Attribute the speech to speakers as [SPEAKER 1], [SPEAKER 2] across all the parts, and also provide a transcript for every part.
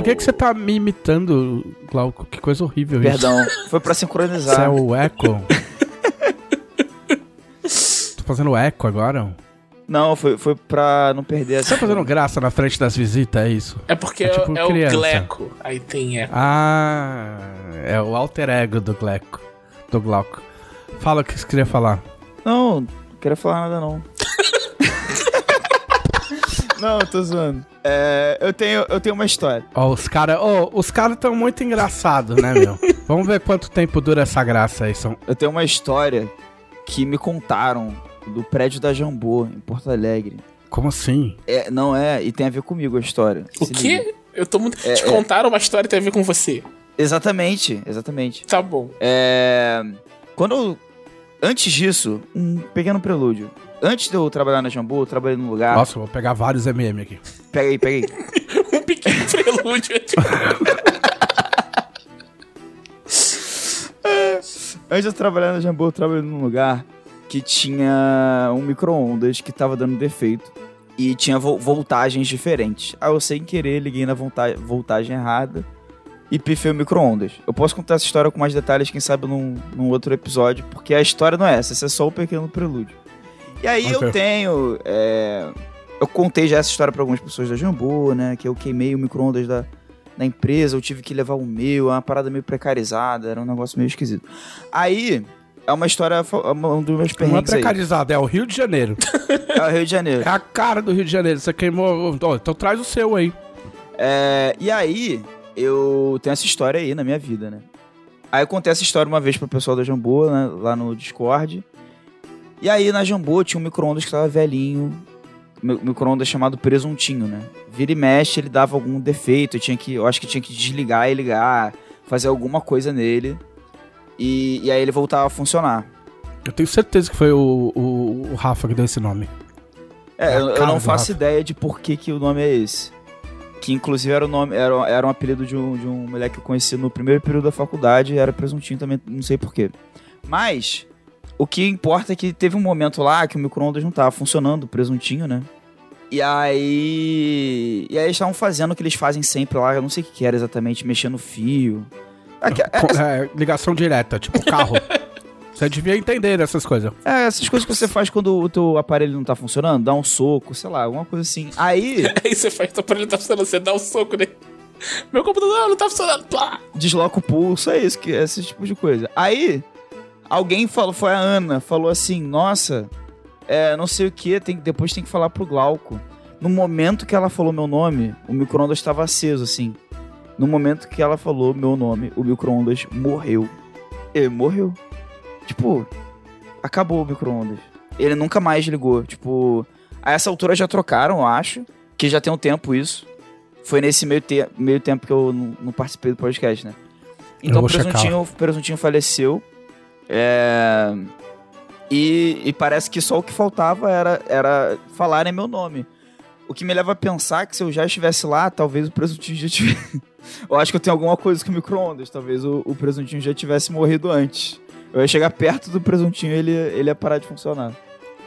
[SPEAKER 1] Por que, que você tá me imitando, Glauco? Que coisa horrível
[SPEAKER 2] Perdão,
[SPEAKER 1] isso.
[SPEAKER 2] foi pra
[SPEAKER 1] Você é
[SPEAKER 2] sincronizar.
[SPEAKER 1] o eco. Tô fazendo eco agora?
[SPEAKER 2] Não, foi, foi pra não perder
[SPEAKER 1] Você tá fazendo graça na frente das visitas, é isso?
[SPEAKER 3] É porque
[SPEAKER 1] É
[SPEAKER 3] é,
[SPEAKER 1] tipo
[SPEAKER 3] é o
[SPEAKER 1] criança.
[SPEAKER 3] Gleco. Aí tem eco.
[SPEAKER 1] Ah, é o alter ego do Gleco. Do Glauco. Fala o que você queria falar.
[SPEAKER 2] Não, não queria falar nada não. Não, eu tô zoando. É, eu, tenho, eu tenho uma história.
[SPEAKER 1] Ó, os caras. Ó, os caras tão muito engraçados, né, meu? Vamos ver quanto tempo dura essa graça aí. São...
[SPEAKER 2] Eu tenho uma história que me contaram do prédio da Jambô, em Porto Alegre.
[SPEAKER 1] Como assim?
[SPEAKER 2] É, não é, e tem a ver comigo a história.
[SPEAKER 3] O
[SPEAKER 2] Se liga.
[SPEAKER 3] quê? Eu tô muito.
[SPEAKER 2] É,
[SPEAKER 3] Te
[SPEAKER 2] é.
[SPEAKER 3] contaram uma história que tem a ver com você.
[SPEAKER 2] Exatamente, exatamente.
[SPEAKER 3] Tá bom.
[SPEAKER 2] É, quando eu, antes disso, um pequeno prelúdio. Antes de eu trabalhar na Jambu, eu trabalhei num lugar.
[SPEAKER 1] Nossa, eu vou pegar vários MM aqui.
[SPEAKER 2] Pega aí, pega aí.
[SPEAKER 3] Um pequeno prelúdio.
[SPEAKER 2] Antes de eu trabalhar na Jambu, eu trabalhei num lugar que tinha um micro-ondas que tava dando defeito. E tinha vo- voltagens diferentes. Aí eu, sem querer, liguei na volta- voltagem errada e pifei o micro-ondas. Eu posso contar essa história com mais detalhes, quem sabe, num, num outro episódio, porque a história não é essa, esse é só o pequeno prelúdio. E aí
[SPEAKER 1] Ok.
[SPEAKER 2] eu tenho. é, eu contei já essa história pra algumas pessoas da Jambu, né? Que eu queimei o micro-ondas da, da empresa, eu tive que levar o meu, é uma parada meio precarizada, era um negócio meio esquisito. Aí, é uma história, é um dos meus
[SPEAKER 1] Não é
[SPEAKER 2] perrengues
[SPEAKER 1] precarizado, é o Rio de Janeiro.
[SPEAKER 2] É o Rio de Janeiro.
[SPEAKER 1] É a cara do Rio de Janeiro. Você queimou. Ó, então traz o seu aí.
[SPEAKER 2] É, e aí, eu tenho essa história aí na minha vida, né? Aí eu contei essa história uma vez pro pessoal da Jambô, né, lá no Discord. E aí na Jambô tinha um micro-ondas que tava velhinho, mi- micro-ondas chamado presuntinho, né? Vira e mexe, ele dava algum defeito, eu tinha que, eu acho que tinha que desligar e ligar, fazer alguma coisa nele. E, e aí ele voltava a funcionar.
[SPEAKER 1] Eu tenho certeza que foi o, o, o Rafa que deu esse nome.
[SPEAKER 2] É,
[SPEAKER 1] É
[SPEAKER 2] eu, eu não faço ideia de por que, que o nome é esse. Que inclusive era o nome, era, era um apelido de um, de um moleque que eu conheci no primeiro período da faculdade, era presuntinho também, não sei porquê. Mas, o que importa é que teve um momento lá que o micro-ondas não tava funcionando, o presuntinho, né? E aí. E aí eles estavam fazendo o que eles fazem sempre lá, eu não sei o que, era exatamente, mexendo fio. Aqui- é-
[SPEAKER 1] é, ligação direta, tipo carro. Você devia entender dessas coisas.
[SPEAKER 2] é, essas coisas que você faz quando o teu aparelho não tá funcionando, dá um soco, sei lá, alguma coisa assim. Aí.
[SPEAKER 3] Aí você faz o aparelho tá funcionando, você dá um soco nele. Meu computador não tá funcionando. Plá.
[SPEAKER 2] desloca o pulso, é isso, que, esse tipo de coisa. Aí, alguém falou, foi a Ana, falou assim, nossa, é, não sei o que, tem, depois tem que falar pro Glauco. No momento que ela falou meu nome, o micro-ondas estava aceso, assim. No momento que ela falou meu nome, o micro-ondas morreu. Ele morreu. Tipo, acabou o micro-ondas. Ele nunca mais ligou. Tipo, a essa altura já trocaram, eu acho. Que já tem um tempo isso. Foi nesse meio, te meio tempo que eu não, participei do podcast, né? Então o presuntinho, o presuntinho faleceu. É, E, e parece que só o que faltava era, era falarem meu nome. O que me leva a pensar que se eu já estivesse lá, talvez o presuntinho já tivesse. eu acho que eu tenho alguma coisa com micro-ondas. Talvez o, o presuntinho já tivesse morrido antes. Eu ia chegar perto do presuntinho e ele, ele ia parar de funcionar.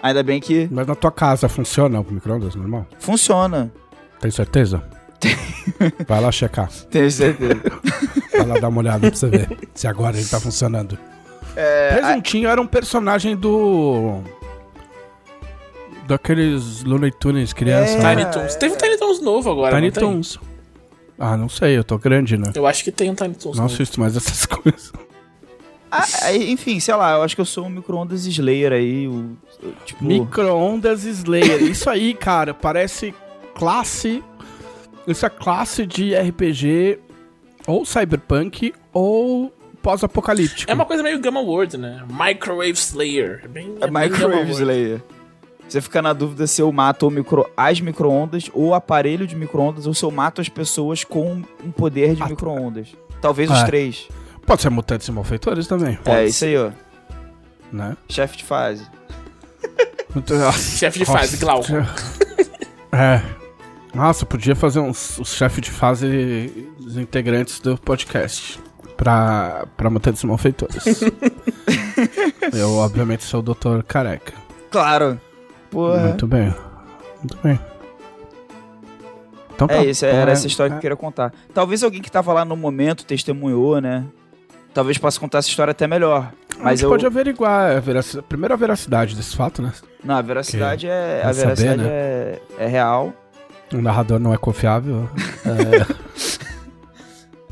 [SPEAKER 2] Ainda bem que
[SPEAKER 1] Mas na tua casa funciona o micro-ondas normal?
[SPEAKER 2] funciona.
[SPEAKER 1] Tem certeza? Vai lá checar.
[SPEAKER 2] Tenho certeza.
[SPEAKER 1] Vai lá dar uma olhada pra você ver se agora ele tá funcionando.
[SPEAKER 2] É,
[SPEAKER 1] Presuntinho era um personagem do. Daqueles Looney Tunes criança.
[SPEAKER 2] É.
[SPEAKER 1] né?
[SPEAKER 3] Tiny Toons. Teve um Tiny Toons novo agora,
[SPEAKER 1] Tiny? Toons. Ah, não sei, eu tô grande, né?
[SPEAKER 3] Eu acho que tem um Tiny Toons
[SPEAKER 1] Não
[SPEAKER 3] novo.
[SPEAKER 1] assisto mais essas coisas.
[SPEAKER 2] Ah, aí, enfim, sei lá, eu acho que eu sou um micro-ondas Slayer aí, o, tipo...
[SPEAKER 1] Micro-ondas Slayer. Isso aí, cara, parece classe. Isso é classe de RPG ou cyberpunk ou pós-apocalíptico.
[SPEAKER 3] É uma coisa meio Gamma World, né? Microwave Slayer. É bem,
[SPEAKER 2] É
[SPEAKER 3] é bem
[SPEAKER 2] Microwave. Slayer. Você fica na dúvida se eu mato o micro, as micro-ondas ou o aparelho de micro-ondas ou se eu mato as pessoas com um poder de
[SPEAKER 1] Ah,
[SPEAKER 2] micro-ondas. Talvez os
[SPEAKER 1] é.
[SPEAKER 2] três.
[SPEAKER 1] Pode ser mutantes e malfeitores também.
[SPEAKER 2] é, isso aí, ó.
[SPEAKER 1] Né?
[SPEAKER 2] Chefe de fase.
[SPEAKER 3] Chefe de fase, Glauco.
[SPEAKER 1] É. Nossa, podia fazer uns, os chefes de fase dos integrantes do podcast. Pra, pra mutantes malfeitores. Eu, obviamente, sou o Dr. Careca.
[SPEAKER 2] Claro. Porra.
[SPEAKER 1] Muito bem. Muito bem. Então tá.
[SPEAKER 2] É isso, era
[SPEAKER 1] Então,
[SPEAKER 2] essa história que eu queria contar. Talvez alguém que tava lá no momento testemunhou, né? Talvez possa contar essa história até melhor. Mas eu.
[SPEAKER 1] pode averiguar a veracidade, primeiro a veracidade desse fato, né?
[SPEAKER 2] Não, a veracidade é. A
[SPEAKER 1] vai saber,
[SPEAKER 2] veracidade
[SPEAKER 1] né?
[SPEAKER 2] é, é real.
[SPEAKER 1] O narrador não é confiável. É,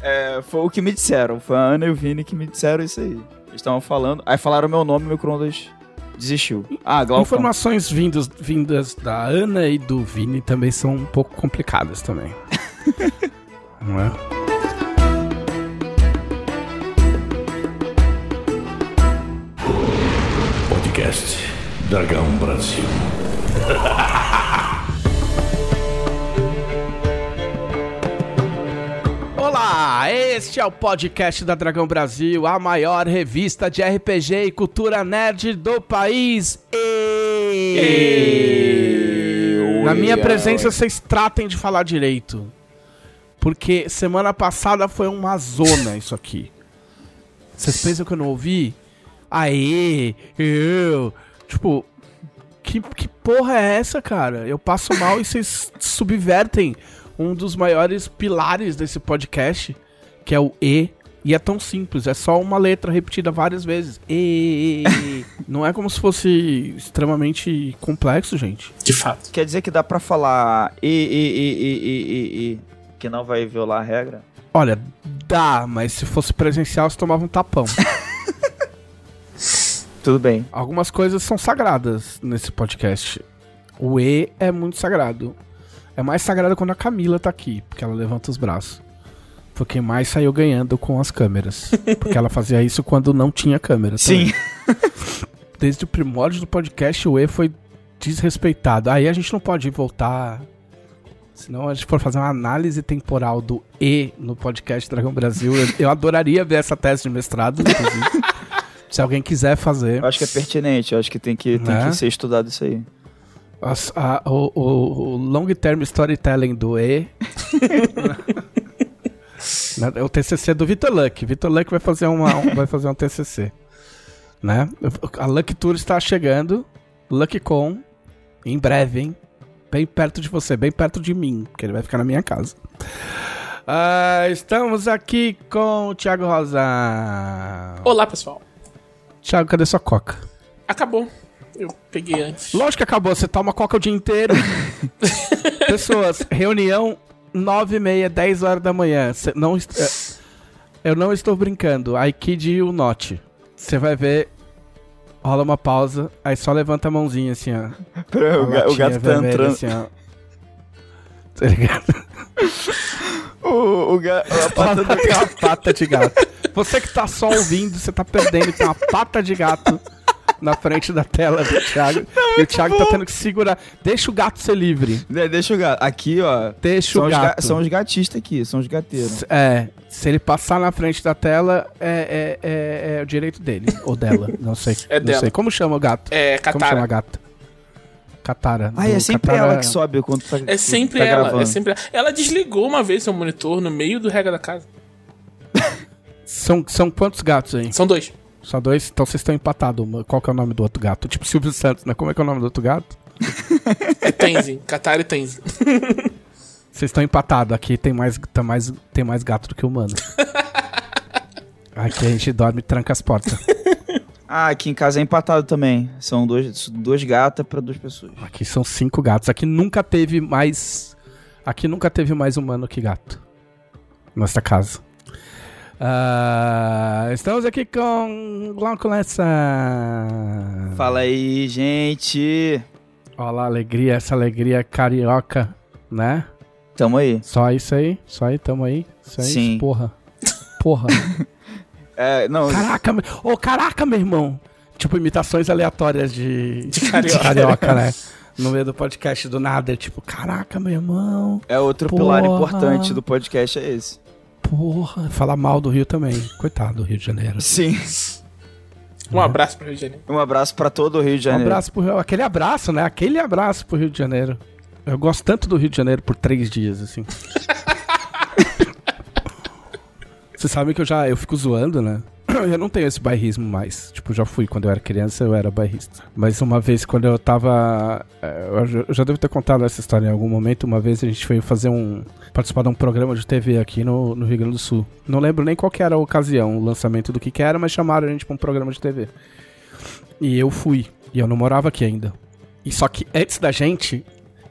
[SPEAKER 2] É, foi o que me disseram. Foi a Ana e o Vini que me disseram isso aí. Eles estavam falando. Aí falaram meu nome e o micro-ondas desistiu. Ah, Glaucon.
[SPEAKER 1] informações vindas, vindas da Ana e do Vini também são um pouco complicadas também. não é?
[SPEAKER 4] Podcast Dragão Brasil.
[SPEAKER 1] este é o podcast da Dragão Brasil, a maior revista de RPG e cultura nerd do país. E... Na minha presença, vocês tratem de falar direito. Porque semana passada foi uma zona isso aqui. Vocês pensam que eu não ouvi? Aê, eu. Tipo, que, que porra é essa, cara? Eu passo mal e vocês subvertem um dos maiores pilares desse podcast, que é o E. E é tão simples, é só uma letra repetida várias vezes. E. Não é como se fosse extremamente complexo, gente.
[SPEAKER 3] De fato.
[SPEAKER 2] Quer dizer que dá pra falar e, e, e, e, e, e, e, que não vai violar a regra?
[SPEAKER 1] Olha, dá, mas se fosse presencial, você tomava um tapão.
[SPEAKER 2] Tudo bem.
[SPEAKER 1] Algumas coisas são sagradas nesse podcast. O E é muito sagrado. É mais sagrado quando a Camila tá aqui, porque ela levanta os braços. Foi quem mais saiu ganhando com as câmeras. Porque ela fazia isso quando não tinha câmera.
[SPEAKER 2] Sim.
[SPEAKER 1] Desde o primórdio do podcast, o E foi desrespeitado. Aí a gente não pode voltar. Senão a gente for fazer uma análise temporal do E no podcast Dragão Brasil. Eu, eu adoraria ver essa tese de mestrado, inclusive. Se alguém quiser fazer.
[SPEAKER 2] Eu acho que é pertinente, eu acho que tem que, tem
[SPEAKER 1] Né?
[SPEAKER 2] que ser estudado isso aí.
[SPEAKER 1] As- a- o, o- o long term storytelling do E. Né, é o TCC do Vitor Luck. Vitor Luck vai fazer, uma, um- vai fazer um TCC. Né? A Luck Tour está chegando. LuckCon. Em breve, hein? Bem perto de você, bem perto de mim, que ele vai ficar na minha casa. Ah, estamos aqui com o Thiago Rosa.
[SPEAKER 3] Olá, pessoal.
[SPEAKER 1] Thiago, cadê sua coca?
[SPEAKER 3] Acabou. Eu peguei antes.
[SPEAKER 1] Lógico que acabou, você toma coca o dia inteiro. Pessoas, reunião 9 e meia, 10 horas da manhã. Cê não é, eu não estou brincando. I kid you not. Você vai ver, rola uma pausa, aí só levanta a mãozinha assim, ó.
[SPEAKER 2] O, ga- o gato tá entrando.
[SPEAKER 1] Assim, ó. Tá ligado?
[SPEAKER 2] O, o ga- a pata do
[SPEAKER 1] uma pata de gato. Você que tá só ouvindo, você tá perdendo, tem uma pata de gato na frente da tela do Thiago. e o Thiago tá tendo que segurar. Deixa o gato ser livre.
[SPEAKER 2] De- Deixa o gato. Aqui, ó.
[SPEAKER 1] Deixa
[SPEAKER 2] São
[SPEAKER 1] o
[SPEAKER 2] os, ga-
[SPEAKER 1] gato.
[SPEAKER 2] são os gatistas aqui, são os gateiros.
[SPEAKER 1] É, se ele passar na frente da tela, é, é, é, é o direito dele. Ou dela, não sei.
[SPEAKER 3] É
[SPEAKER 1] não
[SPEAKER 3] dela.
[SPEAKER 1] sei. Como chama o gato?
[SPEAKER 3] É,
[SPEAKER 1] Como chama a gata? Katara.
[SPEAKER 2] Ah, é sempre
[SPEAKER 1] Katara-
[SPEAKER 2] ela que sobe quando tá
[SPEAKER 3] É sempre
[SPEAKER 2] tá
[SPEAKER 3] ela,
[SPEAKER 2] gravando.
[SPEAKER 3] é sempre ela. Ela desligou uma vez seu monitor no meio do regra da casa.
[SPEAKER 1] São, são quantos gatos aí?
[SPEAKER 3] São dois.
[SPEAKER 1] Só dois? Então vocês estão empatados. Qual que é o nome do outro gato? Tipo Silvio Santos, né? Como é que é o nome do outro gato?
[SPEAKER 3] É Tenzin. Katara e Tenzin.
[SPEAKER 1] Vocês estão empatados. Aqui tem mais, tá mais, tem mais gato do que humano. Aqui a gente dorme e tranca as portas.
[SPEAKER 2] Ah, aqui em casa é empatado também. São dois, duas gatas pra duas pessoas.
[SPEAKER 1] Aqui são cinco gatos. Aqui nunca teve mais. Aqui nunca teve mais humano que gato. Nesta casa. Ah, estamos aqui com Glauco Lessa.
[SPEAKER 2] Fala aí, gente.
[SPEAKER 1] Olha lá, alegria, essa alegria carioca, né?
[SPEAKER 2] Tamo aí.
[SPEAKER 1] Só isso aí, só aí, tamo aí. Isso aí,
[SPEAKER 2] Sim.
[SPEAKER 1] porra. Porra.
[SPEAKER 2] É, não,
[SPEAKER 1] caraca, meu- ô caraca, meu irmão. Tipo, imitações aleatórias de, de
[SPEAKER 3] carioca.
[SPEAKER 1] carioca, né? No meio do podcast do nada, é tipo, caraca, meu irmão.
[SPEAKER 2] é outro pilar
[SPEAKER 1] Porra.
[SPEAKER 2] importante do podcast é esse.
[SPEAKER 1] Porra, falar mal do Rio também. Coitado do Rio de Janeiro.
[SPEAKER 2] Sim.
[SPEAKER 3] Um abraço pro Rio de Janeiro.
[SPEAKER 2] Um abraço pra todo o Rio de
[SPEAKER 1] Um
[SPEAKER 2] Janeiro.
[SPEAKER 1] abraço pro Rio. Aquele abraço, né? Aquele abraço pro Rio de Janeiro. Eu gosto tanto do Rio de Janeiro por três dias, assim. Vocês sabem que eu já eu fico zoando, né? eu não tenho esse bairrismo mais. Tipo, já fui. Quando eu era criança, eu era bairrista. Mas uma vez, quando eu tava. é, Eu já- devo ter contado essa história em algum momento. Uma vez a gente veio fazer um. participar de um programa de TV aqui no, no Rio Grande do Sul. Não lembro nem qual era a ocasião, o lançamento do que, que era, mas chamaram a gente pra um programa de TV. E eu fui. E eu não morava aqui ainda. E só que antes da gente,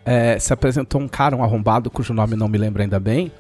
[SPEAKER 1] é, se apresentou um cara, um arrombado, cujo nome não me lembro ainda bem.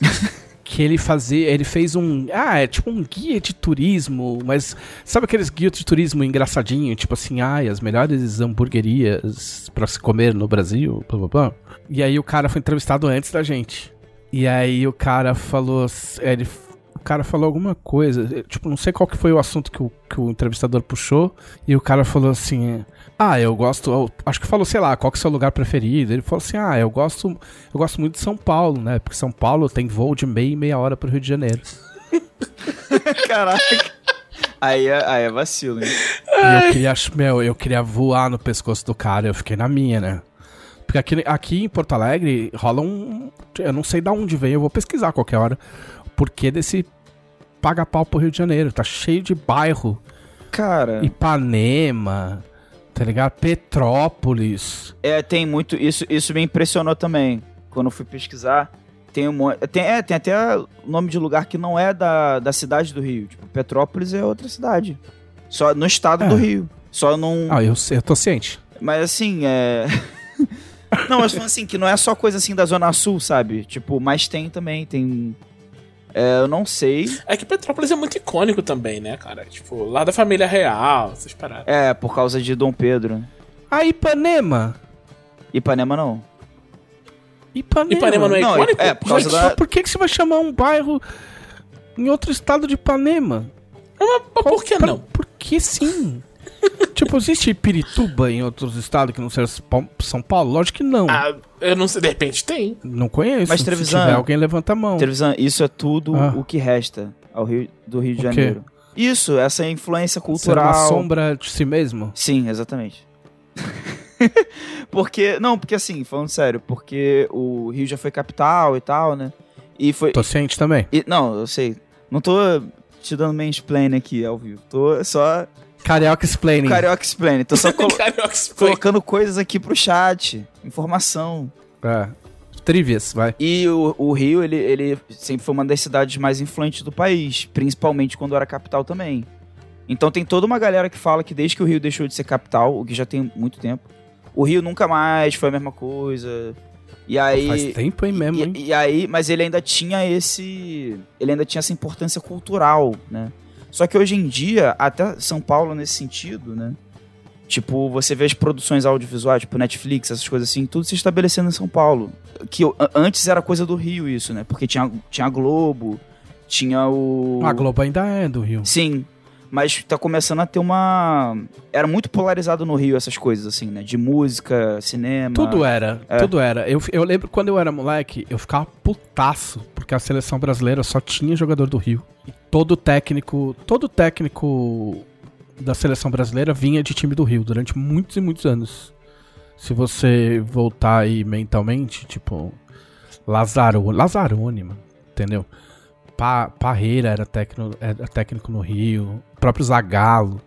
[SPEAKER 1] que ele fazia, ele fez um, ah, é tipo um guia de turismo, mas sabe aqueles guias de turismo engraçadinho, tipo assim, ah, as melhores hamburguerias pra se comer no Brasil, blá blá blá. E aí o cara foi entrevistado antes da gente. E aí o cara falou, ele, o cara falou alguma coisa, tipo, não sei qual que foi o assunto que o, que o entrevistador puxou, e o cara falou assim, ah, eu gosto, eu acho que falou, sei lá, qual que é o seu lugar preferido? Ele falou assim, ah, eu gosto, eu gosto muito de São Paulo, né? Porque São Paulo tem voo de meia e meia hora pro Rio de Janeiro.
[SPEAKER 2] Caraca. Aí é, aí é vacilo, hein?
[SPEAKER 1] E eu queria, meu, eu queria voar no pescoço do cara, eu fiquei na minha, né? Porque aqui, aqui em Porto Alegre rola um. Eu não sei de onde vem, eu vou pesquisar a qualquer hora. Por que desse paga pau pro Rio de Janeiro? Tá cheio de bairro.
[SPEAKER 2] Cara,
[SPEAKER 1] Ipanema, tá ligado? Petrópolis.
[SPEAKER 2] é, tem muito. Isso, isso me impressionou também. Quando eu fui pesquisar, tem um monte. Tem, é, tem até nome de lugar que não é da, da cidade do Rio. Tipo, Petrópolis é outra cidade. Só no estado
[SPEAKER 1] É.
[SPEAKER 2] do Rio. Só num.
[SPEAKER 1] Ah, eu, sei, eu tô ciente.
[SPEAKER 2] Mas assim, é. não, mas falando assim, que não é só coisa assim da Zona Sul, sabe? Tipo, mas tem também, tem. É, eu não sei.
[SPEAKER 3] É que Petrópolis é muito icônico também, né, cara? Tipo, lá da família real, essas paradas.
[SPEAKER 2] É, por causa de Dom Pedro.
[SPEAKER 1] Ah, Ipanema.
[SPEAKER 2] Ipanema não.
[SPEAKER 1] Ipanema.
[SPEAKER 3] Ipanema não é
[SPEAKER 2] Não,
[SPEAKER 3] icônico?
[SPEAKER 2] é, por causa
[SPEAKER 1] Mas
[SPEAKER 2] da-
[SPEAKER 1] por que, que você vai chamar um bairro em outro estado de Ipanema?
[SPEAKER 3] Mas por que
[SPEAKER 1] Pra-
[SPEAKER 3] não?
[SPEAKER 1] Porque sim. tipo, existe Pirituba em outros estados que não seja São- São Paulo? Lógico que não.
[SPEAKER 3] Ah, eu não sei, de repente tem.
[SPEAKER 1] Não conheço.
[SPEAKER 2] Mas,
[SPEAKER 1] Se
[SPEAKER 2] Trevisan-
[SPEAKER 1] tiver alguém, levanta a mão.
[SPEAKER 2] Televisão, isso é tudo
[SPEAKER 1] Ah.
[SPEAKER 2] o que resta ao Rio, do Rio de
[SPEAKER 1] O quê?
[SPEAKER 2] Janeiro. Isso, essa influência
[SPEAKER 1] Ser
[SPEAKER 2] cultural.
[SPEAKER 1] uma sombra de si mesmo?
[SPEAKER 2] Sim, exatamente. porque, não, porque assim, falando sério, porque o Rio já foi capital e tal, né? E foi.
[SPEAKER 1] Tô ciente também.
[SPEAKER 2] e- não, eu sei. Não tô te dando mansplain aqui ao vivo. Tô só.
[SPEAKER 1] Carioca explaining.
[SPEAKER 2] Carioca explain. Tô só colo-
[SPEAKER 3] Carioca explain.
[SPEAKER 2] colocando coisas aqui pro chat. Informação.
[SPEAKER 1] É. Trivias, vai.
[SPEAKER 2] E o, o Rio, ele, ele sempre foi uma das cidades mais influentes do país, principalmente quando era capital também. Então tem toda uma galera que fala que desde que o Rio deixou de ser capital, o que já tem muito tempo, o Rio nunca mais foi a mesma coisa. E aí.
[SPEAKER 1] Faz tempo, hein, mesmo, hein?
[SPEAKER 2] E, e aí, mas ele ainda tinha esse, ele ainda tinha essa importância cultural, né? Só que hoje em dia, até São Paulo nesse sentido, né? Tipo, você vê as produções audiovisuais, tipo Netflix, essas coisas assim, tudo se estabelecendo em São Paulo. Que a- antes era coisa do Rio isso, né? Porque tinha, tinha a Globo, tinha o...
[SPEAKER 1] A Globo ainda é do Rio.
[SPEAKER 2] Sim, mas tá começando a ter uma... Era muito polarizado no Rio essas coisas, assim, né? De música, cinema...
[SPEAKER 1] Tudo era,
[SPEAKER 2] É.
[SPEAKER 1] tudo era. Eu, eu lembro quando eu era moleque, eu ficava putaço, porque a seleção brasileira só tinha jogador do Rio. E todo técnico, todo técnico da seleção brasileira vinha de time do Rio durante muitos e muitos anos. Se você voltar aí mentalmente, tipo, Lazaro, Lazarone, mano, entendeu? Pa, Parreira era técnico, era técnico no Rio, o próprio Zagallo.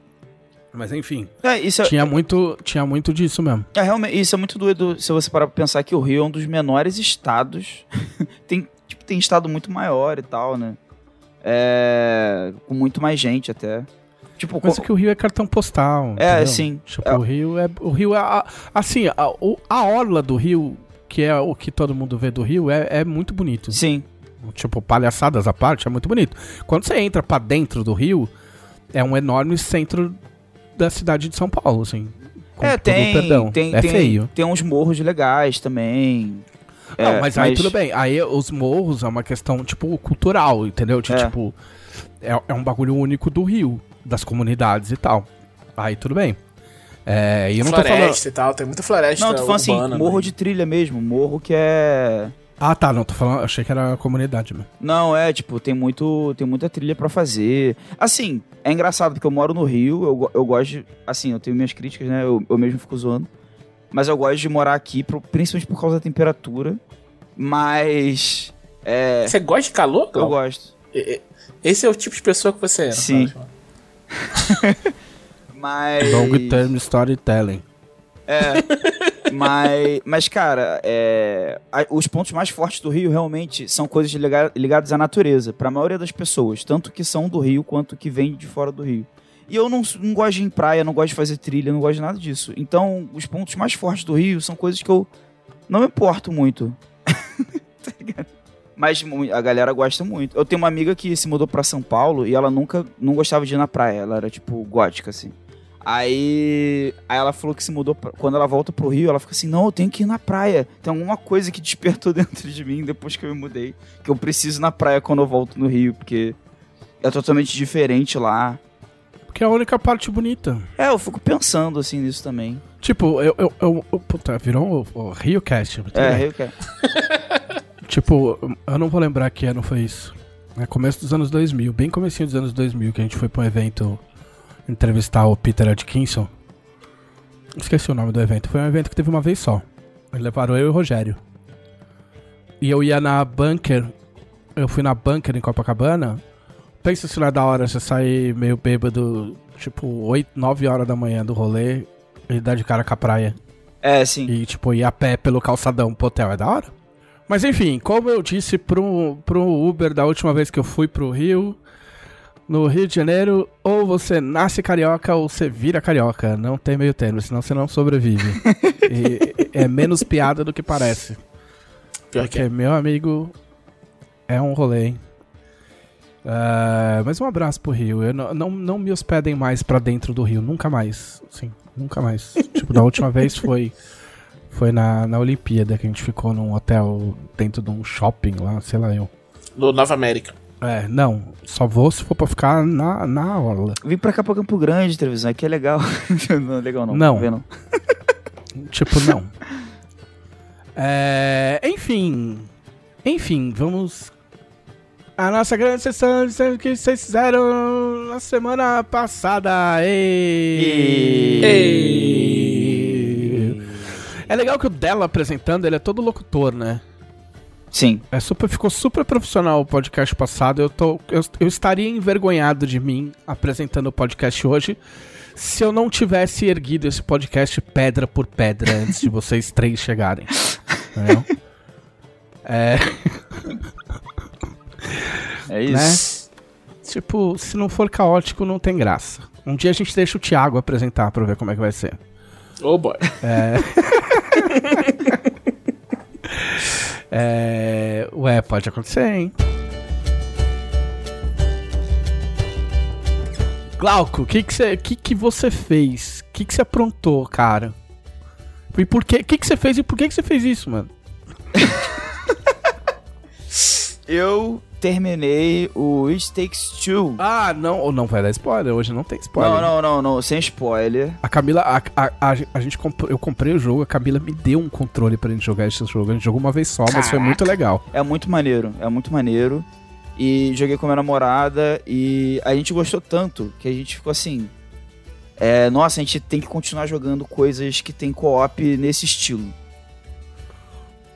[SPEAKER 1] Mas enfim,
[SPEAKER 2] É, isso é,
[SPEAKER 1] tinha muito, tinha muito disso mesmo.
[SPEAKER 2] É, realmente, isso é muito doido se você parar pra pensar que o Rio é um dos menores estados. tem, tipo, tem estado muito maior e tal, né? É, com muito mais gente até. Tipo,
[SPEAKER 1] Mas
[SPEAKER 2] co-
[SPEAKER 1] é que o Rio é cartão postal.
[SPEAKER 2] É,
[SPEAKER 1] entendeu?
[SPEAKER 2] sim.
[SPEAKER 1] Tipo,
[SPEAKER 2] É.
[SPEAKER 1] o Rio é. O Rio é. a- Assim, a, a orla do Rio, que é o que todo mundo vê do Rio, é, é muito bonito.
[SPEAKER 2] sim.
[SPEAKER 1] Tipo, palhaçadas à parte, é muito bonito. Quando você entra pra dentro do Rio, é um enorme centro da cidade de São Paulo, assim. Com
[SPEAKER 2] é, tem,
[SPEAKER 1] perdão.
[SPEAKER 2] tem,
[SPEAKER 1] é
[SPEAKER 2] tem,
[SPEAKER 1] feio.
[SPEAKER 2] tem uns morros legais também.
[SPEAKER 1] Não,
[SPEAKER 2] É,
[SPEAKER 1] mas, aí tudo bem. Aí os morros é uma questão, tipo, cultural, entendeu? De,
[SPEAKER 2] É.
[SPEAKER 1] tipo, é, é um bagulho único do Rio, das comunidades e tal. Aí tudo bem. É, e eu não tô falando.
[SPEAKER 3] floresta e tal, tem muita floresta
[SPEAKER 2] Não, tô falando assim, morro
[SPEAKER 3] né?
[SPEAKER 2] de trilha mesmo. Morro que é.
[SPEAKER 1] Ah, tá, não, tô falando. Achei que era a comunidade, mano.
[SPEAKER 2] Não, é, tipo, tem muito, tem muita trilha pra fazer. Assim, é engraçado porque eu moro no Rio, eu, eu gosto de, assim, eu tenho minhas críticas, né, eu, eu mesmo fico zoando. Mas eu gosto de morar aqui, pro- principalmente por causa da temperatura. Mas, é,
[SPEAKER 3] Você gosta de calor,
[SPEAKER 2] eu gosto.
[SPEAKER 3] Esse é o tipo de pessoa que você é.
[SPEAKER 2] Sim.
[SPEAKER 3] Fala,
[SPEAKER 2] Mas.
[SPEAKER 1] Long term storytelling.
[SPEAKER 2] É. mas, mas, cara, é, a- os pontos mais fortes do Rio realmente são coisas liga- ligadas à natureza, pra maioria das pessoas, tanto que são do Rio quanto que vêm de fora do Rio. E eu não, não gosto de ir em praia, não gosto de fazer trilha, não gosto de nada disso. Então, os pontos mais fortes do Rio são coisas que eu não me importo muito. Tá ligado? Mas a galera gosta muito. Eu tenho uma amiga que se mudou pra São Paulo e ela nunca não gostava de ir na praia. Ela era tipo gótica, assim. Aí, aí ela falou que se mudou. pra- quando ela volta pro Rio, ela fica assim: Não, eu tenho que ir na praia. Tem alguma coisa que despertou dentro de mim depois que eu me mudei. Que eu preciso ir na praia quando eu volto no Rio, porque é totalmente diferente lá.
[SPEAKER 1] Que é a única parte bonita.
[SPEAKER 2] É, eu fico pensando assim nisso também.
[SPEAKER 1] Tipo, eu. eu, eu, eu- puta, virou o, o Rio Cast.
[SPEAKER 2] É. Rio é.
[SPEAKER 1] Tipo, eu não vou lembrar que ano foi isso. É começo dos anos 2000, bem comecinho dos anos 2000, que a gente foi pra um evento entrevistar o Peter Atkinson. Esqueci o nome do evento. Foi um evento que teve uma vez só. Eles levaram eu e o Rogério. E eu ia na Bunker. Eu fui na Bunker em Copacabana. Pensa se não é da hora você sair meio bêbado, tipo, 8, 9 horas da manhã do rolê e dar de cara com a praia.
[SPEAKER 2] É, sim.
[SPEAKER 1] E, tipo, ir a pé pelo calçadão pro hotel. É da hora. Mas, enfim, como eu disse pro, pro Uber da última vez que eu fui pro Rio, no Rio de Janeiro, ou você nasce carioca ou você vira carioca. Não tem meio termo, senão você não sobrevive. E é menos piada do que parece.
[SPEAKER 3] Pior que
[SPEAKER 1] Porque,
[SPEAKER 3] é.
[SPEAKER 1] meu amigo, é um rolê, hein? Ah, mas um abraço pro Rio. Eu não, não, não me hospedem mais pra dentro do Rio. Nunca mais. Sim, nunca mais. tipo, da última vez foi. Foi na, na Olimpíada que a gente ficou num hotel dentro de um shopping lá, sei lá eu.
[SPEAKER 3] Do Nova América.
[SPEAKER 1] É, não. Só vou se for pra ficar na, na orla.
[SPEAKER 2] Vim pra cá pra Campo Grande, televisão, aqui é legal. não é legal não.
[SPEAKER 1] Não.
[SPEAKER 2] Vê, não.
[SPEAKER 1] Tipo, não. É, enfim. Enfim, vamos. A nossa grande sessão de que vocês fizeram na semana passada. Ei.
[SPEAKER 3] Ei.
[SPEAKER 1] É legal que o dela apresentando, ele é todo locutor, né?
[SPEAKER 2] Sim.
[SPEAKER 1] É super, ficou super profissional o podcast passado. Eu, tô, eu, eu estaria envergonhado de mim apresentando o podcast hoje se eu não tivesse erguido esse podcast pedra por pedra antes de vocês três chegarem. Entendeu? É,
[SPEAKER 2] É isso.
[SPEAKER 1] tipo, se não for caótico, não tem graça. Um dia a gente deixa o Thiago apresentar pra ver como é que vai ser.
[SPEAKER 3] Oh boy.
[SPEAKER 1] É, ué, pode acontecer, hein? Glauco, o que que você que que você fez? O que que você aprontou, cara? E por que que você fez e por que que você fez isso, mano?
[SPEAKER 2] Eu terminei o It Takes Two.
[SPEAKER 1] Ah, não, ou não vai dar spoiler, hoje não tem spoiler.
[SPEAKER 2] Não, não, não, não, sem spoiler.
[SPEAKER 1] A Camila, a, a, a, a gente comprou, eu comprei o jogo, a Camila me deu um controle pra gente jogar esse jogo. A gente jogou uma vez só, mas foi muito legal.
[SPEAKER 2] É muito maneiro, é muito maneiro. E joguei com minha namorada e a gente gostou tanto que a gente ficou assim. É, nossa, a gente tem que continuar jogando coisas que tem co-op nesse estilo.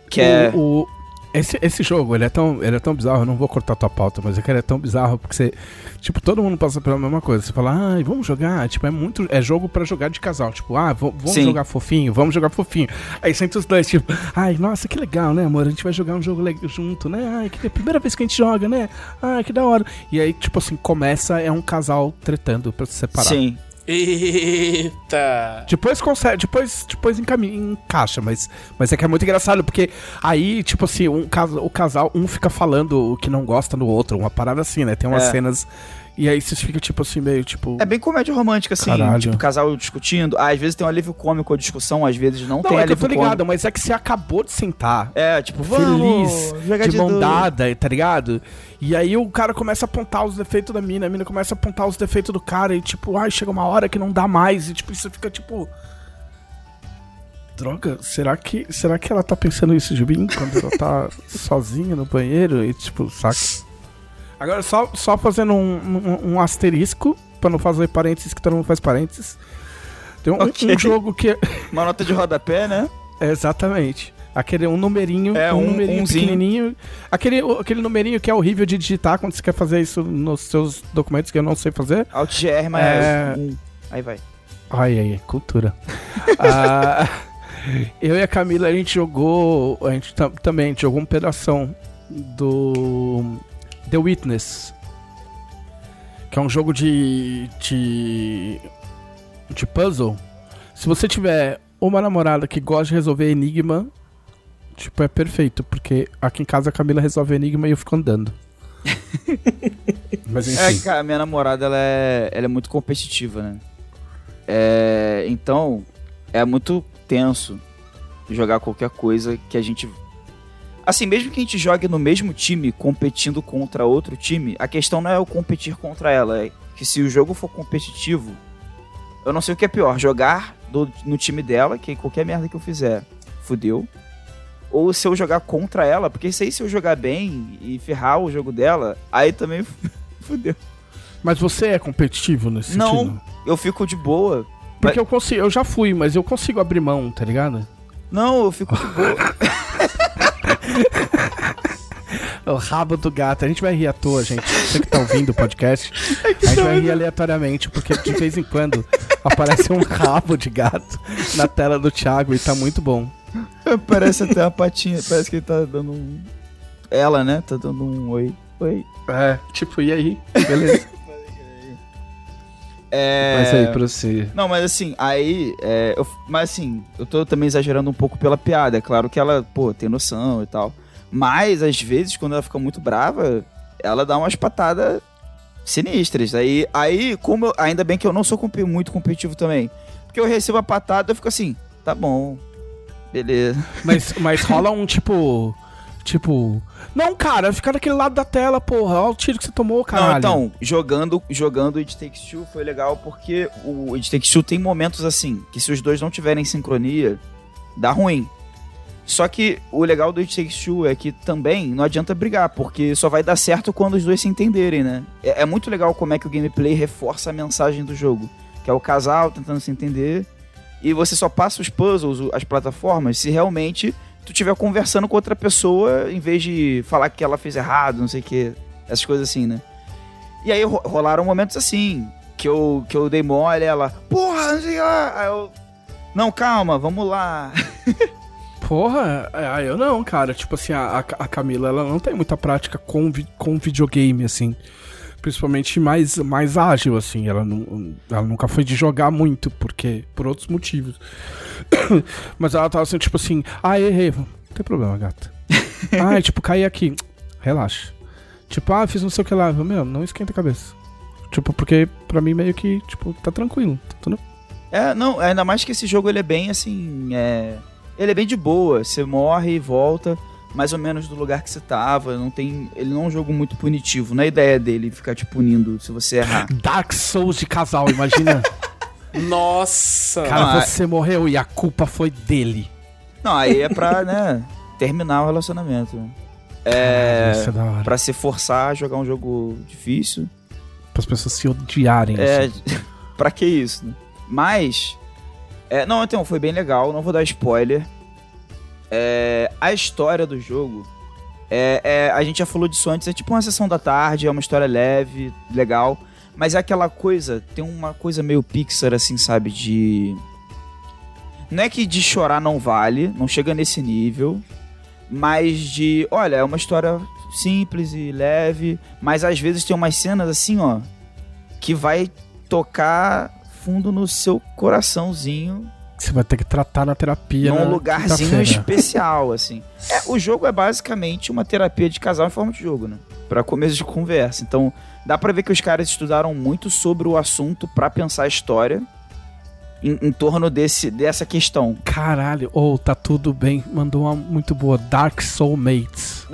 [SPEAKER 2] Que é.
[SPEAKER 1] O, o- esse, esse jogo, ele é, tão, ele é tão bizarro, eu não vou cortar tua pauta, mas é que ele é tão bizarro porque você. Tipo, todo mundo passa pela mesma coisa. Você fala, ai, vamos jogar. Tipo, é muito. É jogo pra jogar de casal. Tipo, ah, vamos
[SPEAKER 2] Sim.
[SPEAKER 1] jogar fofinho, vamos jogar fofinho. Aí senta os dois, tipo, ai, nossa, que legal, né, amor? A gente vai jogar um jogo junto, né? Ai, que é a primeira vez que a gente joga, né? Ai, que da hora. E aí, tipo assim, começa, é um casal tretando pra se separar.
[SPEAKER 2] Sim.
[SPEAKER 3] Eita.
[SPEAKER 1] Depois consegue, depois, depois encami- encaixa, mas, mas é que é muito engraçado, porque aí, tipo assim, um, o casal, um fica falando o que não gosta no outro, uma parada assim, né? Tem umas
[SPEAKER 2] É.
[SPEAKER 1] cenas. E aí você fica, tipo assim, meio tipo.
[SPEAKER 2] É bem comédia romântica, assim.
[SPEAKER 1] Caralho.
[SPEAKER 2] Tipo, casal discutindo. às vezes tem um alívio cômico a discussão, às vezes não,
[SPEAKER 1] não,
[SPEAKER 2] tem
[SPEAKER 1] é que eu
[SPEAKER 2] alívio
[SPEAKER 1] tô ligado,
[SPEAKER 2] cômico.
[SPEAKER 1] mas é que você acabou de sentar.
[SPEAKER 2] É, tipo, vamos
[SPEAKER 1] Feliz,
[SPEAKER 2] jogar
[SPEAKER 1] de mão
[SPEAKER 2] dois.
[SPEAKER 1] dada, tá ligado? E aí o cara começa a apontar os defeitos da mina, a mina começa a apontar os defeitos do cara, e tipo, ai, chega uma hora que não dá mais, e tipo, você fica tipo. Droga, será que, será que ela tá pensando isso de mim quando ela tá sozinha no banheiro? E tipo, saca? Agora, só, só fazendo um, um, um asterisco, pra não fazer parênteses, que todo mundo faz parênteses. Tem um,
[SPEAKER 2] Ok.
[SPEAKER 1] um jogo que.
[SPEAKER 2] Uma nota de rodapé, né?
[SPEAKER 1] É, exatamente. Aquele um numerinho,
[SPEAKER 2] É,
[SPEAKER 1] um,
[SPEAKER 2] um-
[SPEAKER 1] numerinho
[SPEAKER 2] umzinho.
[SPEAKER 1] pequenininho. Aquele, aquele numerinho que é horrível de digitar quando você quer fazer isso nos seus documentos que eu não sei fazer.
[SPEAKER 2] Alt GR, mas
[SPEAKER 1] É.
[SPEAKER 2] Aí vai.
[SPEAKER 1] Ai, ai, ai, cultura. Ah, eu e a Camila, a gente jogou. A gente tam- também a gente jogou um pedação do The Witness. Que é um jogo de. de. de puzzle. Se você tiver uma namorada que gosta de resolver enigma, tipo, é perfeito, porque aqui em casa a Camila resolve enigma e eu fico andando. Mas
[SPEAKER 2] É,
[SPEAKER 1] enfim.
[SPEAKER 2] cara, minha namorada, ela é, ela é muito competitiva, né? É, então, é muito tenso jogar qualquer coisa que a gente... Assim, mesmo que a gente jogue no mesmo time, competindo contra outro time, a questão não é eu competir contra ela, é que se o jogo for competitivo, eu não sei o que é pior, jogar do- no time dela, que qualquer merda que eu fizer, fudeu. Ou se eu jogar contra ela, porque sei se eu jogar bem e ferrar o jogo dela, aí também fudeu.
[SPEAKER 1] Mas você é competitivo nesse
[SPEAKER 2] Não.
[SPEAKER 1] sentido?
[SPEAKER 2] Eu fico de boa.
[SPEAKER 1] Porque eu consigo, eu já fui, mas eu consigo abrir mão, tá ligado?
[SPEAKER 2] Não, eu fico de boa.
[SPEAKER 1] O rabo do gato. A gente vai rir à toa, gente. Você que tá ouvindo o podcast, a gente vai rir aleatoriamente, porque de vez em quando aparece um rabo de gato na tela do Thiago e tá muito bom.
[SPEAKER 2] parece até a patinha. Parece que ele tá dando um. Ela, né? Tá dando um oi. Oi.
[SPEAKER 1] É, tipo, e aí? Beleza.
[SPEAKER 2] É.
[SPEAKER 5] Mas aí, pra você.
[SPEAKER 2] Não, mas assim, aí. é, eu- mas assim, eu tô também exagerando um pouco pela piada. É claro que ela, pô, tem noção e tal. Mas, às vezes, quando ela fica muito brava, ela dá umas patadas sinistras. Aí, aí como eu- ainda bem que eu não sou compe- muito competitivo também. Porque eu recebo a patada, eu fico assim, tá bom. Beleza.
[SPEAKER 1] Mas, mas rola um tipo. Tipo. Não, cara, fica daquele lado da tela, porra. Olha o tiro que você tomou.
[SPEAKER 2] Não, então, jogando, jogando It Takes Two foi legal porque o It Takes Two tem momentos assim, que se os dois não tiverem sincronia, dá ruim. Só que o legal do It Takes Two é que também não adianta brigar, porque só vai dar certo quando os dois se entenderem, né? É, é muito legal como é que o gameplay reforça a mensagem do jogo, que é o casal tentando se entender, e você só passa os puzzles, as plataformas, se realmente tu estiver conversando com outra pessoa, em vez de falar que ela fez errado, não sei o que, essas coisas assim, né? E aí ro- rolaram momentos assim, que eu, que eu dei mole, ela, porra, não sei lá. Aí eu, não, calma, vamos lá.
[SPEAKER 1] Porra, é, eu não, cara. Tipo assim, a, a Camila, ela não tem muita prática com, vi- com videogame, assim. Principalmente mais, mais ágil, assim. Ela, não, ela nunca foi de jogar muito, porque. Por outros motivos. Mas ela tava assim, tipo assim, ah, errei. Não tem problema, gata. ah, tipo, caí aqui. Relaxa. Tipo, ah, fiz não sei o que lá. Meu, não esquenta a cabeça. Tipo, porque pra mim meio que, tipo, tá tranquilo. Tá tudo
[SPEAKER 2] É, não, ainda mais que esse jogo ele é bem assim, é, ele é bem de boa, você morre e volta mais ou menos do lugar que você tava, não tem, ele não é um jogo muito punitivo, não é a ideia dele ficar te punindo se você errar.
[SPEAKER 1] Dark Souls de casal, imagina.
[SPEAKER 3] Nossa!
[SPEAKER 1] Cara,
[SPEAKER 2] Ah,
[SPEAKER 1] você morreu e a culpa foi dele.
[SPEAKER 2] Não, aí é pra, né, terminar o relacionamento. É,
[SPEAKER 1] Isso é da hora.
[SPEAKER 2] pra se forçar a jogar um jogo difícil.
[SPEAKER 1] Para as pessoas se odiarem.
[SPEAKER 2] É,
[SPEAKER 1] assim.
[SPEAKER 2] pra que isso, né? Mas. é, não, então, foi bem legal, não vou dar spoiler. É, a história do jogo. É, é, a gente já falou disso antes, é tipo uma sessão da tarde, é uma história leve, legal. Mas é aquela coisa, tem uma coisa meio Pixar, assim, sabe? De. Não é que de chorar não vale, não chega nesse nível. Mas de. Olha, é uma história simples e leve. Mas às vezes tem umas cenas assim, ó. Que vai tocar fundo no seu coraçãozinho.
[SPEAKER 1] Você vai ter que tratar na terapia.
[SPEAKER 2] num
[SPEAKER 1] na
[SPEAKER 2] lugarzinho especial, assim. É, o jogo é basicamente uma terapia de casal em forma de jogo, né? Pra começo de conversa. Então, dá pra ver que os caras estudaram muito sobre o assunto pra pensar a história em, em torno desse, dessa questão.
[SPEAKER 1] Caralho, ou tá tudo bem. Mandou uma muito boa. Dark Soulmates.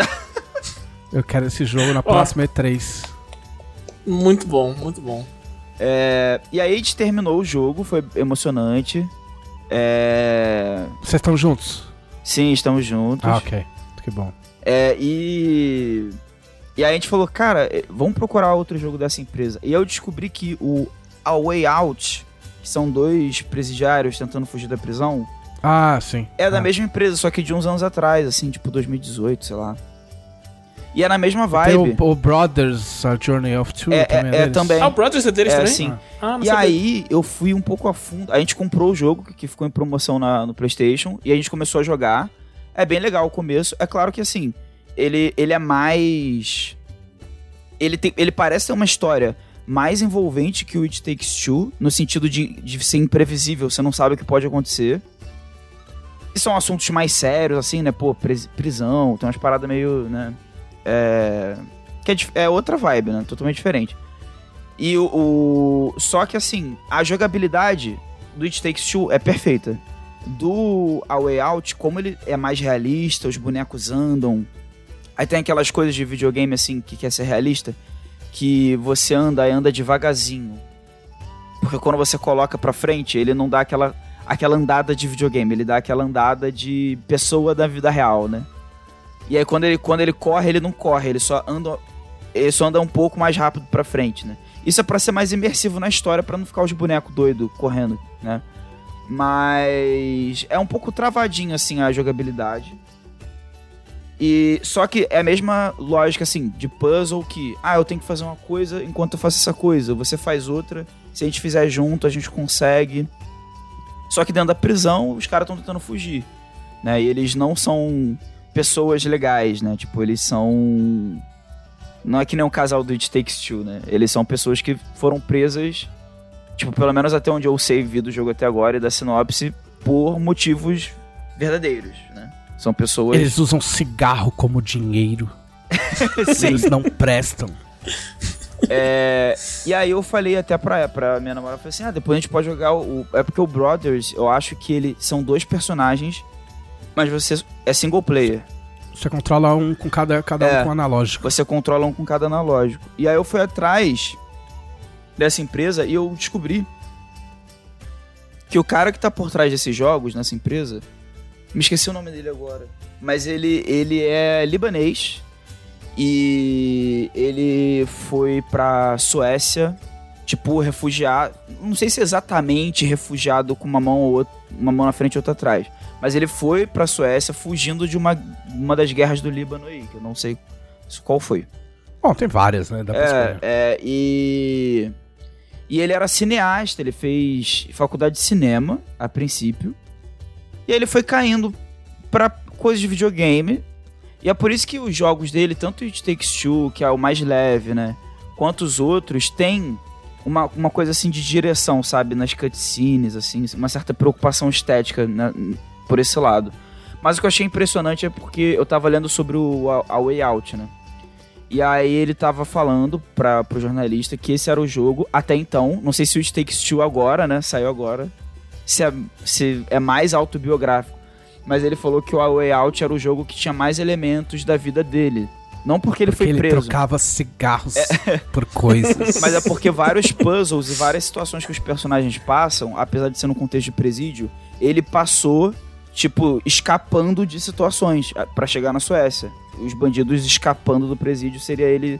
[SPEAKER 1] Eu quero esse jogo na próxima E3.
[SPEAKER 3] Muito bom, muito bom.
[SPEAKER 2] É, e aí a gente terminou o jogo, foi emocionante. É,
[SPEAKER 1] Vocês estão juntos?
[SPEAKER 2] sim, estamos juntos.
[SPEAKER 1] Ah, ok. Que bom.
[SPEAKER 2] É, e. E aí a gente falou, cara, eh, vamos procurar outro jogo dessa empresa. E eu descobri que o A Way Out, que são dois presidiários tentando fugir da prisão,
[SPEAKER 1] Ah, sim.
[SPEAKER 2] É da
[SPEAKER 1] Ah.
[SPEAKER 2] mesma empresa, só que de uns anos atrás, assim, tipo 2018, sei lá. E é na mesma
[SPEAKER 1] Tem
[SPEAKER 2] vibe.
[SPEAKER 1] o, o Brothers, A Journey of Two
[SPEAKER 2] É,
[SPEAKER 1] também.
[SPEAKER 2] é, é
[SPEAKER 1] deles?
[SPEAKER 2] também.
[SPEAKER 3] Ah, o Brothers é deles
[SPEAKER 2] É,
[SPEAKER 3] também?
[SPEAKER 2] sim.
[SPEAKER 3] Ah, não
[SPEAKER 2] E
[SPEAKER 3] sabia.
[SPEAKER 2] aí eu fui um pouco a fundo. A gente comprou o jogo, que- ficou em promoção na- no PlayStation, e a gente começou a jogar. É bem legal o começo. É claro que assim, ele, ele é mais. Ele, tem, ele parece ter uma história mais envolvente que o It Takes Two, no sentido de, de ser imprevisível, você não sabe o que pode acontecer. E são assuntos mais sérios, assim, né? Pô, pris- prisão, tem umas paradas meio, né? É. Que é, é outra vibe, né? Totalmente diferente. E o, o- Só que assim, a jogabilidade do It Takes Two é perfeita. Do A Way Out, como ele é mais realista, os bonecos andam. Aí tem aquelas coisas de videogame assim que quer ser realista, que você anda e anda devagarzinho. Porque quando você coloca pra frente, ele não dá aquela, aquela andada de videogame, ele dá aquela andada de pessoa da vida real, né? E aí quando ele, quando ele corre, ele não corre, ele só anda ele só anda um pouco mais rápido pra frente, né? Isso é pra ser mais imersivo na história, pra não ficar os bonecos doidos correndo, né? Mas é um pouco travadinho assim a jogabilidade. E só que é a mesma lógica assim de puzzle que, ah, eu tenho que fazer uma coisa enquanto eu faço essa coisa, você faz outra. Se a gente fizer junto, a gente consegue. Só que dentro da prisão, os caras estão tentando fugir, né? E eles não são pessoas legais, né? Tipo, eles são não é que nem um casal do It Takes Two, né? Eles são pessoas que foram presas, tipo, pelo menos até onde eu sei vi do jogo até agora e da sinopse, por motivos verdadeiros, né? São pessoas.
[SPEAKER 1] Eles usam cigarro como dinheiro. Eles não prestam.
[SPEAKER 2] É, e aí eu falei até pra, pra minha namorada, falei assim, ah, depois a gente pode jogar o... É porque o Brothers, eu acho que ele são dois personagens, mas você é single player.
[SPEAKER 1] Você controla um com cada, cada
[SPEAKER 2] É.
[SPEAKER 1] um com analógico.
[SPEAKER 2] Você controla um com cada analógico. E aí eu fui atrás dessa empresa e eu descobri que o cara que tá por trás desses jogos nessa empresa, me esqueci o nome dele agora, mas ele, ele é libanês e ele foi pra Suécia, tipo, refugiado, não sei se exatamente refugiado com uma mão ou outra, uma mão na frente e outra atrás, mas ele foi pra Suécia fugindo de uma, uma das guerras do Líbano aí, que eu não sei qual foi.
[SPEAKER 1] Bom, tem várias, né? Dá pra
[SPEAKER 2] É, é, e. E ele era cineasta, ele fez faculdade de cinema, a princípio. E aí ele foi caindo pra coisas de videogame. E é por isso que os jogos dele, tanto o It Takes Two, que é o mais leve, né? Quanto os outros, tem uma, uma coisa assim de direção, sabe? Nas cutscenes, assim, uma certa preocupação estética né, por esse lado. Mas o que eu achei impressionante é porque eu tava lendo sobre o A, A Way Out, né? E aí ele tava falando pra, pro jornalista que esse era o jogo até então. Não sei se o It Takes Two agora, né? Saiu agora. Se é, se é mais autobiográfico. Mas ele falou que o A Way Out era o jogo que tinha mais elementos da vida dele. Não porque ele
[SPEAKER 1] Porque
[SPEAKER 2] foi
[SPEAKER 1] ele
[SPEAKER 2] preso.
[SPEAKER 1] trocava cigarros por coisas.
[SPEAKER 2] Mas é porque vários puzzles e várias situações que os personagens passam, apesar de ser no contexto de presídio, ele passou, tipo, escapando de situações pra chegar na Suécia. Os bandidos escapando do presídio seria ele.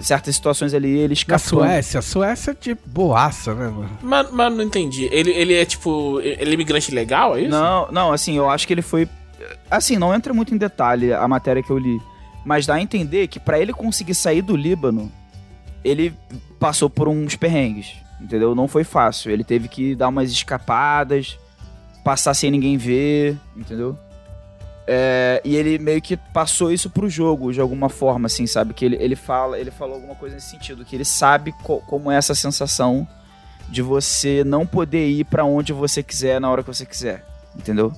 [SPEAKER 2] Certas situações ali, ele
[SPEAKER 1] Na
[SPEAKER 2] escapando.
[SPEAKER 1] Suécia, a Suécia é de boaça, né, mano?
[SPEAKER 3] Mas, mas não entendi. Ele, ele é tipo. Ele é imigrante legal, é isso?
[SPEAKER 2] Não, não, assim, eu acho que ele foi. Assim, não entra muito em detalhe a matéria que eu li. Mas dá a entender que pra ele conseguir sair do Líbano, ele passou por uns perrengues. Entendeu? Não foi fácil. Ele teve que dar umas escapadas, passar sem ninguém ver, entendeu? É, e ele meio que passou isso pro jogo de alguma forma, assim, sabe? Que ele, ele fala, ele falou alguma coisa nesse sentido, que ele sabe co- como é essa sensação de você não poder ir pra onde você quiser na hora que você quiser, entendeu?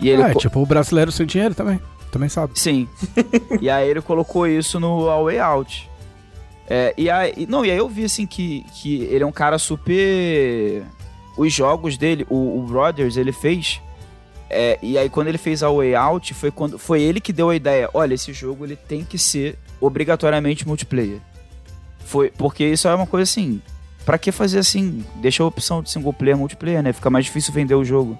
[SPEAKER 2] E ele
[SPEAKER 1] Ah, é tipo o brasileiro sem dinheiro também. Também sabe.
[SPEAKER 2] Sim. e aí ele colocou isso no A Way Out. É, e aí, não, e aí eu vi assim que, que ele é um cara super. Os jogos dele, o, o Brothers, ele fez. é, e aí quando ele fez A Way Out, foi, quando, foi ele que deu a ideia: olha, esse jogo ele tem que ser obrigatoriamente multiplayer. Foi, porque isso é uma coisa assim. Pra que fazer assim? Deixa a opção de single player multiplayer, né? Fica mais difícil vender o jogo.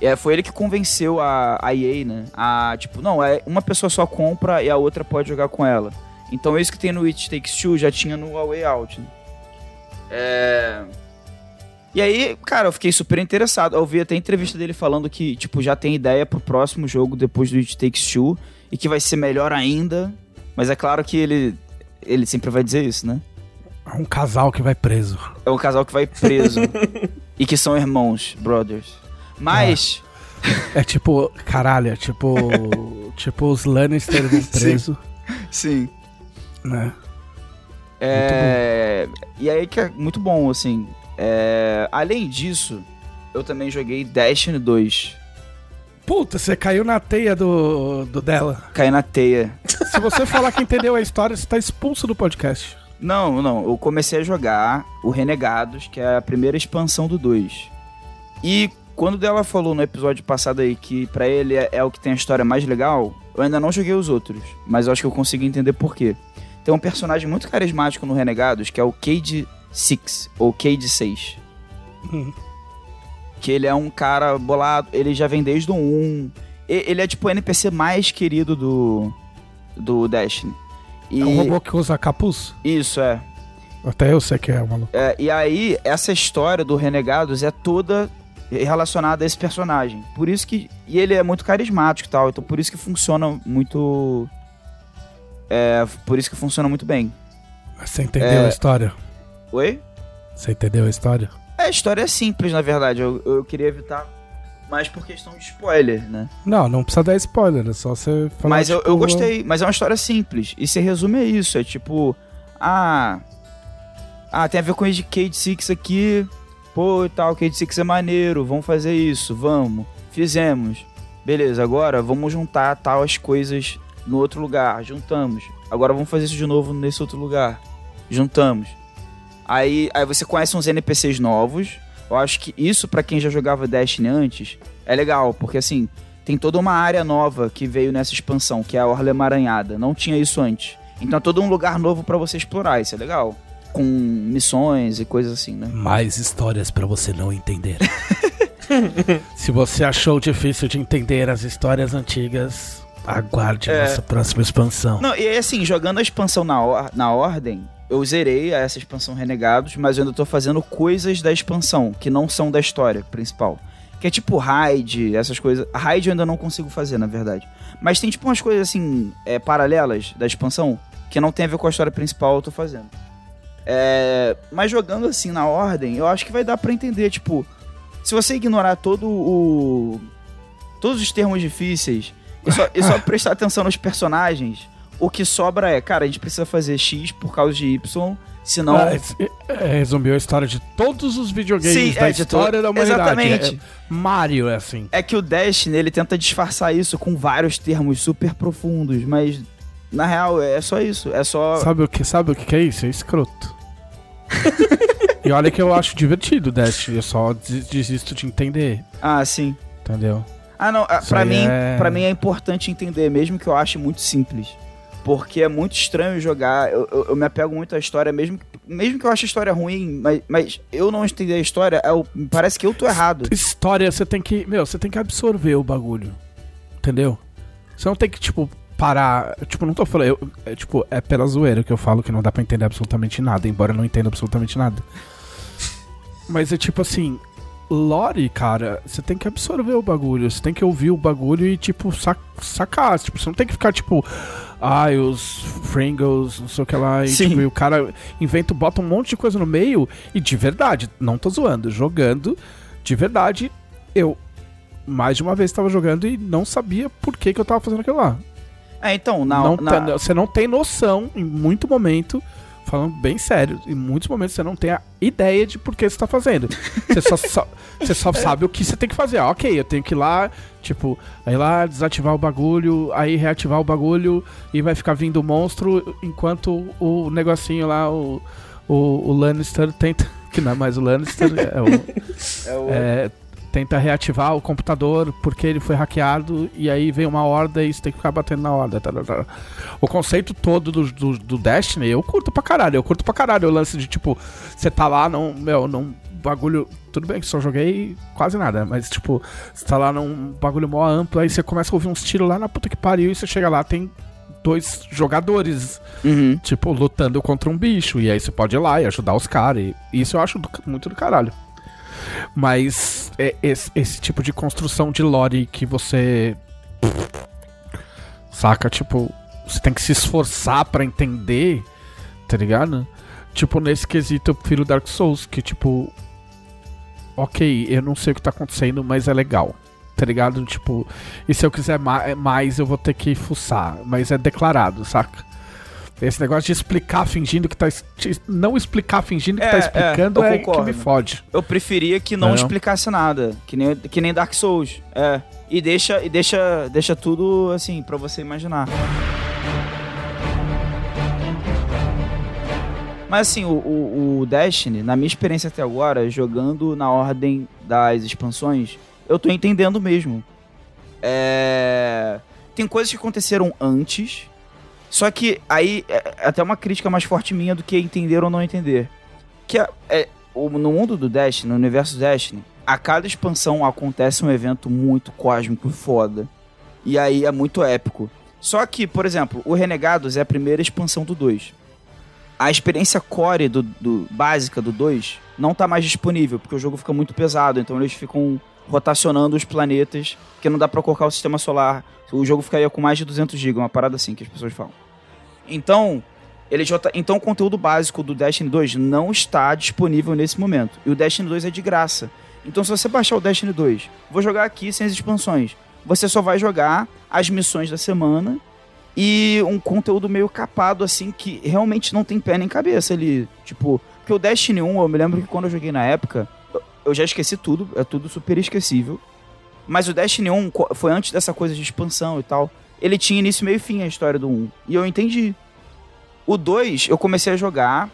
[SPEAKER 2] É, foi ele que convenceu a, a EA, né? A, tipo, não, é uma pessoa só compra e a outra pode jogar com ela. Então isso que tem no It Takes Two já tinha no A Way Out. né? É... E aí, cara, eu fiquei super interessado. Eu vi até entrevista dele falando que, tipo, já tem ideia pro próximo jogo depois do It Takes Two e que vai ser melhor ainda. Mas é claro que ele, ele sempre vai dizer isso, né?
[SPEAKER 1] É um casal que vai preso.
[SPEAKER 2] É um casal que vai preso e que são irmãos, brothers. Mas,
[SPEAKER 1] É tipo, caralho, é tipo. tipo os Lannister vão preso,
[SPEAKER 2] sim.
[SPEAKER 1] né?
[SPEAKER 2] É, e aí que é muito bom, assim. É, além disso, eu também joguei Destiny 2.
[SPEAKER 1] Puta, você caiu na teia do, do dela.
[SPEAKER 2] Caí na teia.
[SPEAKER 1] Se você falar que entendeu a história, você tá expulso do podcast.
[SPEAKER 2] Não, não. Eu comecei a jogar o Renegados, que é a primeira expansão do 2. E quando dela falou no episódio passado aí que pra ele é, é o que tem a história mais legal, eu ainda não joguei os outros, mas eu acho que eu consigo entender por quê. Tem um personagem muito carismático no Renegados, que é o Cade 6, ou Cade 6.
[SPEAKER 1] Hum.
[SPEAKER 2] Que ele é um cara bolado, ele já vem desde o 1. E- Ele é tipo o NPC mais querido do, do Destiny. E,
[SPEAKER 1] É um robô que usa capuz?
[SPEAKER 2] Isso, é.
[SPEAKER 1] Até eu sei que é, maluco.
[SPEAKER 2] É, e aí, essa história do Renegados é toda relacionada a esse personagem. Por isso que. E ele é muito carismático e tal, então por isso que funciona muito. É, por isso que funciona muito bem.
[SPEAKER 1] Você entendeu
[SPEAKER 2] É.
[SPEAKER 1] a história?
[SPEAKER 2] Oi?
[SPEAKER 1] Você entendeu a história?
[SPEAKER 2] É, a história é simples, na verdade. Eu, eu queria evitar mais por questão de spoiler, né?
[SPEAKER 1] Não, não precisa dar spoiler, é só você falar.
[SPEAKER 2] mas eu,
[SPEAKER 1] tipo,
[SPEAKER 2] eu gostei, mas é uma história simples. E se resume a isso: é tipo, ah. Ah, tem a ver com esse Cade Six aqui. Pô, e tal, Cade Six é maneiro, vamos fazer isso, vamos. Fizemos. Beleza, agora vamos juntar tal as coisas no outro lugar. Juntamos. Agora vamos fazer isso de novo nesse outro lugar. Juntamos. Aí, aí você conhece uns NPCs novos. Eu acho que isso, pra quem já jogava Destiny antes, é legal, porque assim, tem toda uma área nova que veio nessa expansão, que é a Orla Emaranhada. Não tinha isso antes. Então é todo um lugar novo pra você explorar, isso é legal. Com missões e coisas assim, né?
[SPEAKER 1] Mais histórias pra você não entender. Se você achou difícil de entender as histórias antigas, aguarde
[SPEAKER 2] É.
[SPEAKER 1] nossa próxima expansão.
[SPEAKER 2] Não, e assim, jogando a expansão na, or- na ordem, eu zerei essa expansão Renegados, mas eu ainda tô fazendo coisas da expansão, que não são da história principal. Que é tipo raid, essas coisas. A raid eu ainda não consigo fazer, na verdade. Mas tem tipo umas coisas assim, é, paralelas da expansão, que não tem a ver com a história principal, eu tô fazendo. É, mas jogando assim na ordem, eu acho que vai dar pra entender, tipo, se você ignorar todo o. todos os termos difíceis e só, e só prestar atenção nos personagens, o que sobra é, cara, a gente precisa fazer X por causa de Y, senão.
[SPEAKER 1] Ah, esse- é, resumiu a história de todos os videogames
[SPEAKER 2] Sim,
[SPEAKER 1] da
[SPEAKER 2] é,
[SPEAKER 1] história
[SPEAKER 2] to-
[SPEAKER 1] da humanidade.
[SPEAKER 2] Exatamente.
[SPEAKER 1] É- Mario é assim.
[SPEAKER 2] É que o Destiny, ele tenta disfarçar isso com vários termos super profundos, mas na real é só isso, é só...
[SPEAKER 1] Sabe o que, sabe o que é isso? É escroto. e olha que eu acho divertido o Destiny, eu só des- desisto de entender,
[SPEAKER 2] Ah, sim.
[SPEAKER 1] entendeu?
[SPEAKER 2] Ah, não, ah,
[SPEAKER 1] Isso
[SPEAKER 2] pra
[SPEAKER 1] aí
[SPEAKER 2] mim,
[SPEAKER 1] é-
[SPEAKER 2] pra mim é importante entender, mesmo que eu ache muito simples. Porque é muito estranho jogar, eu, eu, eu me apego muito à história, mesmo, mesmo que eu ache a história ruim, mas, mas eu não entender a história, é o- parece que eu tô errado.
[SPEAKER 1] História, você tem que. Meu, você tem que absorver o bagulho. Entendeu? Você não tem que, tipo, parar. Tipo, não tô falando. Eu, é, tipo, é pela zoeira que eu falo que não dá pra entender absolutamente nada, embora eu não entenda absolutamente nada. Mas é tipo assim. Lore, cara, você tem que absorver o bagulho, você tem que ouvir o bagulho e, tipo, sac sacar. Tipo, você não tem que ficar, tipo, ai, os Fringles, não sei o que lá, e, tipo, e o cara inventa, bota um monte de coisa no meio e de verdade, não tô zoando, jogando, de verdade, eu mais de uma vez tava jogando e não sabia por que, que eu tava fazendo aquilo lá.
[SPEAKER 2] É, então, na,
[SPEAKER 1] Não
[SPEAKER 2] na-
[SPEAKER 1] tá- você não tem noção em muito momento, falando bem sério, em muitos momentos você não tem a ideia de por que você tá fazendo. Você só, só- você só sabe o que você tem que fazer. Ah, ok, eu tenho que ir lá, tipo, aí lá desativar o bagulho, aí reativar o bagulho e vai ficar vindo o monstro enquanto o negocinho lá, o, o, o Lannister tenta. Que não é mais o Lannister, é o.
[SPEAKER 2] é o-
[SPEAKER 1] É, tenta reativar o computador porque ele foi hackeado e aí vem uma horda e você tem que ficar batendo na horda. tá, tá, tá. O conceito todo do, do, do Destiny eu curto pra caralho. Eu curto pra caralho o lance de tipo, você tá lá num, meu, num bagulho. Tudo bem que só joguei quase nada, mas tipo, você tá lá num bagulho mó amplo, aí você começa a ouvir uns tiros lá na puta que pariu e você chega lá, tem dois jogadores
[SPEAKER 2] Uhum.
[SPEAKER 1] tipo, lutando contra um bicho. E aí você pode ir lá e ajudar os caras. E isso eu acho do- muito do caralho. Mas é esse, esse tipo de construção de lore que você. Saca? Tipo, você tem que se esforçar pra entender, tá ligado? Tipo, nesse quesito eu prefiro Dark Souls, que tipo. Ok, eu não sei o que tá acontecendo, mas é legal. Tá ligado? Tipo, e se eu quiser ma mais, eu vou ter que fuçar. Mas é declarado, saca? Esse negócio de explicar fingindo que tá. Não explicar fingindo que
[SPEAKER 2] É,
[SPEAKER 1] tá
[SPEAKER 2] é,
[SPEAKER 1] explicando
[SPEAKER 2] eu
[SPEAKER 1] é, que me fode.
[SPEAKER 2] Eu preferia que não
[SPEAKER 1] Não.
[SPEAKER 2] explicasse nada, que nem, que nem Dark Souls. É. E deixa, e deixa, deixa tudo assim pra você imaginar. Mas assim, o, o, o Destiny, na minha experiência até agora, jogando na ordem das expansões, eu tô entendendo mesmo. É... Tem coisas que aconteceram antes, só que aí é é até uma crítica mais forte minha do que entender ou não entender. Que é, é, no mundo do Destiny, no universo Destiny, a cada expansão acontece um evento muito cósmico e foda. E aí é muito épico. Só que, por exemplo, o Renegados é a primeira expansão do 2. A experiência core do, do- básica do 2 não tá mais disponível, porque o jogo fica muito pesado, então eles ficam rotacionando os planetas, porque não dá pra colocar o sistema solar. O jogo ficaria com mais de 200 GB, uma parada assim que as pessoas falam. Então, ele já tá- então o conteúdo básico do Destiny 2 não está disponível nesse momento. E o Destiny 2 é de graça. Então se você baixar o Destiny 2, vou jogar aqui sem as expansões. Você só vai jogar as missões da semana e um conteúdo meio capado assim que realmente não tem pé nem cabeça ali. Tipo, porque o Destiny 1, eu me lembro que quando eu joguei na época, eu- já esqueci tudo, é tudo super esquecível. Mas o Destiny 1 co- foi antes dessa coisa de expansão e tal. Ele tinha início, meio e fim a história do 1. E eu entendi. O 2, eu comecei a jogar.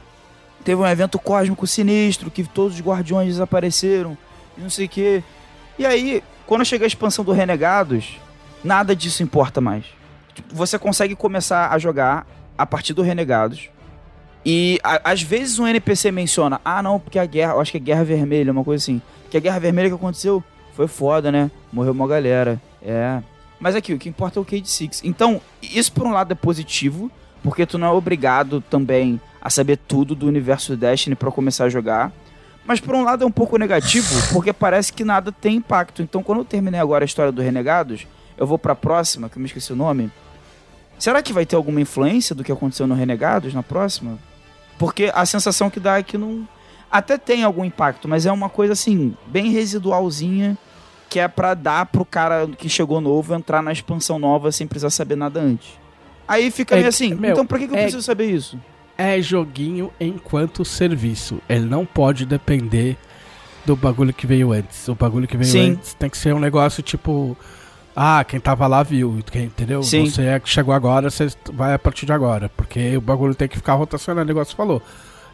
[SPEAKER 2] Teve um evento cósmico sinistro, que todos os guardiões desapareceram, e não sei o quê. E aí, quando chega a expansão do Renegados, nada disso importa mais. Tipo, Você consegue começar a jogar a partir do Renegados. E a- às vezes um NPC menciona, ah não, porque a guerra, eu acho que é Guerra Vermelha, uma coisa assim. Que a Guerra Vermelha que aconteceu foi foda, né? Morreu uma galera. É. Mas aqui, o que importa é o Cade Six. Então, isso por um lado é positivo, porque tu não é obrigado também a saber tudo do universo Destiny pra começar a jogar. Mas por um lado é um pouco negativo, porque parece que nada tem impacto. Então, quando eu terminei agora a história do Renegados, eu vou pra próxima, que eu me esqueci o nome. Será que vai ter alguma influência do que aconteceu no Renegados na próxima? Porque a sensação que dá é que não. Até tem algum impacto, mas é uma coisa assim, bem residualzinha, que é pra dar pro cara que chegou novo entrar na expansão nova sem precisar saber nada antes. Aí fica
[SPEAKER 1] É
[SPEAKER 2] meio
[SPEAKER 1] que-
[SPEAKER 2] assim,
[SPEAKER 1] meu,
[SPEAKER 2] então por que, que eu
[SPEAKER 1] é-
[SPEAKER 2] preciso saber isso?
[SPEAKER 1] É joguinho enquanto serviço. Ele não pode depender do bagulho que veio antes. O bagulho que veio
[SPEAKER 2] Sim.
[SPEAKER 1] antes tem que ser um negócio tipo. Ah, quem tava lá viu, entendeu?
[SPEAKER 2] Sim.
[SPEAKER 1] Você é que chegou agora, você vai a partir de agora. Porque o bagulho tem que ficar rotacionando, o negócio falou.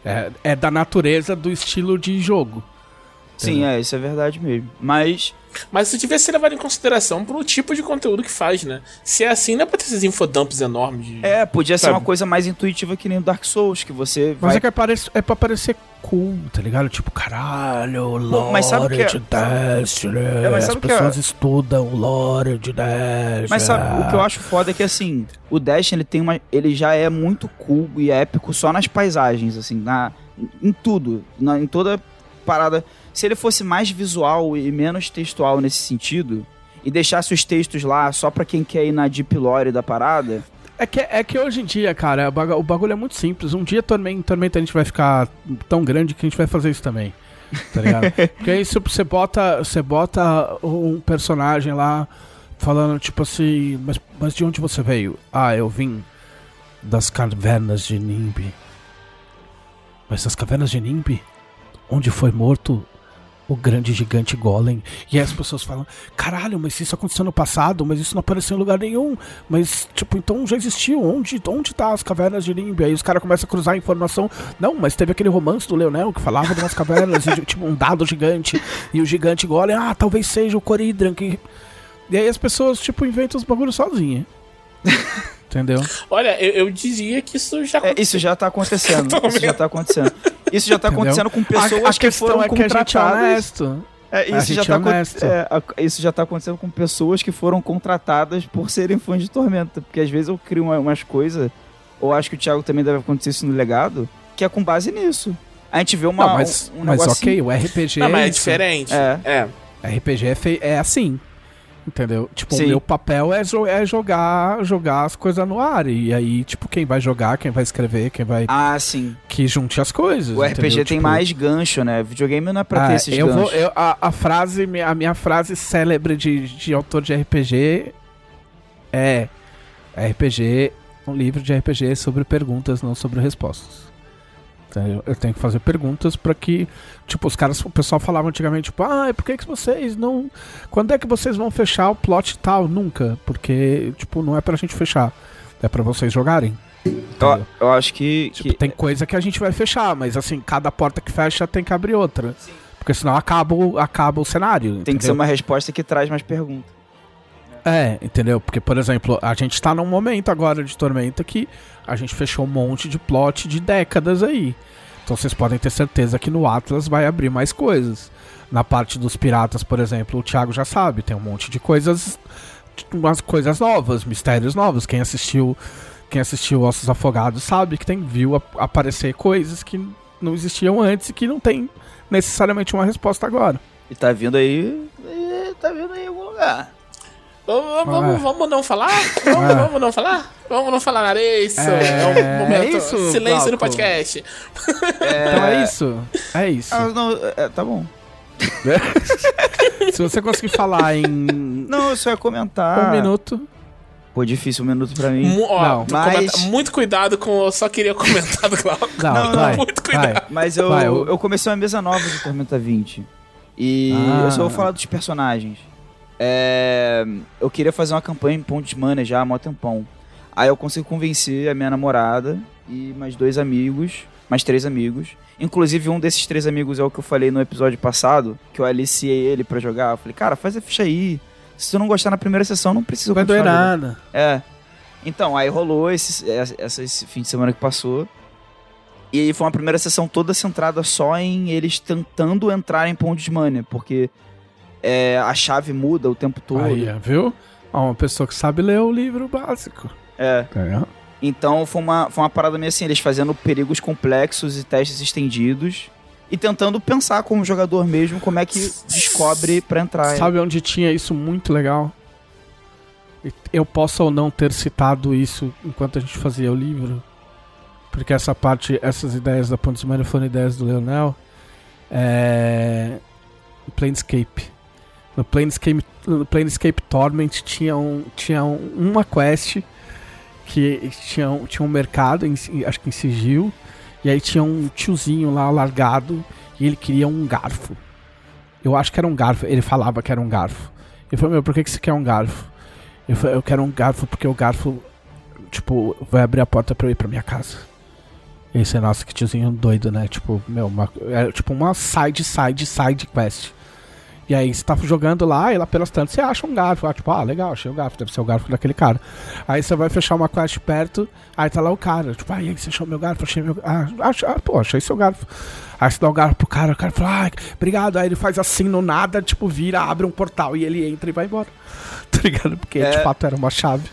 [SPEAKER 1] É, é da natureza do estilo de jogo.
[SPEAKER 2] Sim, é, isso é verdade mesmo. Mas
[SPEAKER 3] Mas isso devia ser levado em consideração pro tipo de conteúdo que faz, né? Se é assim, não é pra ter esses infodumps enormes de.
[SPEAKER 2] É, podia ser
[SPEAKER 3] Sabe?
[SPEAKER 2] uma coisa mais intuitiva que nem o Dark Souls, que você
[SPEAKER 1] Mas
[SPEAKER 2] vai...
[SPEAKER 1] é que aparece, é pra parecer cool, tá ligado? Tipo, caralho, lore
[SPEAKER 2] mas sabe que é-
[SPEAKER 1] de Destiny.
[SPEAKER 2] É, mas
[SPEAKER 1] As
[SPEAKER 2] que é-
[SPEAKER 1] pessoas estudam o lore de Destiny.
[SPEAKER 2] Mas sabe, o que eu acho foda é que, assim, o Dash, ele tem uma... Ele já é muito cool e épico só nas paisagens, assim, na, em tudo, na, em toda parada. Se ele fosse mais visual e menos textual nesse sentido, e deixasse os textos lá só pra quem quer ir na deep lore da parada...
[SPEAKER 1] É que, é que hoje em dia, cara, o bagulho é muito simples. Um dia Tormenta, Tormenta a gente vai ficar tão grande que a gente vai fazer isso também. Tá ligado? Porque aí você bota, você bota um personagem lá falando, tipo assim, mas, mas de onde você veio? Ah, eu vim das cavernas de Nimbi. Mas das cavernas de Nimbi? Onde foi morto o grande gigante Golem? E aí as pessoas falam, caralho, mas isso aconteceu no passado, mas isso não apareceu em lugar nenhum. Mas, tipo, então já existiu. Onde, onde tá as cavernas de Nimbi? Aí os caras começam a cruzar a informação. Não, mas teve aquele romance do Leonel que falava de umas cavernas e tipo um dado gigante. E o gigante Golem, ah, talvez seja o Coridran que. E aí as pessoas, tipo, inventam os bagulhos sozinhas. Entendeu?
[SPEAKER 3] Olha, eu, eu dizia que isso já
[SPEAKER 2] É, isso já tá acontecendo, isso já tá acontecendo. Isso já tá
[SPEAKER 1] Entendeu?
[SPEAKER 2] acontecendo com
[SPEAKER 1] A-
[SPEAKER 2] pessoas
[SPEAKER 1] a
[SPEAKER 2] que
[SPEAKER 1] questão
[SPEAKER 2] foram
[SPEAKER 1] é que a é
[SPEAKER 2] contratadas...
[SPEAKER 1] honesto.
[SPEAKER 2] É,
[SPEAKER 1] A
[SPEAKER 2] isso, já
[SPEAKER 1] gente
[SPEAKER 2] tá
[SPEAKER 1] é
[SPEAKER 2] é, a- isso já tá acontecendo com pessoas que foram contratadas por serem fãs de Tormenta. Porque às vezes eu crio uma- umas coisas, ou acho que o Thiago também deve acontecer isso no legado, que é com base nisso. a gente vê uma,
[SPEAKER 1] não, mas,
[SPEAKER 2] um, um
[SPEAKER 1] mas ok, o RPG
[SPEAKER 3] Não, mas é
[SPEAKER 1] isso.
[SPEAKER 3] diferente.
[SPEAKER 2] É.
[SPEAKER 3] é.
[SPEAKER 1] RPG é, fei- é assim. Entendeu? Tipo,
[SPEAKER 2] Sim.
[SPEAKER 1] o meu papel é, jo- é jogar, jogar as coisas no ar. E aí, tipo, quem vai jogar, quem vai escrever, quem vai.
[SPEAKER 2] Ah, sim.
[SPEAKER 1] Que junte as coisas.
[SPEAKER 2] O RPG
[SPEAKER 1] entendeu?
[SPEAKER 2] tem
[SPEAKER 1] Tipo,
[SPEAKER 2] mais gancho, né? Videogame não é pra ter
[SPEAKER 1] ah,
[SPEAKER 2] esses
[SPEAKER 1] eu
[SPEAKER 2] ganchos.
[SPEAKER 1] vou, eu- a, a frase, a minha frase célebre de, de autor de RPG é RPG, um livro de RPG sobre perguntas, não sobre respostas. Então, Eu, tenho que fazer perguntas pra que, tipo, os caras, o pessoal falava antigamente, tipo, ah, por que, que vocês não. Quando é que vocês vão fechar o plot e tal? Nunca. Porque, tipo, não é pra gente fechar. É pra vocês jogarem.
[SPEAKER 2] Eu, eu acho que.
[SPEAKER 1] Tipo,
[SPEAKER 2] que-
[SPEAKER 1] tem coisa que a gente vai fechar, mas assim, cada porta que fecha tem que abrir outra. Porque senão acaba, acaba o cenário.
[SPEAKER 2] tem que ser uma resposta que traz mais perguntas.
[SPEAKER 1] É, entendeu? Porque, por exemplo, a gente tá num momento agora de Tormenta que a gente fechou um monte de plot de décadas aí. Então vocês podem ter certeza que no Atlas vai abrir mais coisas. Na parte dos piratas, por exemplo, o Thiago já sabe, tem um monte de coisas. umas coisas novas, mistérios novos. Quem assistiu. Quem assistiu Ossos Afogados sabe que tem viu ap- aparecer coisas que não existiam antes e que não tem necessariamente uma resposta agora.
[SPEAKER 2] E tá vindo aí. Tá vindo aí em algum lugar.
[SPEAKER 3] Vamos, vamos,
[SPEAKER 1] É.
[SPEAKER 3] vamos não falar? Vamos,
[SPEAKER 1] É.
[SPEAKER 3] vamos não falar? Vamos não falar nada. É isso.
[SPEAKER 1] É,
[SPEAKER 3] É, um momento.
[SPEAKER 1] é isso,
[SPEAKER 3] Silêncio
[SPEAKER 1] Glauco.
[SPEAKER 3] no podcast.
[SPEAKER 1] Então é isso. É isso.
[SPEAKER 2] Ah, não, é, tá bom.
[SPEAKER 1] Se você conseguir falar em
[SPEAKER 2] Não, eu só ia comentar.
[SPEAKER 1] um minuto.
[SPEAKER 2] Pô, difícil um minuto pra mim.
[SPEAKER 3] Mu- ó,
[SPEAKER 1] Não,
[SPEAKER 2] mas-
[SPEAKER 3] comenta- muito cuidado com. Eu só queria comentar do Glauco.
[SPEAKER 1] Não,
[SPEAKER 2] Não, não,
[SPEAKER 1] vai,
[SPEAKER 3] muito cuidado.
[SPEAKER 1] vai.
[SPEAKER 2] Mas eu,
[SPEAKER 1] Vai, eu-
[SPEAKER 2] eu comecei uma mesa nova de Tormenta 20. E
[SPEAKER 1] Ah.
[SPEAKER 2] eu só vou falar dos personagens. É, eu queria fazer uma campanha em Ponte Mana já há mó tempão. Aí eu consegui convencer a minha namorada e mais dois amigos, mais três amigos. Inclusive, um desses três amigos é o que eu falei no episódio passado, que eu aliciei ele pra jogar. Eu falei, cara, faz a ficha aí. Se tu não gostar na primeira sessão, não precisa
[SPEAKER 1] Não vai doer
[SPEAKER 2] continuar jogando."
[SPEAKER 1] nada.
[SPEAKER 2] É. Então, aí rolou esse, essa- esse fim de semana que passou. E foi uma primeira sessão toda centrada só em eles tentando entrar em Pond de Money, porque é, a chave muda o tempo todo.
[SPEAKER 1] Aí, viu? Ó, uma pessoa que sabe ler o livro básico.
[SPEAKER 2] É.
[SPEAKER 1] É.
[SPEAKER 2] Então foi uma, foi uma parada meio assim, eles fazendo perigos complexos e testes estendidos. E tentando pensar como jogador mesmo como é que descobre pra entrar.
[SPEAKER 1] Sabe onde tinha isso muito legal? Eu posso ou não ter citado isso enquanto a gente fazia o livro. Porque essa parte, essas ideias da Pontes Mania foram ideias do Leonel. É. Planescape. No Planescape, no Planescape Torment tinha, um, tinha um- uma quest que tinha, um- tinha um mercado, em, acho que em sigil. E aí tinha um tiozinho lá largado e ele queria um garfo. Eu acho que era um garfo. Ele falava que era um garfo. Ele falou, meu, por que, que você quer um garfo? Eu falei, eu quero um garfo porque o garfo, tipo, vai abrir a porta pra eu ir pra minha casa. E aí você, nossa, que tiozinho doido, né? Tipo, meu, uma, é tipo uma side, side, side quest. E aí você tá jogando lá e lá pelas tantas você acha um garfo. Ah, tipo, ah, legal, achei o garfo, deve ser o garfo daquele cara. Aí você vai fechar uma quest perto, aí tá lá o cara. Tipo, ah, e aí você achou meu garfo? Achei meu Ah, ach, ah pô, achei seu garfo. Aí você dá o garfo pro cara, o cara fala, ah, obrigado. Aí ele faz assim no nada, tipo, vira, abre um portal e ele entra e vai embora. Tá ligado? Porque
[SPEAKER 2] É.
[SPEAKER 1] de fato era uma chave.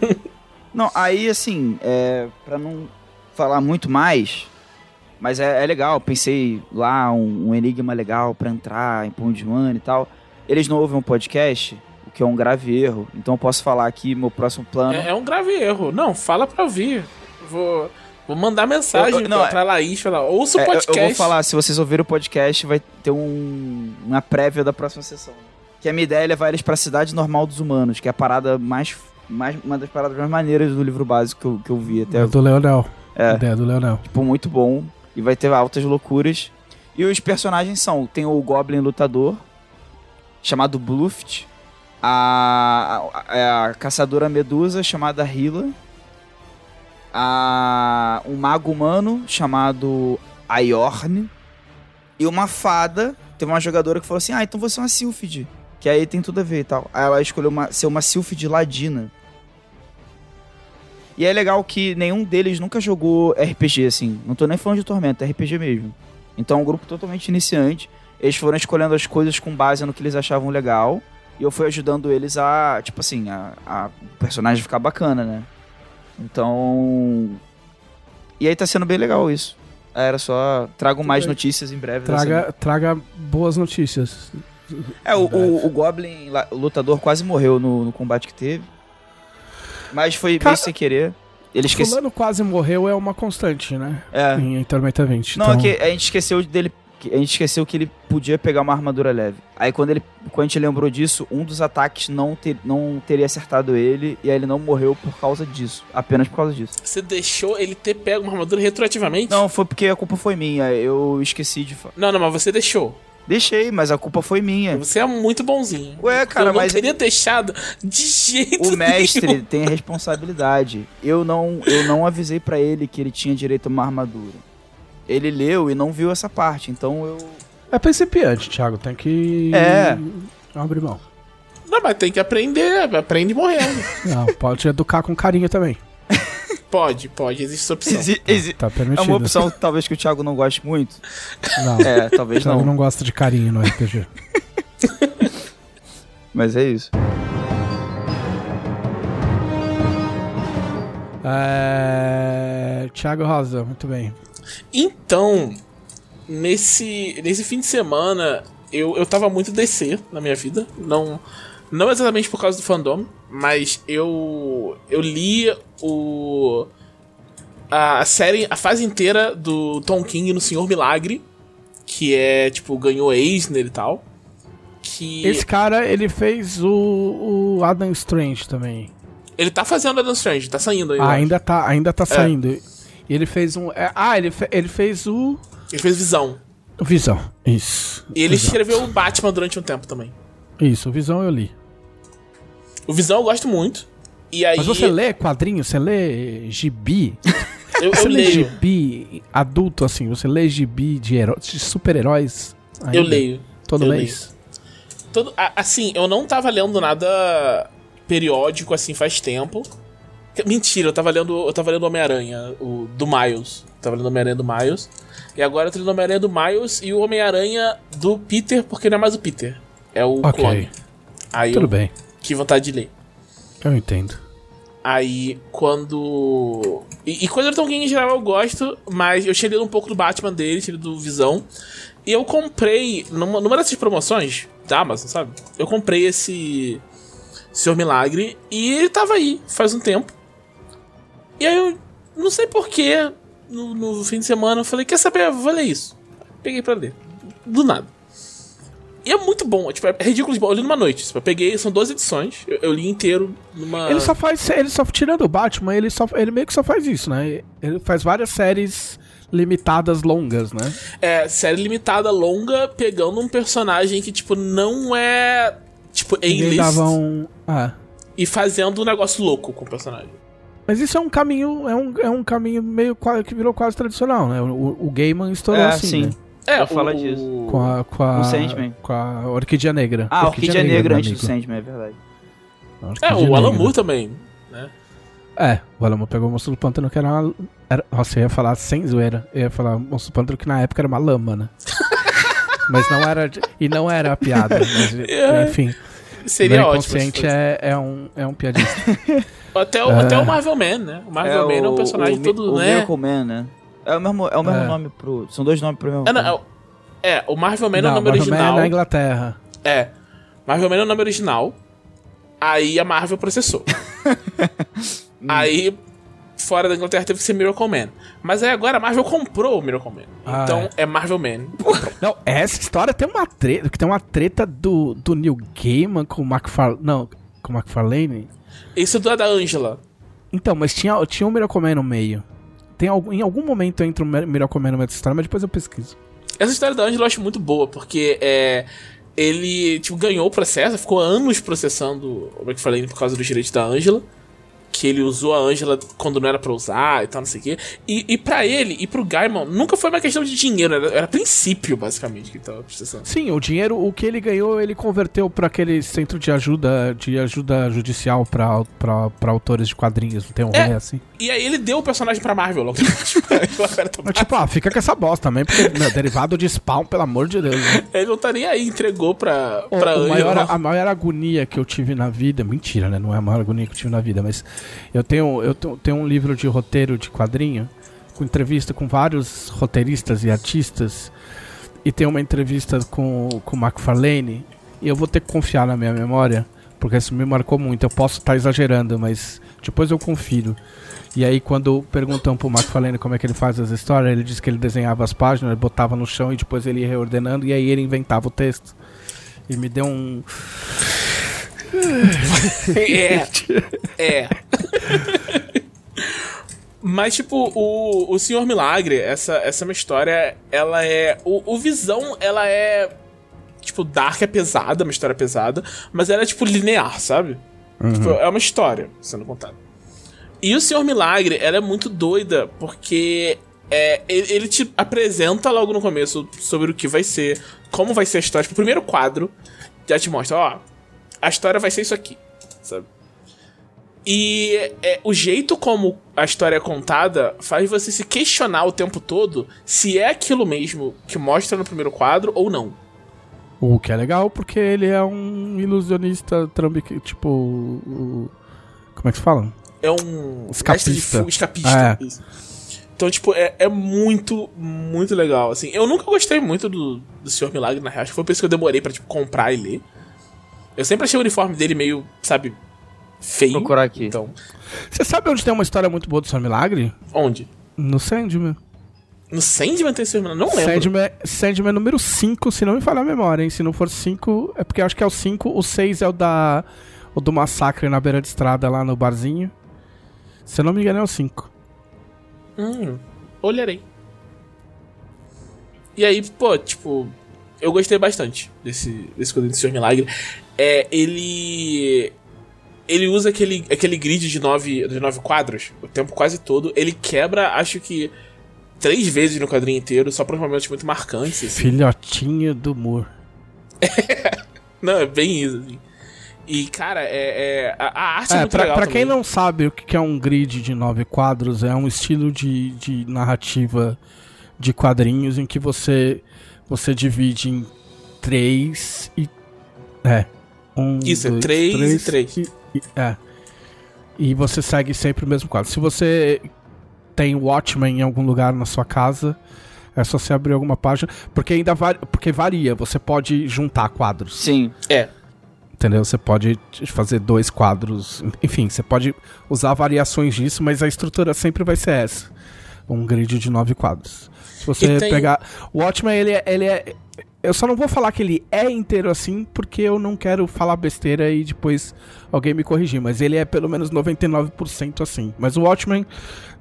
[SPEAKER 2] Não, aí assim, é, pra não falar muito mais, mas é, é legal, pensei lá um, um enigma legal pra entrar em Pond de Money e tal. Eles não ouvem um podcast, o que é um grave erro, então eu posso falar aqui meu próximo plano.
[SPEAKER 3] É, é um grave erro. Não, fala pra ouvir. Vou, vou mandar mensagem
[SPEAKER 2] Eu- eu- não,
[SPEAKER 3] pra, pra Laís falar. Ouça o
[SPEAKER 2] É, eu-
[SPEAKER 3] podcast.
[SPEAKER 2] Eu, vou falar, se vocês ouvirem o podcast, vai ter um, uma prévia da próxima sessão. Que a minha ideia é levar eles pra cidade normal dos humanos, que é a parada mais. mais uma das paradas mais maneiras do livro básico que eu, que eu vi até
[SPEAKER 1] É do Leonel.
[SPEAKER 2] É.
[SPEAKER 1] Ideia do Leonel.
[SPEAKER 2] tipo, muito bom. E vai ter altas loucuras. E os personagens são: tem o Goblin Lutador, chamado Bluft, a, a, a caçadora Medusa, chamada Hila, a, um mago humano, chamado Ayorn, e uma fada. Teve uma jogadora que falou assim: Ah, então você é uma Sylphid. Que aí tem tudo a ver e tal. Aí ela escolheu uma, ser uma Sylphid Ladina. E é legal que nenhum deles nunca jogou RPG, assim. Não tô nem falando de Tormenta, é RPG mesmo. Então é um grupo totalmente iniciante. Eles foram escolhendo as coisas com base no que eles achavam legal. E eu fui ajudando eles a, tipo assim, a, a o personagem ficar bacana, né? Então. E aí tá sendo bem legal isso. Ah, Era só. Trago mais notícias em breve.
[SPEAKER 1] Traga, traga boas notícias.
[SPEAKER 2] É, o, o, o Goblin, o lutador, quase morreu no, no combate que teve. Mas foi
[SPEAKER 1] Cara-
[SPEAKER 2] meio sem querer. Ele esqueceu.
[SPEAKER 1] Fulano quase morreu é uma constante, né?
[SPEAKER 2] É.
[SPEAKER 1] Em Tormenta 20.
[SPEAKER 2] Não,
[SPEAKER 1] então...
[SPEAKER 2] é que a gente esqueceu dele. que A gente esqueceu que ele podia pegar uma armadura leve. Aí quando, ele, quando a gente lembrou disso, um dos ataques não, ter, não teria acertado ele. E aí ele não morreu por causa disso. Apenas por causa disso.
[SPEAKER 3] Você deixou ele ter pego uma armadura retroativamente?
[SPEAKER 2] Não, foi porque a culpa foi minha. Eu esqueci de. fa-
[SPEAKER 3] Não, não, mas você deixou.
[SPEAKER 2] Deixei, mas a culpa foi minha.
[SPEAKER 3] Você é muito bonzinho.
[SPEAKER 2] Ué, cara,
[SPEAKER 3] Eu não
[SPEAKER 2] mas-
[SPEAKER 3] teria deixado de jeito
[SPEAKER 2] O mestre
[SPEAKER 3] nenhum.
[SPEAKER 2] tem a responsabilidade. Eu não, eu não avisei pra ele que ele tinha direito a uma armadura. Ele leu e não viu essa parte, então eu.
[SPEAKER 1] É principiante, Thiago. Tem que.
[SPEAKER 2] É.
[SPEAKER 1] Abrir mão.
[SPEAKER 3] Não, mas tem que aprender. Aprende morrendo.
[SPEAKER 1] Não, pode educar com carinho também.
[SPEAKER 3] Pode, pode. Existe essa opção.
[SPEAKER 2] Exi- exi-
[SPEAKER 1] Tá
[SPEAKER 2] É
[SPEAKER 1] permitido.
[SPEAKER 2] uma opção talvez que o Thiago não goste muito.
[SPEAKER 1] Não.
[SPEAKER 2] É, talvez
[SPEAKER 1] Thiago
[SPEAKER 2] não.
[SPEAKER 1] não gosta de carinho no RPG.
[SPEAKER 2] Mas é isso.
[SPEAKER 1] É... Thiago Rosa, muito bem.
[SPEAKER 3] Então, nesse, nesse fim de semana, eu, eu tava muito DC na minha vida. Não, não exatamente por causa do fandom, mas eu, eu li o. A série, a fase inteira do Tom King no Senhor Milagre, que é, tipo, ganhou Eisner e tal. Que
[SPEAKER 1] Esse cara, ele fez o, o Adam Strange também.
[SPEAKER 3] ele tá fazendo Adam Strange, tá saindo ainda.
[SPEAKER 1] Ah, ainda tá, ainda tá saindo. E ele fez um. é, ah, ele, fe- ele fez o.
[SPEAKER 3] Ele fez Visão.
[SPEAKER 1] Visão. Isso.
[SPEAKER 3] E ele
[SPEAKER 1] Exato.
[SPEAKER 3] escreveu o Batman durante um tempo também.
[SPEAKER 1] Isso, Visão eu li.
[SPEAKER 3] O Visão eu gosto muito. E aí
[SPEAKER 1] Mas você lê quadrinho? Você lê gibi?
[SPEAKER 3] eu,
[SPEAKER 1] Você
[SPEAKER 3] eu
[SPEAKER 1] lê
[SPEAKER 3] leio.
[SPEAKER 1] gibi adulto, assim? Você lê gibi de, heró- de super-heróis?
[SPEAKER 3] Eu leio.
[SPEAKER 1] Todo
[SPEAKER 3] eu
[SPEAKER 1] mês?
[SPEAKER 3] Todo, a- assim, eu não tava lendo nada periódico assim faz tempo. Mentira, eu tava lendo, eu tava lendo Homem-Aranha, o do Miles. Tava lendo Homem-Aranha do Miles. E agora eu tô lendo Homem-Aranha do Miles e o Homem-Aranha do Peter, porque não é mais o Peter. É o
[SPEAKER 1] Ok.
[SPEAKER 3] clone. Aí
[SPEAKER 1] Tudo
[SPEAKER 3] eu
[SPEAKER 1] bem.
[SPEAKER 3] Tive vontade de ler.
[SPEAKER 1] Eu entendo.
[SPEAKER 3] Aí, quando. E, e quando eu tô em geral eu gosto, mas eu tinha lido um pouco do Batman dele, tinha lido do Visão. E eu comprei, numa, numa dessas promoções da Amazon, sabe? Eu comprei esse. Senhor Milagre e ele tava aí faz um tempo. E aí eu não sei porquê, no, no fim de semana, eu falei: Quer saber? Eu vou ler isso. Peguei pra ler. Do nada. E é muito bom, tipo, é ridículo de bom. Eu li numa noite. Tipo, eu peguei, são 12 edições, eu, eu li inteiro numa.
[SPEAKER 1] Ele só faz. Ele só, tirando o Batman, ele, só, ele meio que só faz isso, né? Ele faz várias séries limitadas longas, né?
[SPEAKER 3] É, série limitada, longa, pegando um personagem que, tipo, não é. Tipo,
[SPEAKER 1] Ninguém
[SPEAKER 3] A-list.
[SPEAKER 1] dava um. Ah.
[SPEAKER 3] E fazendo um negócio louco com o personagem.
[SPEAKER 1] Mas isso é um caminho. É um, é um caminho meio que virou quase tradicional, né? O, o Gaiman estourou
[SPEAKER 2] É,
[SPEAKER 1] assim.
[SPEAKER 2] sim.
[SPEAKER 1] Né?
[SPEAKER 3] É,
[SPEAKER 2] Eu falo disso.
[SPEAKER 1] Com a. Com a,
[SPEAKER 2] O Sandman.
[SPEAKER 1] Com a Orquídea Negra.
[SPEAKER 2] Ah, Orquídea Negra
[SPEAKER 1] meu
[SPEAKER 2] antes do. Sandman, é verdade.
[SPEAKER 3] É,
[SPEAKER 1] Orquídea
[SPEAKER 3] o Alan
[SPEAKER 1] Negra.
[SPEAKER 3] Moore também.
[SPEAKER 1] É, o Alan Moore pegou o Monstro do Pântano que era uma. Era, nossa, eu ia falar sem zoeira. Eu ia falar Monstro do Pântano que na época era uma lama, né? mas não era. E não era a piada. Mas,
[SPEAKER 3] É.
[SPEAKER 1] enfim.
[SPEAKER 3] Seria
[SPEAKER 1] meu
[SPEAKER 3] ótimo. se
[SPEAKER 1] inconsciente
[SPEAKER 3] fosse.
[SPEAKER 1] é, é, um, é um piadista.
[SPEAKER 3] Até, o, até o Marvel Man, né? O Marvel Man é um personagem
[SPEAKER 2] o,
[SPEAKER 3] todo,
[SPEAKER 2] o
[SPEAKER 3] né?
[SPEAKER 2] Miracle Man, né? É o mesmo, é o mesmo
[SPEAKER 1] É.
[SPEAKER 2] nome pro. São dois nomes pro mesmo.
[SPEAKER 3] É, não, é, o- é, o Marvel Man é o
[SPEAKER 1] não,
[SPEAKER 3] nome
[SPEAKER 1] Marvel Man
[SPEAKER 3] original.
[SPEAKER 1] é na Inglaterra.
[SPEAKER 3] É. Marvel Man é o nome original. Aí a Marvel processou. aí, fora da Inglaterra, teve que ser Miracle Man. Mas aí agora a Marvel comprou o Miracle Man.
[SPEAKER 1] Ah,
[SPEAKER 3] então é. Marvel Man.
[SPEAKER 1] Não, essa história tem uma treta. Que tem uma treta do, do Neil Gaiman com o McFarlane. Não, com o McFarlane.
[SPEAKER 3] Isso é da Angela.
[SPEAKER 1] Então, mas tinha, tinha um Miracle Man no meio. Tem em algum momento entra Man no meio dessa história, mas depois eu pesquiso.
[SPEAKER 3] Essa história da Angela eu acho muito boa, porque é, ele tipo, ganhou o processo, ficou anos processando o McFarlane por causa dos direitos da Angela. Que ele usou a Angela quando não era pra usar e tal, não sei o quê. E, e pra ele e pro Gaiman, nunca foi uma questão de dinheiro, era, era princípio, basicamente, que ele tava processando.
[SPEAKER 1] Sim, o dinheiro, o que ele ganhou, ele converteu pra aquele centro de ajuda de ajuda judicial pra, pra, pra autores de quadrinhos. Não tem um
[SPEAKER 3] É.
[SPEAKER 1] rolê assim?
[SPEAKER 3] E aí ele deu o personagem pra Marvel logo. Tipo,
[SPEAKER 1] Mas tipo, ah, fica com essa bosta também, porque meu, derivado de spawn, pelo amor de Deus. Né?
[SPEAKER 3] Ele não tá nem aí, entregou pra,
[SPEAKER 1] O-
[SPEAKER 3] pra
[SPEAKER 1] o
[SPEAKER 3] Angela.
[SPEAKER 1] maior, a maior agonia que eu tive na vida, mentira, né? Não é a maior agonia que eu tive na vida, mas eu tenho, eu tenho, um livro de roteiro de quadrinho com entrevista com vários roteiristas e artistas. E tem uma entrevista com, com o McFarlane. E eu vou ter que confiar na minha memória, porque isso me marcou muito. Eu posso estar exagerando, mas depois eu confiro. E aí, quando perguntam pro McFarlane como é que ele faz as histórias, ele diz que ele desenhava as páginas, botava no chão e depois ele ia reordenando, e aí ele inventava o texto. E me deu um.
[SPEAKER 3] é. É. Mas, tipo, o, o Senhor Milagre, essa, essa é uma história, ela é. O, o Visão, ela é. Tipo, Dark é pesada, uma história pesada, mas ela é, tipo, linear, sabe? Tipo, é uma história sendo contada. E o Senhor Milagre, ela é muito doida, porque é, ele, ele te apresenta logo no começo sobre o que vai ser, como vai ser a história. Tipo, o primeiro quadro já te mostra, ó, a história vai ser isso aqui, sabe? E é, o jeito como a história é contada faz você se questionar o tempo todo se é aquilo mesmo que mostra no primeiro quadro ou não.
[SPEAKER 1] O que é legal, porque ele é um ilusionista trambique, tipo. o- como é que se fala?
[SPEAKER 3] É um
[SPEAKER 1] Escapista.
[SPEAKER 3] fuga, escapista.
[SPEAKER 1] É.
[SPEAKER 3] Então, tipo, é, é muito, muito legal, assim. Eu nunca gostei muito do, do Senhor Milagre, na real. Acho que foi por isso que eu demorei pra, tipo, comprar e ler. Eu sempre achei o uniforme dele meio, sabe, feio.
[SPEAKER 2] Procurar aqui.
[SPEAKER 3] Então,
[SPEAKER 1] Você sabe onde tem uma história muito boa do Sr. Milagre?
[SPEAKER 3] onde?
[SPEAKER 1] No Sandman.
[SPEAKER 3] No Sandman tem Milagre? Não lembro.
[SPEAKER 1] Sandman, Sandman é número 5, se não me falhar a memória, hein? Se não for 5, é porque eu acho que é o 5. O 6 é o da. O do massacre na beira de estrada lá no barzinho. Se eu não me engano, é o 5.
[SPEAKER 3] Hum, olharei. E aí, pô, tipo, eu gostei bastante desse, desse quadrinho do Senhor Milagre. É, ele. Ele usa aquele, aquele grid de nove, de nove quadros o tempo quase todo. Ele quebra, acho que, três vezes no quadrinho inteiro, só para momentos muito marcantes. assim.
[SPEAKER 1] Filhotinho do Moore.
[SPEAKER 3] Não, é bem isso, assim. E, cara, é, é- a, a arte é,
[SPEAKER 1] É,
[SPEAKER 3] muito
[SPEAKER 1] pra,
[SPEAKER 3] legal
[SPEAKER 1] pra quem
[SPEAKER 3] também.
[SPEAKER 1] não sabe o que que é um grid de nove quadros, é um estilo de, de narrativa de quadrinhos em que você você divide em três e. É. Um,
[SPEAKER 3] Isso, é
[SPEAKER 1] dois,
[SPEAKER 3] três e três.
[SPEAKER 1] e- e- é. E você segue sempre o mesmo quadro. Se você tem Watchmen em algum lugar na sua casa, é só você abrir alguma página. Porque ainda varia, porque varia, você pode juntar quadros.
[SPEAKER 2] Sim.
[SPEAKER 3] É.
[SPEAKER 1] Entendeu? Você pode fazer dois quadros. Enfim, você pode usar variações disso, mas a estrutura sempre vai ser essa. Um grid de nove quadros. Se você
[SPEAKER 3] tem-
[SPEAKER 1] pegar. O Watchmen, ele é, ele é. Eu só não vou falar que ele é inteiro assim, porque eu não quero falar besteira e depois alguém me corrigir. Mas ele é pelo menos 99% assim. Mas o Watchmen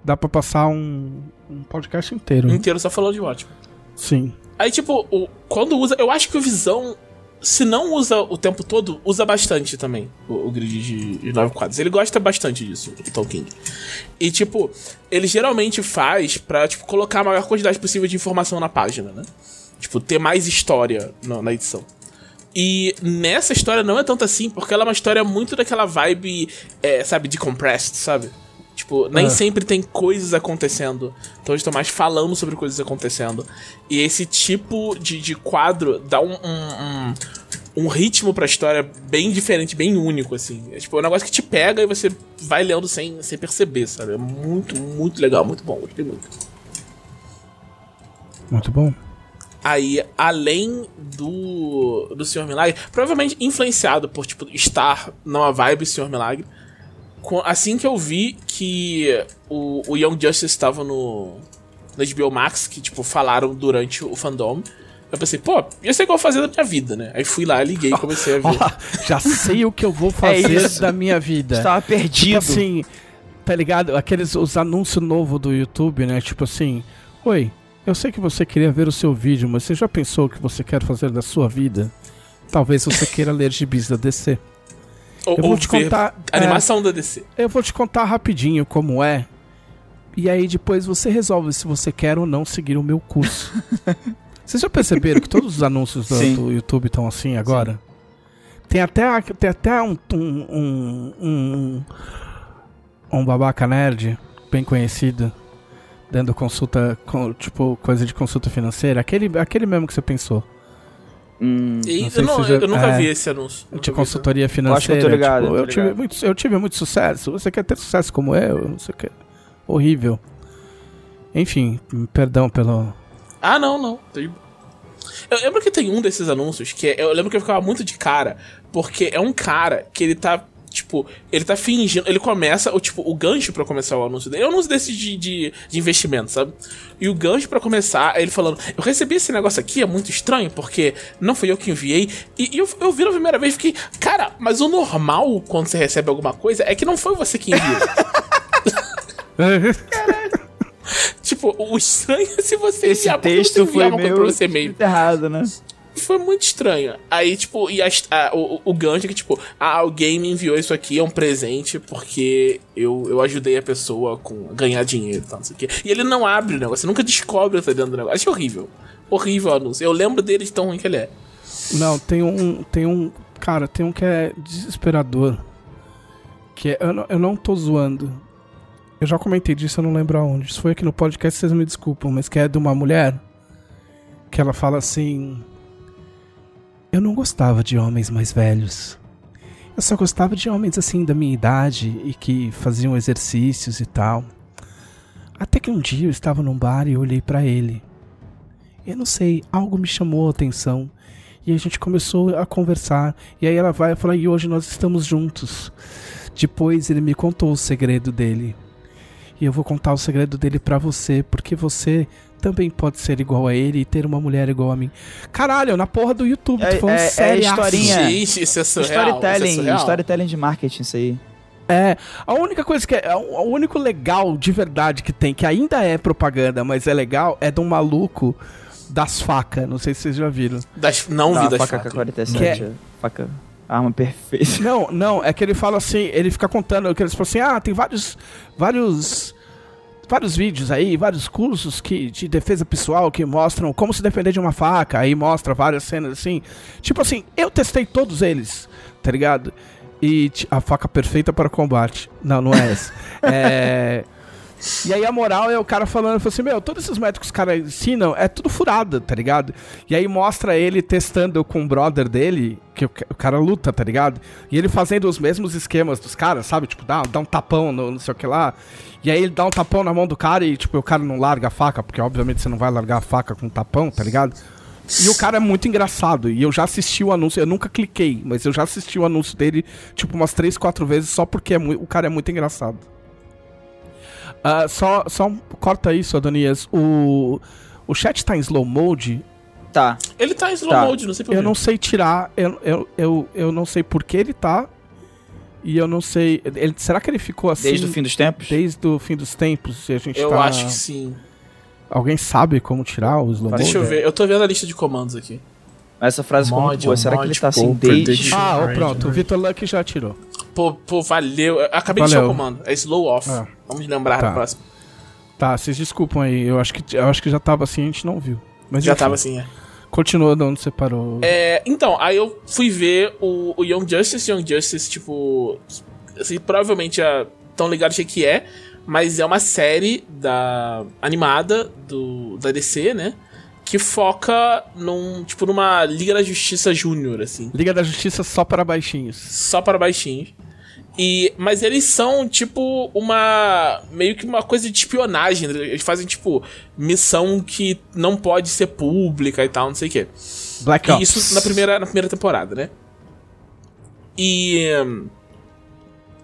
[SPEAKER 1] dá pra passar um, um podcast inteiro.
[SPEAKER 3] Inteiro só falou de ótimo.
[SPEAKER 1] Sim.
[SPEAKER 3] Aí, tipo, o, quando usa. Eu acho que o Visão, se não usa o tempo todo, usa bastante também o, o grid de, de nove quadros. Ele gosta bastante disso, o Tolkien. E, tipo, ele geralmente faz pra, tipo, colocar a maior quantidade possível de informação na página, né? Tipo, ter mais história no- na edição. E nessa história não é tanto assim, porque ela é uma história muito daquela vibe, é, sabe, de compressed, sabe? Tipo, nem
[SPEAKER 1] Ah.
[SPEAKER 3] sempre tem coisas acontecendo. Então eles estão mais falando sobre coisas acontecendo. E esse tipo de, de quadro dá um, um, um, um ritmo pra história bem diferente, bem único, assim. É tipo, é um negócio que te pega e você vai lendo sem, sem perceber, sabe? É muito, muito legal, muito bom. Gostei muito.
[SPEAKER 1] Muito bom.
[SPEAKER 3] Aí, além do, do Senhor Milagre, provavelmente influenciado por, tipo, estar numa vibe Senhor Milagre. Com- assim que eu vi que o, o Young Justice estava no, no HBO Max, que, tipo, falaram durante o fandom, eu pensei, pô, ia ser igual fazer da minha vida, né? Aí fui lá, liguei e comecei a ver.
[SPEAKER 1] Já sei o que eu vou fazer
[SPEAKER 2] isso.
[SPEAKER 1] da minha vida.
[SPEAKER 2] Estava
[SPEAKER 1] Tipo
[SPEAKER 2] perdido.
[SPEAKER 1] assim, tá ligado? Aqueles os anúncios novos do YouTube, né? Tipo assim, oi, eu sei que você queria ver o seu vídeo, mas você já pensou o que você quer fazer da sua vida? Talvez você queira ler gibis da DC.
[SPEAKER 3] Ou,
[SPEAKER 1] Eu vou
[SPEAKER 3] ou
[SPEAKER 1] te contar. é,
[SPEAKER 3] Animação da DC.
[SPEAKER 1] eu vou te contar rapidinho como é. E aí depois você resolve se você quer ou não seguir o meu curso. Vocês já perceberam que todos os anúncios do,
[SPEAKER 2] Sim.
[SPEAKER 1] do YouTube estão assim agora? Tem até, tem até um, um, um, um, um babaca nerd bem conhecido dando consulta, tipo, coisa de consulta financeira. Aquele, aquele mesmo que você pensou.
[SPEAKER 2] Hum,
[SPEAKER 3] E
[SPEAKER 1] Não sei
[SPEAKER 3] eu, não-
[SPEAKER 1] já-
[SPEAKER 3] eu nunca
[SPEAKER 1] é,
[SPEAKER 3] vi esse anúncio.
[SPEAKER 1] De consultoria
[SPEAKER 2] acho que eu
[SPEAKER 1] financeira.
[SPEAKER 2] tô ligado,
[SPEAKER 1] tipo, eu, tive muito, eu tive muito sucesso. Você quer ter sucesso como eu? Não sei o que. Horrível. Enfim, perdão pelo.
[SPEAKER 3] Ah, não, não. Tem- Eu lembro que tem um desses anúncios que é- eu lembro que eu ficava muito de cara, porque é um cara que ele tá. Tipo, ele tá fingindo. Ele começa, o tipo, o gancho pra começar o anúncio dele. É um anúncio desse de, de, de investimento, sabe? E o gancho pra começar é ele falando: Eu recebi esse negócio aqui, é muito estranho, porque não fui eu que enviei. E, e eu, eu vi na primeira vez e fiquei, cara, mas o normal quando você recebe alguma coisa é que não foi você que enviou. tipo, o estranho é se você
[SPEAKER 2] Esse
[SPEAKER 3] enviar, porque
[SPEAKER 2] texto foi
[SPEAKER 3] uma coisa
[SPEAKER 2] meio
[SPEAKER 3] pra você mesmo.
[SPEAKER 2] escrito errado, né?
[SPEAKER 3] Foi muito estranho. Aí, tipo, e as- a- o, o gancho é que, tipo, ah, alguém me enviou isso aqui, é um presente, porque eu, eu ajudei a pessoa com a ganhar dinheiro e tal, não sei o quê. E ele não abre o negócio, você nunca descobre o que tá dentro do negócio. Achei horrível. Horrível o anúncio. Eu lembro dele de tão ruim que ele é.
[SPEAKER 1] Não, tem um. Tem um. Cara, tem um que é desesperador. Que é. Eu não, eu não tô zoando. Eu já comentei disso, eu não lembro aonde. Isso foi aqui no podcast, vocês me desculpam, mas que é de uma mulher. Que ela fala assim. Eu não gostava de homens mais velhos. Eu só gostava de homens assim da minha idade e que faziam exercícios e tal. Até que um dia eu estava num bar e olhei pra ele. Eu não sei, algo me chamou a atenção. E a gente começou a conversar. E aí ela vai e fala: E hoje nós estamos juntos. Depois ele me contou o segredo dele. E eu vou contar o segredo dele pra você, porque você também pode ser igual a ele e ter uma mulher igual a mim. Caralho, na porra do YouTube,
[SPEAKER 2] É-
[SPEAKER 1] tu falando
[SPEAKER 2] é- é
[SPEAKER 1] sério.
[SPEAKER 2] historinha.
[SPEAKER 3] Gente, isso é surreal. isso é
[SPEAKER 2] storytelling,
[SPEAKER 3] surreal.
[SPEAKER 2] storytelling de marketing, isso aí.
[SPEAKER 1] É, a única coisa que é. O único legal de verdade que tem, que ainda é propaganda, mas é legal, é de um maluco das facas. Não sei se vocês já viram.
[SPEAKER 3] Das, não, vi
[SPEAKER 2] Não,
[SPEAKER 3] das
[SPEAKER 2] faca
[SPEAKER 3] facas.
[SPEAKER 2] K-47,
[SPEAKER 1] Que é-
[SPEAKER 2] é... faca... Arma perfeita.
[SPEAKER 1] Não, não, é que ele fala assim, ele fica contando, que eles falam assim, ah, tem vários, vários, vários vídeos aí, vários cursos que, de defesa pessoal que mostram como se defender de uma faca, aí mostra várias cenas assim. Tipo assim, eu testei todos eles, tá ligado? E a faca perfeita para combate. Não, não é essa. é... E aí a moral é o cara falando, fala assim, meu, todos esses métodos que os caras ensinam é tudo furado, tá ligado? E aí mostra ele testando com o brother dele, que o, ca- o cara luta, tá ligado? E ele fazendo os mesmos esquemas dos caras, sabe? Tipo, dá, dá um tapão no não sei o que lá. E aí ele dá um tapão na mão do cara e, tipo, o cara não larga a faca, porque obviamente você não vai largar a faca com um tapão, tá ligado? E o cara é muito engraçado. E eu já assisti o anúncio, eu nunca cliquei, mas eu já assisti o anúncio dele, tipo, umas três, quatro vezes, só porque é o cara é muito engraçado. Ah, só, só um- corta isso, Adonias. O, o chat tá em slow mode.
[SPEAKER 2] Tá.
[SPEAKER 3] Ele tá em slow
[SPEAKER 2] Tá.
[SPEAKER 3] mode, não sei
[SPEAKER 1] Eu
[SPEAKER 3] porquê.
[SPEAKER 1] não sei tirar. Eu, eu, eu, eu não sei por que ele tá. E eu não sei. Ele, será que ele ficou assim
[SPEAKER 2] Desde o fim dos tempos?
[SPEAKER 1] desde o fim dos tempos? E a gente
[SPEAKER 3] Eu
[SPEAKER 1] tá-
[SPEAKER 3] acho que sim.
[SPEAKER 1] Alguém sabe como tirar o slow mode?
[SPEAKER 3] Deixa eu ver. Eu tô vendo a lista de comandos aqui.
[SPEAKER 2] Essa frase ficou muito
[SPEAKER 3] Mod,
[SPEAKER 2] boa. Será que ele
[SPEAKER 3] mod,
[SPEAKER 2] tá assim desde...
[SPEAKER 1] Ah, ó,
[SPEAKER 3] Right,
[SPEAKER 1] pronto. O. Vitor Luck já tirou.
[SPEAKER 3] Pô, pô, valeu. Eu acabei de
[SPEAKER 1] Valeu.
[SPEAKER 3] achar o comando. É slow off.
[SPEAKER 1] Ah.
[SPEAKER 3] Vamos lembrar
[SPEAKER 1] Tá.
[SPEAKER 3] na próxima.
[SPEAKER 1] Tá, vocês desculpam aí. Eu acho que, eu acho que já tava assim, a gente não viu. Mas
[SPEAKER 3] Já
[SPEAKER 1] enfim,
[SPEAKER 3] tava assim, é.
[SPEAKER 1] Continua de onde você parou.
[SPEAKER 3] É, então, aí eu fui ver o, o Young Justice. Young Justice, tipo. Assim, provavelmente já tão ligados o que é. Mas é uma série da animada do, da DC, né? Que foca num. Tipo, numa Liga da Justiça Júnior, assim.
[SPEAKER 1] Liga da Justiça só para baixinhos.
[SPEAKER 3] Só para baixinhos. E, mas eles são, tipo, uma. meio que uma coisa de espionagem. né? Eles fazem, tipo, missão que não pode ser pública e tal, não sei o quê.
[SPEAKER 1] Black
[SPEAKER 3] E
[SPEAKER 1] Ops.
[SPEAKER 3] isso na primeira, na primeira temporada, né? E.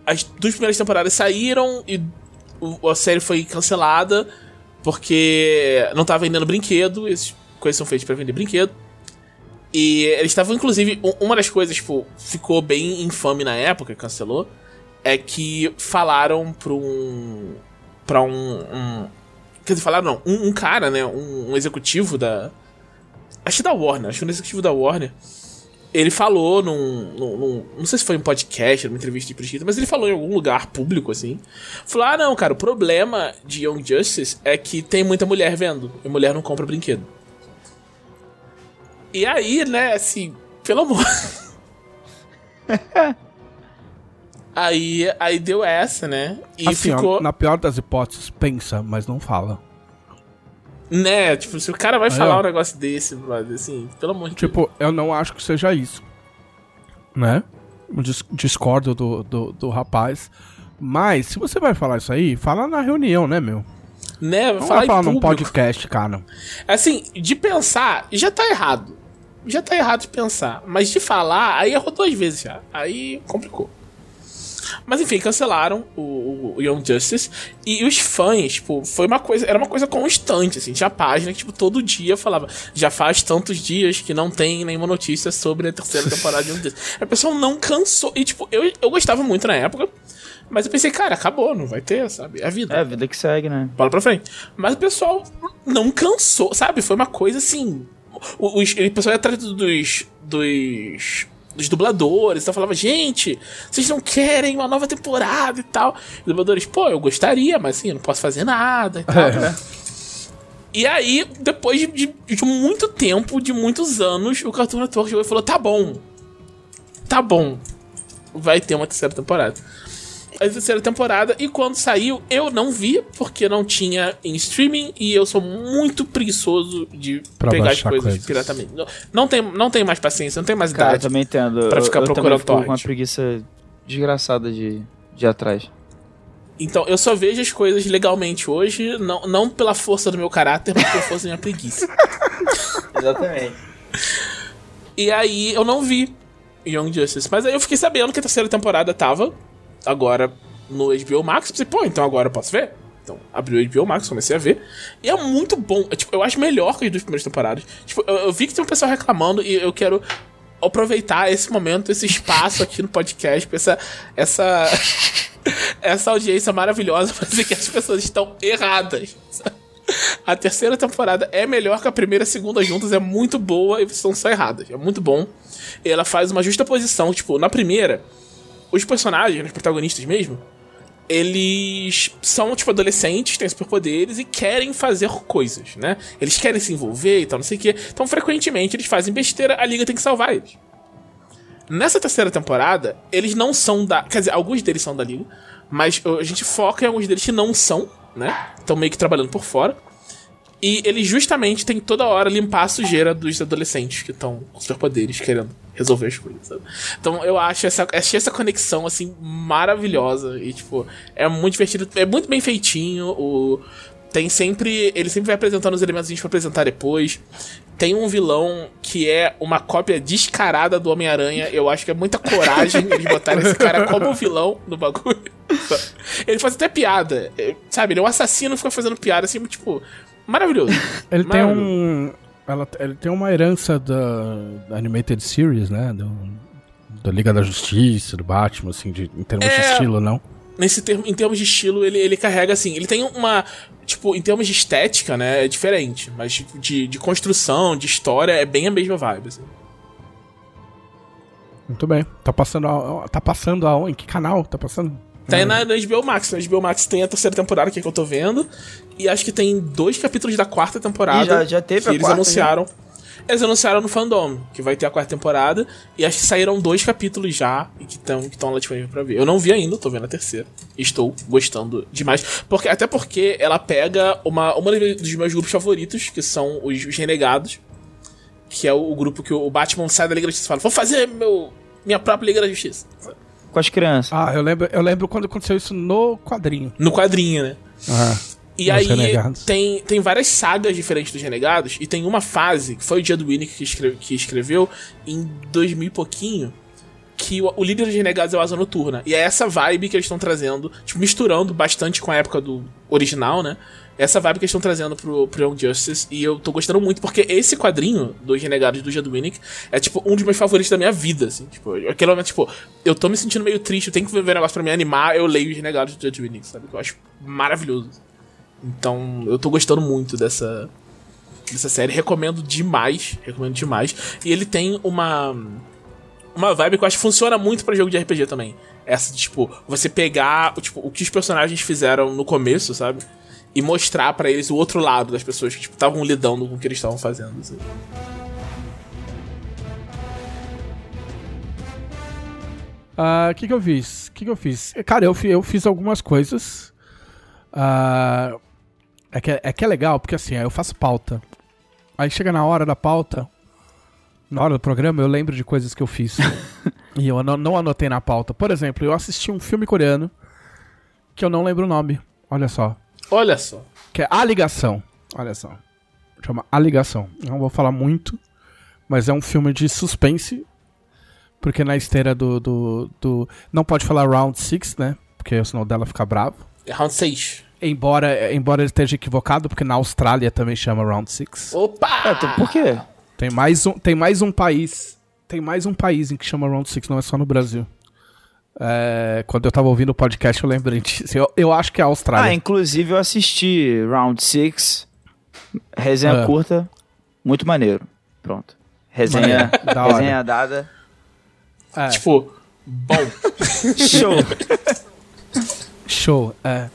[SPEAKER 3] As duas primeiras temporadas saíram e a série foi cancelada porque não tava vendendo brinquedo. Essas coisas são feitas pra vender brinquedo. E eles estavam, inclusive, um- uma das coisas, tipo, ficou bem infame na época, cancelou, é que falaram pra um. pra um. um quer dizer, falaram não, um, um cara, né? Um, um executivo da. Acho que da Warner, acho que um executivo da Warner. Ele falou num, num, num- Não sei se foi um podcast, numa entrevista de prescrita, mas ele falou em algum lugar público, assim. Falou: ah, não, cara, o problema de Young Justice é que tem muita mulher vendo. E mulher não compra brinquedo. E aí, né, assim, pelo amor. aí, aí deu essa, né? E
[SPEAKER 1] assim,
[SPEAKER 3] ficou.
[SPEAKER 1] na pior das hipóteses, pensa, mas não fala.
[SPEAKER 3] Né, tipo, se o cara vai
[SPEAKER 1] Aí,
[SPEAKER 3] falar
[SPEAKER 1] ó.
[SPEAKER 3] um negócio desse, brother, assim, pelo amor de Deus.
[SPEAKER 1] Tipo, eu não acho que seja isso. Né? Dis- discordo do, do, do rapaz. Mas, se você vai falar isso aí, fala na reunião, né, meu?
[SPEAKER 3] Né?
[SPEAKER 1] Não
[SPEAKER 3] falar
[SPEAKER 1] vai falar num podcast, cara.
[SPEAKER 3] Assim, de pensar, já tá errado. Já tá errado de pensar. Mas de falar, aí errou duas vezes já. Aí complicou. Mas enfim, cancelaram o, o Young Justice. E os fãs, tipo, foi uma coisa. Era uma coisa constante, assim. Tinha página que, tipo, todo dia falava. Já faz tantos dias que não tem nenhuma notícia sobre a terceira temporada de Young Justice. A pessoa não cansou. E, tipo, eu, eu gostava muito na época. Mas eu pensei, cara, acabou, não vai ter, sabe? É a vida
[SPEAKER 2] É, a vida que segue, né?
[SPEAKER 3] bola pra frente. Mas o pessoal não cansou, sabe? Foi uma coisa assim. O, os- o pessoal ia atrás dos. dos. Dos dubladores. Então falava, gente, vocês não querem uma nova temporada e tal. Os dubladores, pô, eu gostaria, mas assim, eu não posso fazer nada e tal.
[SPEAKER 1] É.
[SPEAKER 3] E aí, depois de, de- de muito tempo, de muitos anos, o Cartoon Network chegou e falou: tá bom. Tá bom. Vai ter uma terceira temporada. A terceira temporada, e quando saiu, eu não vi, porque não tinha em streaming, e eu sou muito preguiçoso de
[SPEAKER 1] Pra
[SPEAKER 3] pegar as coisas
[SPEAKER 1] coisas.
[SPEAKER 3] piratamente. Não, não, tem, não tem mais paciência, não tem mais
[SPEAKER 2] Cara, eu
[SPEAKER 3] idade.
[SPEAKER 2] também entendo.
[SPEAKER 3] pra
[SPEAKER 2] eu,
[SPEAKER 3] ficar
[SPEAKER 2] eu
[SPEAKER 3] procurando
[SPEAKER 2] também fico com uma
[SPEAKER 3] torrent.
[SPEAKER 2] preguiça desgraçada de, de atrás.
[SPEAKER 3] Então, eu só vejo as coisas legalmente hoje, não, não pela força do meu caráter, mas pela força da minha preguiça.
[SPEAKER 2] Exatamente.
[SPEAKER 3] E aí eu não vi Young Justice. Mas aí eu fiquei sabendo que a terceira temporada tava agora no HBO Max. Pensei, pô, então agora eu posso ver? Então abriu o HBO Max, comecei a ver. E é muito bom. É, tipo, eu acho melhor que as duas primeiras temporadas. Tipo, eu, eu vi que tem um pessoal reclamando e eu quero aproveitar esse momento, esse espaço aqui no podcast, essa. essa essa audiência maravilhosa pra dizer que as pessoas estão erradas. A terceira temporada é melhor que a primeira e a segunda juntas, é muito boa e estão só erradas. É muito bom. Ela faz uma justa posição. Tipo, na primeira, os personagens, os protagonistas mesmo, eles são, tipo, adolescentes, têm superpoderes e querem fazer coisas, né? Eles querem se envolver e tal, não sei o quê. Então, frequentemente, eles fazem besteira, a liga tem que salvar eles. Nessa terceira temporada, eles não são da. Quer dizer, alguns deles são da liga, mas a gente foca em alguns deles que não são, né? Estão meio que trabalhando por fora. E eles justamente têm toda hora limpar a sujeira dos adolescentes que estão com superpoderes, querendo resolver as coisas, sabe? Então eu acho essa, achei essa conexão, assim, maravilhosa. E, tipo, é muito divertido, é muito bem feitinho. O, tem sempre. Ele sempre vai apresentando os elementos pra apresentar depois. Tem um vilão que é uma cópia descarada do Homem-Aranha. Eu acho que é muita coragem eles botarem esse cara como vilão no bagulho. Ele faz até piada. é, Sabe, ele é um assassino fica fazendo piada assim, tipo. Maravilhoso.
[SPEAKER 1] Ele tem
[SPEAKER 3] Maravilhoso.
[SPEAKER 1] um. Ela, ele tem uma herança da, da Animated Series, né? Do, da Liga da Justiça, do Batman, assim, de, em termos de
[SPEAKER 3] É.
[SPEAKER 1] estilo, não?
[SPEAKER 3] Nesse termo, em termos de estilo, ele, ele carrega assim. Ele tem uma. Tipo, em termos de estética, né? É diferente. Mas tipo, de, de construção, de história, é bem a mesma vibe. Assim.
[SPEAKER 1] Muito bem. Tá passando a, tá passando a, em que canal? Tá passando?
[SPEAKER 3] Tem na, na HBO Max. Na HBO Max tem a terceira temporada, que é que eu tô vendo. E acho que tem dois capítulos da quarta temporada.
[SPEAKER 2] Ih, já- já teve
[SPEAKER 3] que
[SPEAKER 2] a
[SPEAKER 3] eles
[SPEAKER 2] quarta,
[SPEAKER 3] anunciaram. Eles anunciaram no fandom que vai ter a quarta temporada. E acho que saíram dois capítulos já e que estão que tão lá disponíveis pra ver. Eu não vi ainda, tô vendo a terceira. Estou gostando demais. Porque, até porque ela pega uma, uma dos meus grupos favoritos, que são os, os Renegados. Que é o, o grupo que o Batman sai da Liga da Justiça e fala: Vou fazer meu, minha própria Liga da Justiça.
[SPEAKER 2] Com as crianças.
[SPEAKER 1] Ah, eu lembro, eu lembro quando aconteceu isso no quadrinho.
[SPEAKER 3] No quadrinho, né?
[SPEAKER 1] Ah,
[SPEAKER 3] E aí
[SPEAKER 1] Renegados.
[SPEAKER 3] tem, tem várias sagas diferentes dos Renegados, e tem uma fase, que foi o dia do Winnick que, escre- que escreveu, em 2000 e pouquinho, que o, o líder dos Renegados é o Asa Noturna. E é essa vibe que eles estão trazendo, tipo, misturando bastante com a época do original, né? Essa vibe que eles estão trazendo pro, pro Young Justice. E eu tô gostando muito, porque esse quadrinho dos Renegados do Winnick é, tipo, um dos meus favoritos da minha vida, assim. Tipo, aquele momento, tipo, eu tô me sentindo meio triste, eu tenho que ver um negócio pra me animar, eu leio os Renegados do Winnick, sabe? Que eu acho maravilhoso. Então, eu tô gostando muito dessa dessa série, recomendo demais, recomendo demais. E ele tem uma uma vibe que eu acho que funciona muito pra jogo de RPG também. Essa de, tipo, você pegar, tipo, o que os personagens fizeram no começo, sabe? E mostrar pra eles o outro lado das pessoas que, tipo, estavam lidando com o que eles estavam fazendo, assim.
[SPEAKER 1] Ah, O que que eu fiz? O que que eu fiz? Cara, eu, eu fiz algumas coisas. Ah, é, que, é que é legal, porque assim, aí eu faço pauta. Aí chega na hora da pauta, na hora do programa, eu lembro de coisas que eu fiz. e eu não, não anotei na pauta. Por exemplo, eu assisti um filme coreano que eu não lembro o nome. Olha só.
[SPEAKER 3] Olha só.
[SPEAKER 1] que é A Ligação. Olha só. Chama A Ligação. Não vou falar muito, mas é um filme de suspense. Porque na esteira do. do, do não pode falar Round 6, né? Porque senão dela fica bravo.
[SPEAKER 3] É round 6.
[SPEAKER 1] Embora, embora ele esteja equivocado, porque na Austrália também chama Round 6.
[SPEAKER 3] Opa!
[SPEAKER 2] É, então, por quê?
[SPEAKER 1] Tem mais um, tem mais um país. Tem mais um país em que chama Round 6, não é só no Brasil. É, quando eu tava ouvindo o podcast, eu lembrei disso. Eu, eu acho que é a
[SPEAKER 2] Ah,
[SPEAKER 1] Austrália.
[SPEAKER 2] inclusive eu assisti Round 6, resenha
[SPEAKER 1] Ah.
[SPEAKER 2] curta, muito maneiro. Pronto. Resenha,
[SPEAKER 1] Da hora.
[SPEAKER 2] resenha dada.
[SPEAKER 1] É,
[SPEAKER 3] Tipo, bom.
[SPEAKER 2] Show.
[SPEAKER 1] show. É,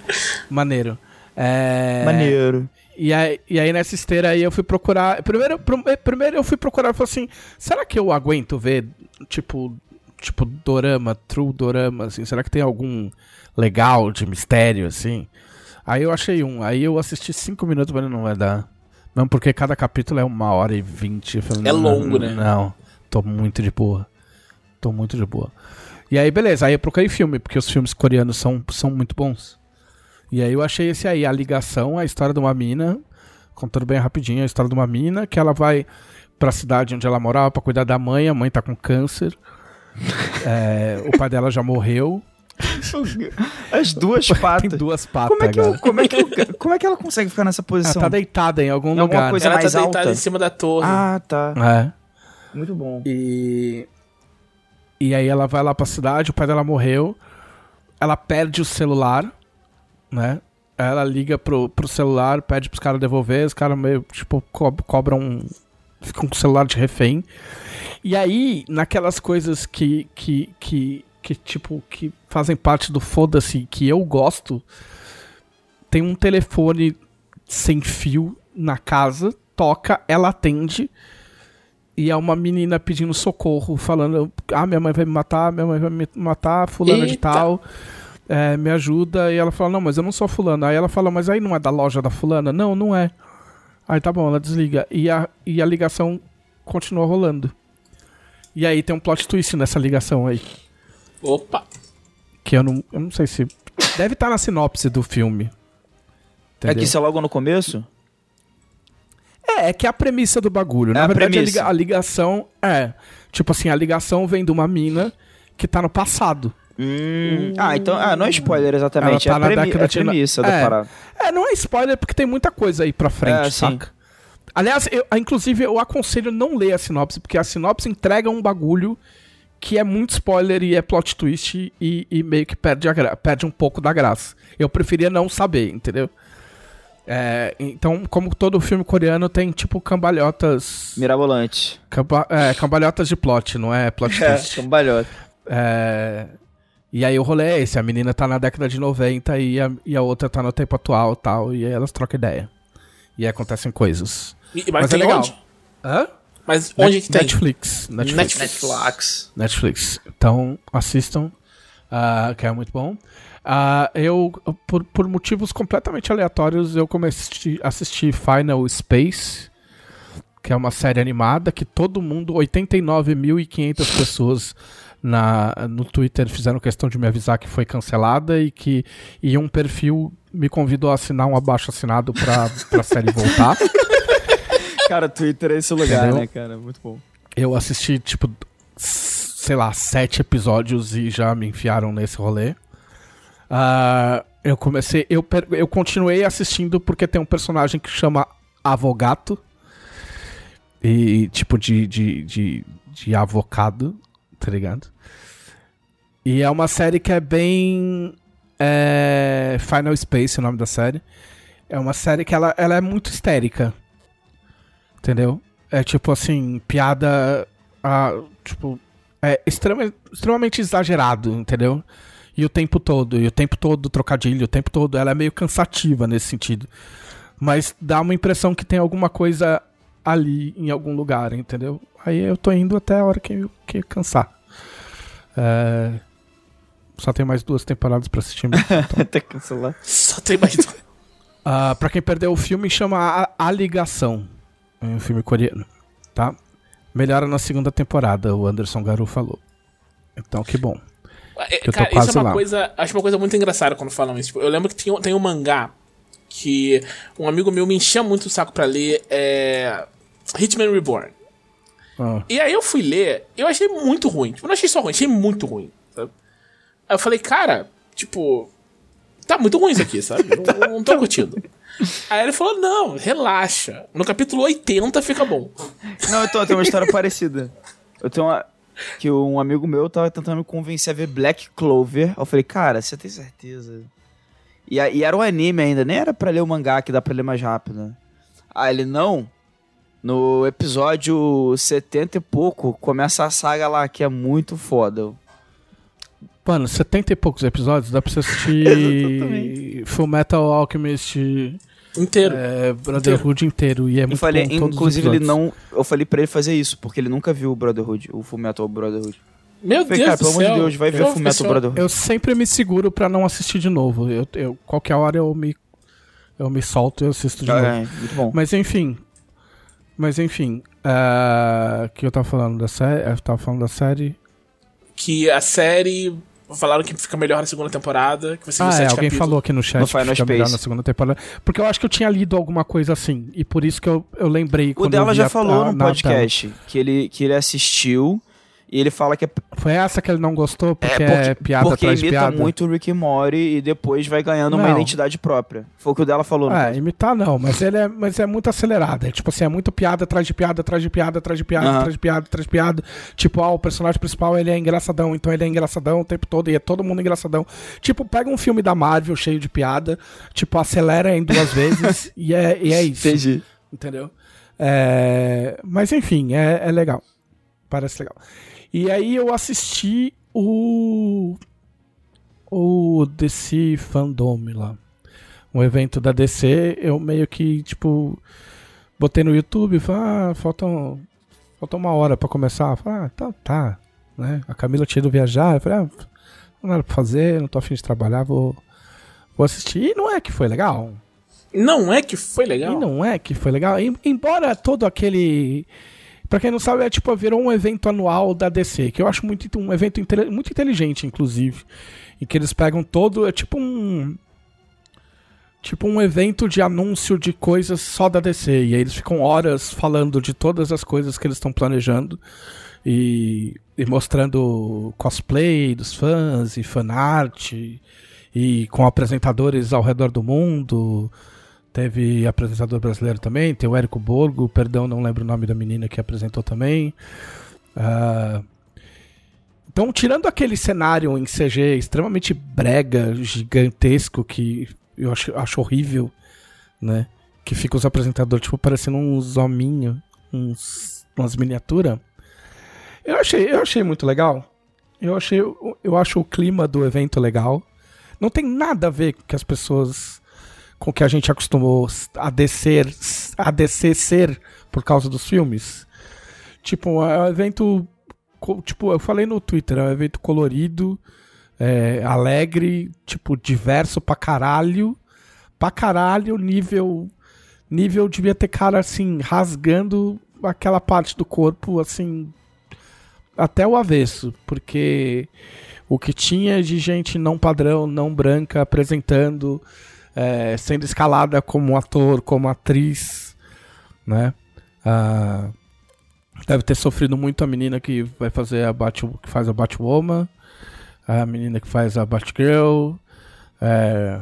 [SPEAKER 1] maneiro. É,
[SPEAKER 2] Maneiro.
[SPEAKER 1] E aí, e aí nessa esteira aí eu fui procurar. Primeiro, pr- primeiro eu fui procurar e falei assim: será que eu aguento ver, tipo, tipo, dorama, true dorama, assim? Será que tem algum legal de mistério, assim? Aí eu achei um. Aí eu assisti cinco minutos, mas não vai dar. Não, porque cada capítulo é uma hora e vinte.
[SPEAKER 3] É
[SPEAKER 1] não,
[SPEAKER 3] longo, né?
[SPEAKER 1] Não, tô muito de boa. Tô muito de boa. E aí, beleza. Aí eu procurei filme, porque os filmes coreanos são, são muito bons. E aí eu achei esse aí, a ligação, a história de uma mina, contando bem rapidinho, a história de uma mina, que ela vai pra cidade onde ela morava pra cuidar da mãe, a mãe tá com câncer. É, o pai dela já morreu.
[SPEAKER 2] As duas
[SPEAKER 1] Tem
[SPEAKER 2] patas.
[SPEAKER 1] duas patas
[SPEAKER 2] Como é, que, eu- como, é que, eu- como é que ela consegue ficar nessa
[SPEAKER 1] Ela
[SPEAKER 2] posição?
[SPEAKER 1] tá deitada em algum
[SPEAKER 2] Em alguma
[SPEAKER 1] lugar.
[SPEAKER 2] coisa-
[SPEAKER 3] Ela tá
[SPEAKER 2] mais
[SPEAKER 3] deitada
[SPEAKER 2] alta?
[SPEAKER 3] em cima da torre.
[SPEAKER 2] Ah, tá.
[SPEAKER 1] É.
[SPEAKER 2] Muito bom.
[SPEAKER 1] E. E aí ela vai lá pra cidade, o pai dela morreu. Ela perde o celular, né? Ela liga pro, pro celular, pede pros caras devolver, os caras meio, tipo, co cobram. um- Ficam com o celular de refém. E aí, naquelas coisas que, que, que, que tipo, que fazem parte do foda-se, que eu gosto, tem um telefone sem fio na casa, toca, ela atende. E é uma menina pedindo socorro, falando: Ah, minha mãe vai me matar, minha mãe vai me matar, fulana de
[SPEAKER 3] Eita.
[SPEAKER 1] tal. é, me ajuda. E ela fala: Não, mas eu não sou fulana. Aí ela fala: Mas aí não é da loja da fulana? Não, não é. Aí tá bom, ela desliga. E a, e a ligação continua rolando. E aí tem um plot twist nessa ligação aí.
[SPEAKER 3] Opa!
[SPEAKER 1] Que eu não, eu não sei se. Deve estar na sinopse do filme.
[SPEAKER 2] É
[SPEAKER 1] Entendeu?
[SPEAKER 2] que isso é logo no começo?
[SPEAKER 1] É, é que é a premissa do bagulho.
[SPEAKER 2] É
[SPEAKER 1] Na
[SPEAKER 2] a
[SPEAKER 1] verdade, a,
[SPEAKER 2] premissa.
[SPEAKER 1] liga- a ligação é. Tipo assim, a ligação vem de uma mina que tá no passado.
[SPEAKER 2] Hum. Ah, então. Ah, não é spoiler exatamente. É a, premi
[SPEAKER 1] década
[SPEAKER 2] é a
[SPEAKER 1] de-
[SPEAKER 2] premissa da
[SPEAKER 1] É.
[SPEAKER 2] parada.
[SPEAKER 1] É, não é spoiler porque tem muita coisa aí pra frente,
[SPEAKER 2] É, sim.
[SPEAKER 1] saca? Aliás, eu, ah, inclusive, eu aconselho não ler a sinopse, porque a sinopse entrega um bagulho que é muito spoiler e é plot twist e, e meio que perde, a perde um pouco da graça. Eu preferia não saber, entendeu? É, então, como todo filme coreano tem, tipo, cambalhotas.
[SPEAKER 2] Mirabolante.
[SPEAKER 1] camba- é, cambalhotas de plot, não é plot twist.
[SPEAKER 2] cambalhota.
[SPEAKER 1] É, E aí o rolê é esse, a menina tá na década de 90 e a, e a outra tá no tempo atual e tal, e aí elas trocam ideia. E aí acontecem coisas.
[SPEAKER 3] E- Mas,
[SPEAKER 1] Mas é legal.
[SPEAKER 3] onde?
[SPEAKER 1] Hã?
[SPEAKER 3] Mas onde que tem?
[SPEAKER 1] Netflix. Netflix.
[SPEAKER 3] Netflix.
[SPEAKER 1] Netflix. Então, assistam, ah, que é muito bom. Ah, eu, por, por motivos completamente aleatórios, eu comecei a assistir Final Space, que é uma série animada que todo mundo, 89.500 pessoas na, no Twitter fizeram questão de me avisar que foi cancelada e que e um perfil me convidou a assinar um abaixo assinado pra, pra série voltar.
[SPEAKER 2] Cara, Twitter é esse lugar,
[SPEAKER 1] Entendeu?
[SPEAKER 2] né, cara? Muito bom.
[SPEAKER 1] Eu assisti, tipo, sei lá, sete episódios e já me enfiaram nesse rolê. Ah, eu comecei. Eu, eu continuei assistindo porque tem um personagem que chama Avogato. E, tipo, de, de, de, de avocado, tá ligado? E é uma série que é bem. É, Final Space, o nome da série. É uma série que ela, ela é muito histérica. Entendeu? É tipo assim, piada. tipo. É extrema, extremamente exagerado, entendeu? E o tempo todo, e o tempo todo trocadilho, o tempo todo. Ela é meio cansativa nesse sentido. Mas dá uma impressão que tem alguma coisa ali em algum lugar, entendeu? Aí eu tô indo até a hora que que cansar. É, Só tem mais duas temporadas pra assistir. mesmo.
[SPEAKER 2] Até cancelar.
[SPEAKER 3] Só tem mais dois.
[SPEAKER 1] Ah, pra quem perdeu o filme, chama A, A Ligação. É um filme coreano, tá? Melhora na segunda temporada, o Anderson Garu falou. Então, que bom.
[SPEAKER 3] É,
[SPEAKER 1] Que eu tô
[SPEAKER 3] Cara, isso
[SPEAKER 1] quase
[SPEAKER 3] é uma
[SPEAKER 1] lá.
[SPEAKER 3] coisa. Acho uma coisa muito engraçada quando falam isso. Tipo, eu lembro que tinha, tem um mangá que um amigo meu me enchia muito o saco pra ler, é. Hitman Reborn.
[SPEAKER 1] Ah.
[SPEAKER 3] E aí eu fui ler, eu achei muito ruim. Tipo, eu não achei só ruim, achei muito ruim. Sabe? Aí eu falei, cara, tipo, tá muito ruim isso aqui, sabe? Não, não tô curtindo. Aí ele falou, não, relaxa. No capítulo 80 fica bom.
[SPEAKER 2] Não, então, eu tenho uma história parecida. Eu tenho uma. Que um amigo meu tava tentando me convencer a ver Black Clover. Eu falei, cara, você tem certeza? E, e era um anime ainda, nem era pra ler o mangá que dá pra ler mais rápido. Ah, ele não. No episódio 70 e pouco, começa a saga lá que é muito foda.
[SPEAKER 1] Mano, 70 e poucos episódios, dá pra você assistir
[SPEAKER 2] Exatamente.
[SPEAKER 1] Full Metal Alchemist
[SPEAKER 3] Inteiro.
[SPEAKER 1] é, Brotherhood inteiro. E é
[SPEAKER 2] Eu
[SPEAKER 1] muito
[SPEAKER 2] falei,
[SPEAKER 1] bom, todos os
[SPEAKER 2] inclusive, ele não. Eu falei pra ele fazer isso, porque ele nunca viu o Brotherhood, o Full Metal Brotherhood.
[SPEAKER 3] Meu
[SPEAKER 2] Eu falei,
[SPEAKER 3] Deus
[SPEAKER 2] cara,
[SPEAKER 3] do
[SPEAKER 2] pelo amor
[SPEAKER 3] céu.
[SPEAKER 2] de Deus, vai ver
[SPEAKER 3] Eu
[SPEAKER 2] o Full Metal. Brotherhood.
[SPEAKER 1] Eu sempre me seguro pra não assistir de novo. Eu, eu- qualquer hora eu me, eu me solto e eu assisto de novo.
[SPEAKER 2] É, muito bom.
[SPEAKER 1] Mas enfim. Mas enfim. O que eu tava falando da série? Eu tava falando da série.
[SPEAKER 3] Que a série. Falaram que fica melhor na segunda temporada. Que você
[SPEAKER 1] Ah, é, alguém
[SPEAKER 3] capítulos.
[SPEAKER 1] falou aqui no chat
[SPEAKER 2] No
[SPEAKER 1] que
[SPEAKER 2] Final
[SPEAKER 1] fica melhor
[SPEAKER 2] Space.
[SPEAKER 1] na segunda temporada. Porque eu acho que eu tinha lido alguma coisa assim. E por isso que eu, eu lembrei.
[SPEAKER 2] O
[SPEAKER 1] quando
[SPEAKER 2] dela já falou
[SPEAKER 1] a-
[SPEAKER 2] no podcast que ele, que ele assistiu e ele fala que é.
[SPEAKER 1] Foi essa que ele não gostou? Porque é,
[SPEAKER 2] porque,
[SPEAKER 1] piada
[SPEAKER 2] porque
[SPEAKER 1] atrás de
[SPEAKER 2] imita
[SPEAKER 1] piada?
[SPEAKER 2] muito o Rick Morty e depois vai ganhando uma
[SPEAKER 1] Não.
[SPEAKER 2] identidade própria. Foi o que o dela falou.
[SPEAKER 1] É,
[SPEAKER 2] podcast.
[SPEAKER 1] imitar não, mas ele é, mas é muito acelerado. É tipo assim, é muito piada atrás de piada, atrás de piada, atrás de piada,
[SPEAKER 2] Aham.
[SPEAKER 1] atrás de piada, atrás de piada. Tipo, ah, o personagem principal ele é engraçadão, então ele é engraçadão o tempo todo e é todo mundo engraçadão. Tipo, pega um filme da Marvel cheio de piada, tipo, acelera em duas vezes e, é, e é isso.
[SPEAKER 2] Entendi.
[SPEAKER 1] Entendeu? É, mas enfim, é, é legal. Parece legal. E aí eu assisti o. O DC Fandom lá. Um evento da DC, eu meio que, tipo, botei no YouTube e falei, ah, faltam, falta uma hora pra começar. Falei, ah, tá, tá. Né? A Camila tinha ido viajar, eu falei, ah, não nada pra fazer, não tô afim de trabalhar, vou, vou assistir. E não é que foi legal.
[SPEAKER 3] Não é que foi legal?
[SPEAKER 1] E não é que foi legal. Em- Embora todo aquele. Pra quem não sabe, é tipo, virou um evento anual da DC, que eu acho muito, um evento muito inteligente, inclusive. Em que eles pegam todo. É tipo um. Tipo um evento de anúncio de coisas só da DC. E aí eles ficam horas falando de todas as coisas que eles estão planejando. E, e mostrando cosplay dos fãs e fanart. E com apresentadores ao redor do mundo. Teve apresentador brasileiro também, tem o Érico Borgo, perdão, não lembro o nome da menina que apresentou também. Ah, então, tirando aquele cenário em CG extremamente brega, gigantesco, que eu acho, acho horrível, né? Que fica os apresentadores, tipo, parecendo uns hominhos, uns, umas miniaturas. Eu achei, eu achei muito legal. Eu achei, eu acho o clima do evento legal. Não tem nada a ver com que as pessoas com que a gente acostumou a descer, a descer ser por causa dos filmes. Tipo, é um evento. Tipo, eu falei no Twitter, é um evento colorido, é, alegre, tipo, diverso pra caralho. Pra caralho, nível. Nível devia ter cara assim, rasgando aquela parte do corpo, assim. Até o avesso, porque o que tinha de gente não padrão, não branca, apresentando é, sendo escalada como ator, como atriz, né? Ah, deve ter sofrido muito a menina que vai fazer a Bat, que faz a Batwoman, a menina que faz a Batgirl. é,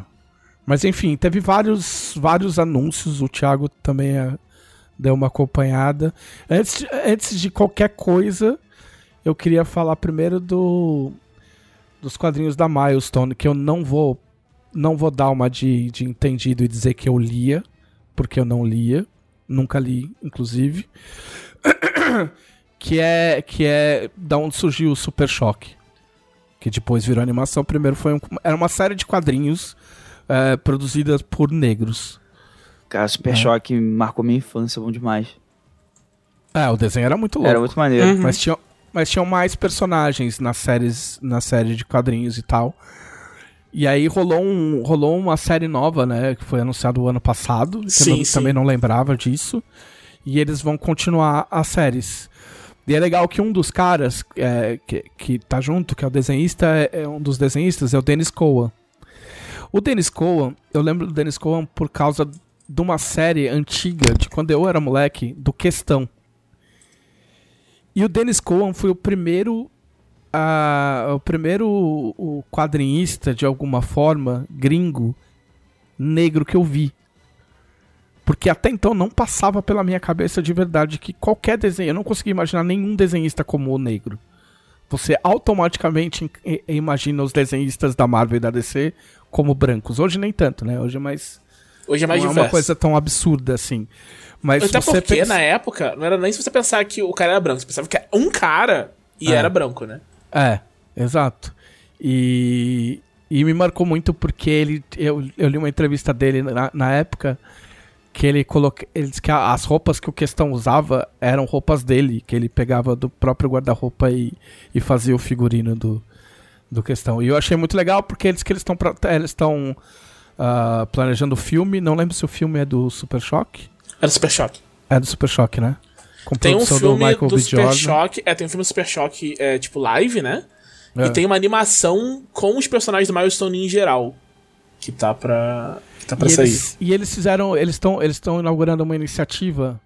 [SPEAKER 1] mas enfim, teve vários, vários anúncios. O Thiago também é, deu uma acompanhada. Antes, de- antes de qualquer coisa, eu queria falar primeiro do dos quadrinhos da Milestone, que eu não vou não vou dar uma de, de entendido e dizer que eu lia, porque eu não lia, nunca li, inclusive. que é que é da onde surgiu o Super Choque, que depois virou animação. Primeiro foi um, era uma série de quadrinhos é, produzidas por negros.
[SPEAKER 2] Cara, Super
[SPEAKER 1] É.
[SPEAKER 2] Choque marcou minha infância, bom demais.
[SPEAKER 1] É, o desenho era muito louco.
[SPEAKER 2] Era muito maneiro.
[SPEAKER 3] Uhum.
[SPEAKER 1] Mas tinham, mas tinham mais personagens nas séries, na série de quadrinhos e tal. E aí rolou, um, rolou uma série nova, né? Que foi anunciado o ano passado. Que
[SPEAKER 3] Sim,
[SPEAKER 1] eu
[SPEAKER 3] sim.
[SPEAKER 1] também não lembrava disso. E eles vão continuar as séries. E é legal que um dos caras é, que, que tá junto, que é o desenhista, é, é um dos desenhistas, é o Dennis Coa. O Dennis Cohen, eu lembro do Dennis Cohen por causa de uma série antiga, de quando eu era moleque, do Questão. E o Dennis Cohen foi o primeiro. Ah, o primeiro o quadrinista, de alguma forma, gringo, negro que eu vi. Porque até então não passava pela minha cabeça de verdade que qualquer desenho. Eu não conseguia imaginar nenhum desenhista como o negro. Você automaticamente imagina os desenhistas da Marvel e da DC como brancos. Hoje nem tanto, né? Hoje é mais.
[SPEAKER 3] Hoje é mais
[SPEAKER 1] não é
[SPEAKER 3] diverso.
[SPEAKER 1] uma coisa tão absurda assim. Mas
[SPEAKER 3] Até
[SPEAKER 1] você
[SPEAKER 3] porque,
[SPEAKER 1] pensa-
[SPEAKER 3] na época, não era nem se você pensar que o cara era branco. Você pensava que era um cara e
[SPEAKER 1] É.
[SPEAKER 3] era branco, né?
[SPEAKER 1] É, exato. E, e me marcou muito porque ele. Eu, eu li uma entrevista dele na, na época que ele coloca. Ele disse que a- as roupas que o Questão usava eram roupas dele, que ele pegava do próprio guarda-roupa e, e fazia o figurino do, do Questão. E eu achei muito legal porque eles que eles estão eles estão ah, planejando o filme. Não lembro se o filme é do Super Choque.
[SPEAKER 3] Era Super Choque.
[SPEAKER 1] É do Super Choque, né? Com
[SPEAKER 3] Tem um filme
[SPEAKER 1] do Michael
[SPEAKER 3] do. Super. Choque. É, tem um filme do Super Choque, é, tipo, live, né?
[SPEAKER 1] É.
[SPEAKER 3] E tem uma animação com os personagens do Milestone em geral. Que tá pra. Que tá pra
[SPEAKER 1] e
[SPEAKER 3] sair.
[SPEAKER 1] Eles, e eles fizeram. Eles estão eles inaugurando uma iniciativa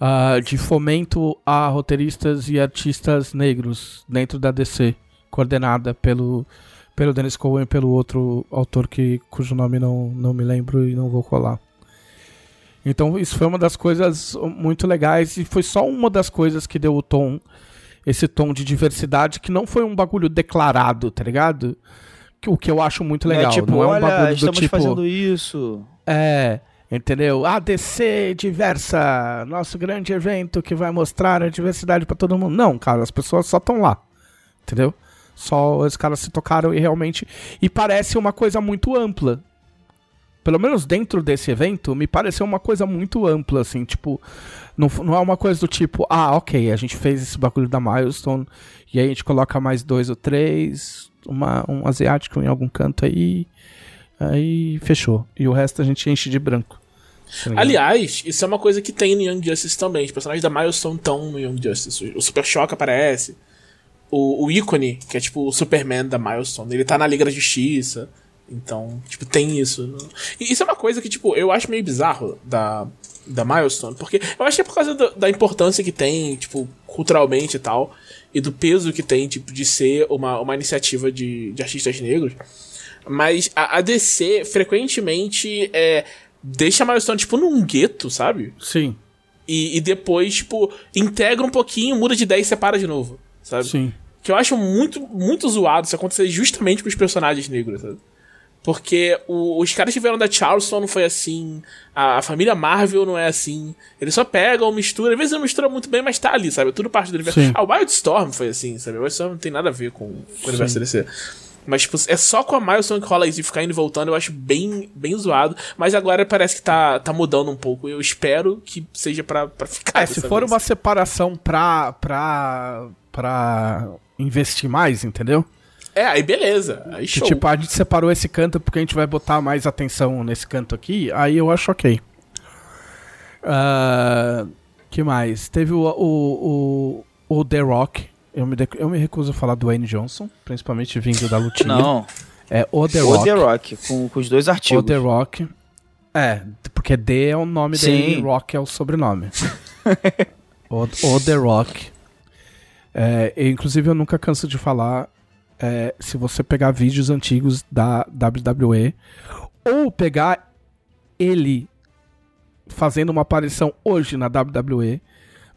[SPEAKER 1] ah, de fomento a roteiristas e artistas negros dentro da DC, coordenada pelo, pelo Dennis Cohen e pelo outro autor que, cujo nome não, não me lembro e não vou colar. Então isso foi uma das coisas muito legais e foi só uma das coisas que deu o tom, esse tom de diversidade, que não foi um bagulho declarado, tá ligado? Que- O que eu acho muito legal.
[SPEAKER 2] é tipo,
[SPEAKER 1] não é um
[SPEAKER 2] olha,
[SPEAKER 1] bagulho do
[SPEAKER 2] estamos
[SPEAKER 1] tipo.
[SPEAKER 2] fazendo isso.
[SPEAKER 1] É, entendeu? A DC diversa, nosso grande evento que vai mostrar a diversidade pra todo mundo. Não, cara, as pessoas só estão lá. Entendeu? Só os caras se tocaram e realmente. E parece uma coisa muito ampla. Pelo menos dentro desse evento, me pareceu uma coisa muito ampla, assim, tipo. Não, não é uma coisa do tipo, ah, ok, a gente fez esse bagulho da Milestone, e aí a gente coloca mais dois ou três, uma, um asiático em algum canto aí, aí fechou. E o resto a gente enche de branco. Tá?
[SPEAKER 3] Aliás, isso é uma coisa que tem no Young Justice também. Os personagens da Milestone estão no Young Justice. O Super Shock aparece. O, o ícone, que é tipo o Superman da Milestone, ele tá na Liga da Justiça. Então, tipo, tem isso. E isso é uma coisa que, tipo, eu acho meio bizarro da, da Milestone, porque eu acho que é por causa do- da importância que tem, tipo, culturalmente e tal, e do peso que tem, tipo, de ser uma, uma iniciativa de, de artistas negros. Mas a, a DC frequentemente é, deixa a Milestone, tipo, num gueto, sabe?
[SPEAKER 1] Sim,
[SPEAKER 3] E, e depois, tipo, integra um pouquinho, muda de ideia e separa de novo, sabe?
[SPEAKER 1] sim.
[SPEAKER 3] Que eu acho muito, muito zoado isso acontecer justamente com os personagens negros, sabe? Porque o- os caras que vieram da Charleston não foi assim, a, a família Marvel não é assim. Eles só pegam, misturam, às vezes não mistura muito bem, mas tá ali, sabe? Tudo parte do universo.
[SPEAKER 1] Sim.
[SPEAKER 3] Ah, o Wildstorm foi assim, sabe? O Wildstorm não tem nada a ver com, com o universo DC. Mas, tipo, é só com a Milestone que rola isso e ficar indo e voltando, eu acho bem, bem zoado. Mas agora parece que tá, tá mudando um pouco. Eu espero que seja pra, pra ficar.
[SPEAKER 1] É, se for
[SPEAKER 3] vez.
[SPEAKER 1] uma separação pra, pra, pra investir mais, entendeu?
[SPEAKER 3] É, aí beleza. Aí
[SPEAKER 1] Que
[SPEAKER 3] show.
[SPEAKER 1] tipo, a gente separou esse canto porque a gente vai botar mais atenção nesse canto aqui, aí eu acho ok. Ah, que mais? Teve o, o, o, o The Rock. Eu me, eu me recuso a falar do Wayne Johnson, principalmente vindo da lutinha.
[SPEAKER 2] Não,
[SPEAKER 1] É o The
[SPEAKER 2] o
[SPEAKER 1] Rock.
[SPEAKER 2] The Rock, com, com os dois
[SPEAKER 1] O
[SPEAKER 2] artigos.
[SPEAKER 1] The Rock. É, porque D é o nome
[SPEAKER 2] Sim.
[SPEAKER 1] dele e Rock é o sobrenome. o, o The Rock. É, inclusive, eu nunca canso de falar. É, se você pegar vídeos antigos da WWE ou pegar ele fazendo uma aparição hoje na WWE,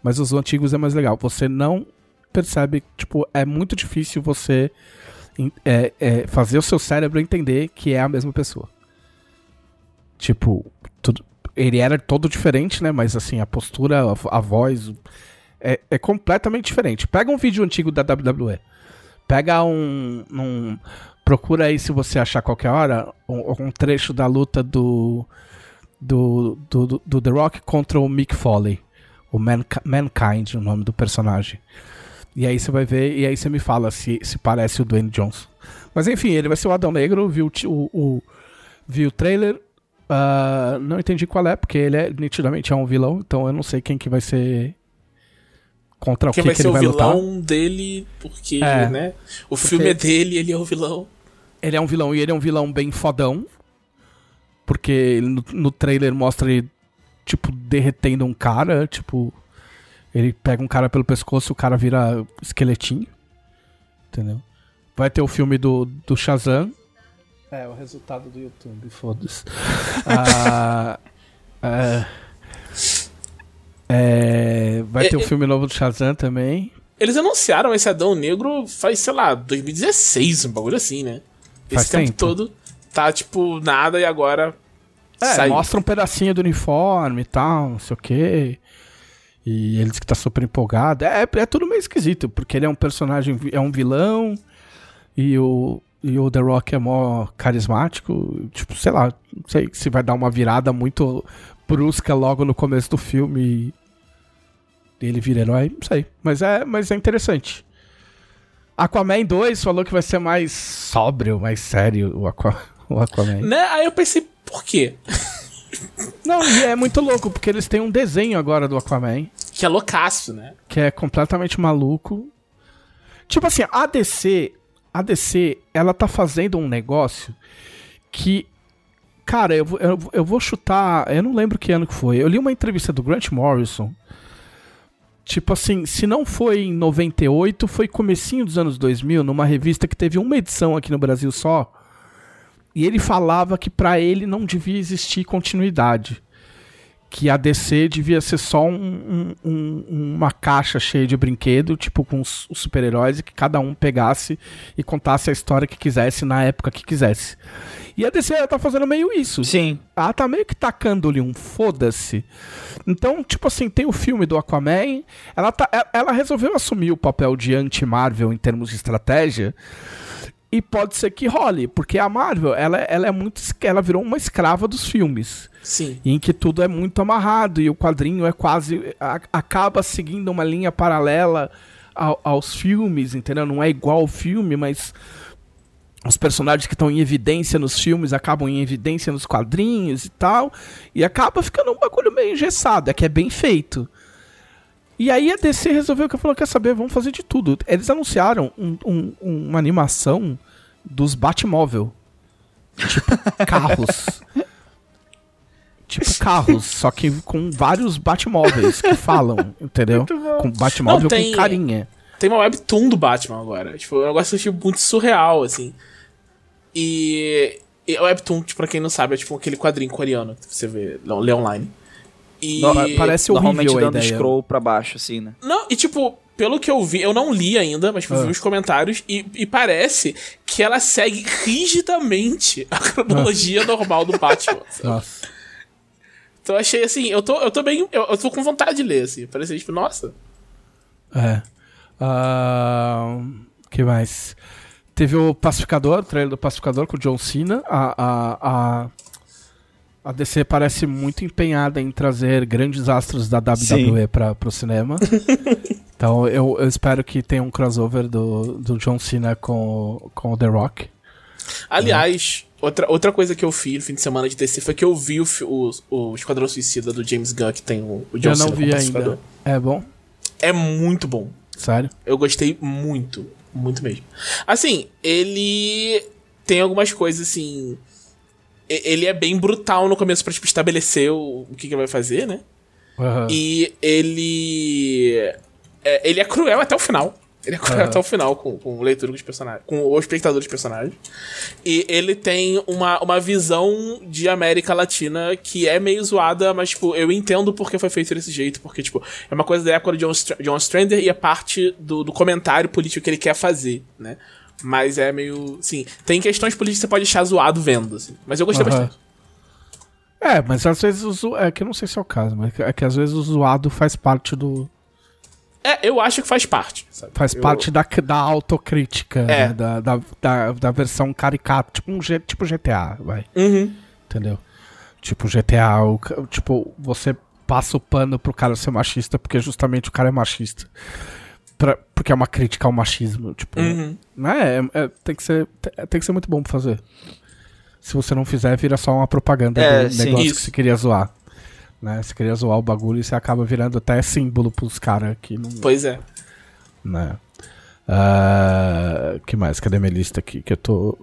[SPEAKER 1] mas os antigos é mais legal. Você não percebe, tipo, é muito difícil você é, é, fazer o seu cérebro entender que é a mesma pessoa. Tipo, tudo, ele era todo diferente, né? Mas assim, a postura, a, a voz é, é completamente diferente. Pega um vídeo antigo da WWE. Pega um, um- Procura aí se você achar qualquer hora um, um trecho da luta do, do, do, do The Rock contra o Mick Foley. O Mank- Mankind, o nome do personagem. E aí você vai ver, e aí você me fala se, se parece o Dwayne Johnson. Mas enfim, ele vai ser o Adão Negro, viu o, o, o, vi o trailer. ah, não entendi qual é, porque ele é, nitidamente é um vilão, então eu não sei quem que vai ser. Contra o que,
[SPEAKER 3] vai
[SPEAKER 1] que
[SPEAKER 3] ser
[SPEAKER 1] ele
[SPEAKER 3] o
[SPEAKER 1] vai lutar.
[SPEAKER 3] vilão dele, porque,
[SPEAKER 1] É,
[SPEAKER 3] né? O filme é dele, ele é o vilão.
[SPEAKER 1] Ele é um vilão e ele é um vilão bem fodão. Porque no, no trailer mostra ele, tipo, derretendo um cara, tipo. Ele pega um cara pelo pescoço e o cara vira esqueletinho. Entendeu? Vai ter o filme do, do Shazam. É, o resultado do YouTube, foda-se. Ah, é, é, vai ter o
[SPEAKER 3] É, é-
[SPEAKER 1] filme novo do Shazam também.
[SPEAKER 3] Eles anunciaram esse Adão Negro faz, sei lá, 2016, um bagulho assim, né?
[SPEAKER 1] Faz
[SPEAKER 3] Esse tempo,
[SPEAKER 1] tempo.
[SPEAKER 3] todo tá, tipo, nada e agora.
[SPEAKER 1] É,
[SPEAKER 3] saiu.
[SPEAKER 1] mostra um pedacinho do uniforme e tal, não sei o quê. E ele diz que tá super empolgado. É, é tudo meio esquisito, porque ele é um personagem, é um vilão, e o, e o The Rock é mó carismático. Tipo, sei lá, não sei se vai dar uma virada muito brusca logo no começo do filme e ele vira herói, não sei. Mas é, mas é interessante. Aquaman 2 falou que vai ser mais sóbrio, mais sério o, Aqua, o Aquaman.
[SPEAKER 3] Né? Aí eu pensei, por quê?
[SPEAKER 1] Não, e é muito louco, porque eles têm um desenho agora do Aquaman,
[SPEAKER 3] Que é loucaço, né?
[SPEAKER 1] que é completamente maluco. Tipo assim, a DC, a DC, ela tá fazendo um negócio que. Cara, eu, eu, eu vou chutar. Eu não lembro que ano que foi. Eu li uma entrevista do Grant Morrison. Tipo assim, se não foi em 98, foi comecinho dos anos 2000, numa revista que teve uma edição aqui no Brasil só. E ele falava que pra ele não devia existir continuidade. Que a DC devia ser só um- um- um- uma caixa cheia de brinquedo, tipo com os, os super-heróis, e que cada um pegasse e contasse a história que quisesse na época que quisesse. E a DC ela tá fazendo meio isso.
[SPEAKER 2] Sim.
[SPEAKER 1] Ela tá meio que tacando-lhe um foda-se. Então, tipo assim, tem o filme do Aquaman. Ela, tá, ela- ela resolveu assumir o papel de anti-Marvel em termos de estratégia. E pode ser que role, porque a Marvel, ela, ela é muito. Ela virou uma escrava dos filmes.
[SPEAKER 3] Sim.
[SPEAKER 1] Em que tudo é muito amarrado e o quadrinho é quase. a- acaba seguindo uma linha paralela ao- aos filmes, entendeu? Não é igual ao filme, mas os personagens que estão em evidência nos filmes acabam em evidência nos quadrinhos e tal. E acaba ficando um bagulho meio engessado, é que é bem feito. E aí a DC resolveu que falou: quer saber, vamos fazer de tudo. Eles anunciaram um- um- uma animação dos Batmóvel. Tipo, carros. tipo carros, só que com vários Batmóveis que falam, entendeu? Com Batmóvel
[SPEAKER 3] Não, tem-
[SPEAKER 1] com carinha.
[SPEAKER 3] Tem uma webtoon do Batman agora. Tipo, é um negócio tipo, muito surreal, assim. E. e a webtoon, tipo, pra quem não sabe, é tipo aquele quadrinho coreano que você vê, lê online. E.
[SPEAKER 1] No- parece
[SPEAKER 2] Normalmente
[SPEAKER 1] horrível a
[SPEAKER 2] dando
[SPEAKER 1] ideia.
[SPEAKER 2] scroll pra baixo, assim, né?
[SPEAKER 3] Não, e tipo, pelo que eu vi, eu não li ainda, mas tipo, eu vi
[SPEAKER 1] Ah.
[SPEAKER 3] os comentários e, e parece que ela segue rigidamente a cronologia normal do Batman.
[SPEAKER 1] Nossa.
[SPEAKER 3] Então eu achei assim, eu tô, eu tô bem. Eu, eu tô com vontade de ler, assim. Parece tipo, nossa.
[SPEAKER 1] É. O que mais? Teve o Pacificador, o trailer do Pacificador com o John Cena. A, a, a, a DC parece muito empenhada em trazer grandes astros da WWE para pro cinema. então eu, eu espero que tenha um crossover do, do John Cena com, com o The Rock.
[SPEAKER 3] Aliás, outra, outra coisa que eu fiz no fim de semana de DC foi que eu vi o, o, o Esquadrão Suicida do James Gunn, que tem o, o John
[SPEAKER 1] eu não
[SPEAKER 3] Cena
[SPEAKER 1] vi ainda. É bom?
[SPEAKER 3] É muito bom.
[SPEAKER 1] Sério?
[SPEAKER 3] Eu gostei muito, muito mesmo. Assim, ele tem algumas coisas assim. Ele é bem brutal no começo pra tipo, estabelecer o, o que, que ele vai fazer, né?
[SPEAKER 1] Aham.
[SPEAKER 3] E ele. é, ele é cruel até o final. Ele é cruel
[SPEAKER 1] Aham.
[SPEAKER 3] até o final com, com o leitor dos personagens. Com o espectador dos personagens. E ele tem uma, uma visão de América Latina que é meio zoada, mas, tipo, eu entendo porque foi feito desse jeito. Porque, tipo, é uma coisa da época do John, Str John Strander e é parte do, do comentário político que ele quer fazer, né? Mas é meio. Sim, tem questões políticas que você pode achar zoado vendo, assim. Mas eu gostei
[SPEAKER 1] Aham.
[SPEAKER 3] bastante.
[SPEAKER 1] É, mas às vezes o zo... É que eu não sei se é o caso, mas é que às vezes o zoado faz parte do.
[SPEAKER 3] É, eu acho que faz parte. Sabe?
[SPEAKER 1] Faz
[SPEAKER 3] Eu-
[SPEAKER 1] parte da, da autocrítica,
[SPEAKER 3] É.
[SPEAKER 1] né? da, da, da, da versão caricata, tipo um G- tipo GTA, vai.
[SPEAKER 3] Uhum.
[SPEAKER 1] Entendeu? Tipo GTA, o tipo, você passa o pano pro cara ser machista porque justamente o cara é machista. Pra- porque é uma crítica ao machismo, tipo,
[SPEAKER 3] Uhum.
[SPEAKER 1] né? É, é- tem, que ser, te- tem que ser muito bom pra fazer. Se você não fizer, vira só uma propaganda
[SPEAKER 2] É,
[SPEAKER 1] do
[SPEAKER 2] sim.
[SPEAKER 1] negócio
[SPEAKER 3] Isso.
[SPEAKER 1] que você queria zoar. Né? Você queria zoar o bagulho e você acaba virando até símbolo pros caras que não,
[SPEAKER 3] Pois é.
[SPEAKER 1] né? Ah, que mais? Cadê minha lista aqui? Que eu tô.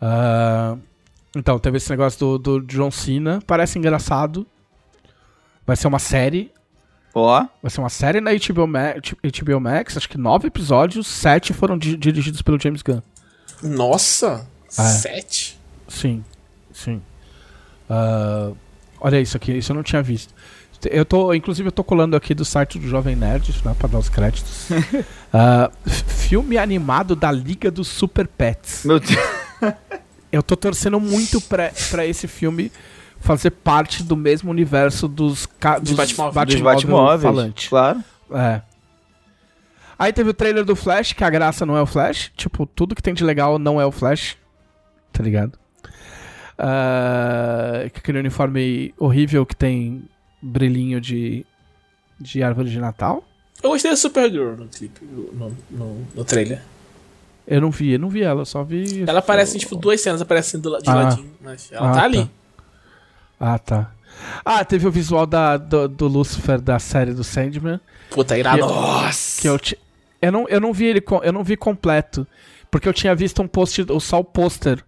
[SPEAKER 1] Ah, então, teve esse negócio do, do John Cena. Parece engraçado. Vai ser uma série.
[SPEAKER 2] Ó,
[SPEAKER 1] Vai ser uma série na HBO Max, HBO Max acho que nove episódios, sete foram di- dirigidos pelo James Gunn.
[SPEAKER 3] Nossa!
[SPEAKER 1] É.
[SPEAKER 3] Sete?
[SPEAKER 1] Sim, sim. Ah, olha isso aqui, isso eu não tinha visto. Eu tô, inclusive, eu tô colando aqui do site do Jovem Nerd, né, pra dar os créditos. F- filme animado da Liga dos Super Pets.
[SPEAKER 2] meu Deus.
[SPEAKER 1] Eu tô torcendo muito pra, pra esse filme fazer parte do mesmo universo dos, ca- dos
[SPEAKER 3] Batmóvel.
[SPEAKER 2] Dos Batmóveis.
[SPEAKER 1] falante.
[SPEAKER 2] Claro.
[SPEAKER 1] É. Aí teve o trailer do Flash, que a graça não é o Flash. Tipo, tudo que tem de legal não é o Flash. Tá ligado? Que aquele uniforme horrível que tem brilhinho de, de árvore de Natal.
[SPEAKER 3] Eu gostei da Supergirl no clipe, no, no, no trailer.
[SPEAKER 1] Eu não vi, eu não vi ela, eu só vi.
[SPEAKER 3] Ela aparece, tipo, duas cenas do la- de
[SPEAKER 1] Ah.
[SPEAKER 3] ladinho, mas ela
[SPEAKER 1] Ah,
[SPEAKER 3] tá ali.
[SPEAKER 1] Ah, tá. Ah, teve o visual da, do, do Lucifer da série do Sandman.
[SPEAKER 3] Puta, irado.
[SPEAKER 2] Nossa.
[SPEAKER 1] Que eu, ti- eu, não, eu não vi ele, eu não vi completo. Porque eu tinha visto um post, só o pôster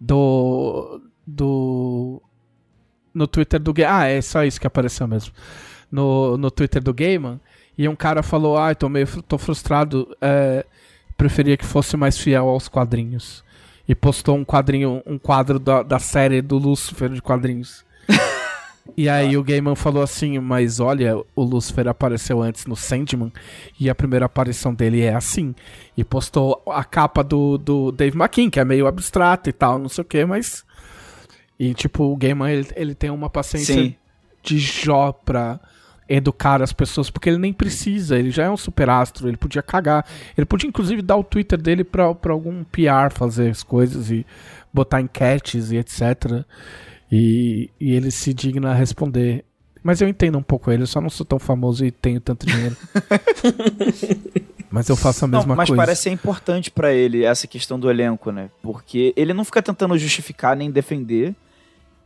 [SPEAKER 1] do. Do. No Twitter do Game. Ah, é só isso que apareceu mesmo. No, no Twitter do Gaiman. E um cara falou: Ah, tô meio tô frustrado. é, preferia que fosse mais fiel aos quadrinhos. E postou um quadrinho, um quadro da, da série do Lucifer de quadrinhos. E aí o Gaiman falou assim, mas olha, o Lucifer apareceu antes no Sandman e a primeira aparição dele é assim. E postou a capa do, do Dave McKean, que é meio abstrato e tal, não sei o que, mas... E tipo, o Gaiman, ele, ele tem uma paciência
[SPEAKER 2] Sim.
[SPEAKER 1] de Jó pra educar as pessoas, porque ele nem precisa, ele já é um superastro, ele podia cagar. Ele podia inclusive dar o Twitter dele pra, pra algum PR fazer as coisas e botar enquetes e etc. E, e ele se digna a responder. Mas eu entendo um pouco ele, eu só não sou tão famoso e tenho tanto dinheiro. Mas eu faço a mesma
[SPEAKER 2] Não, mas
[SPEAKER 1] coisa.
[SPEAKER 2] parece ser importante pra ele essa questão do elenco, né? Porque ele não fica tentando justificar nem defender.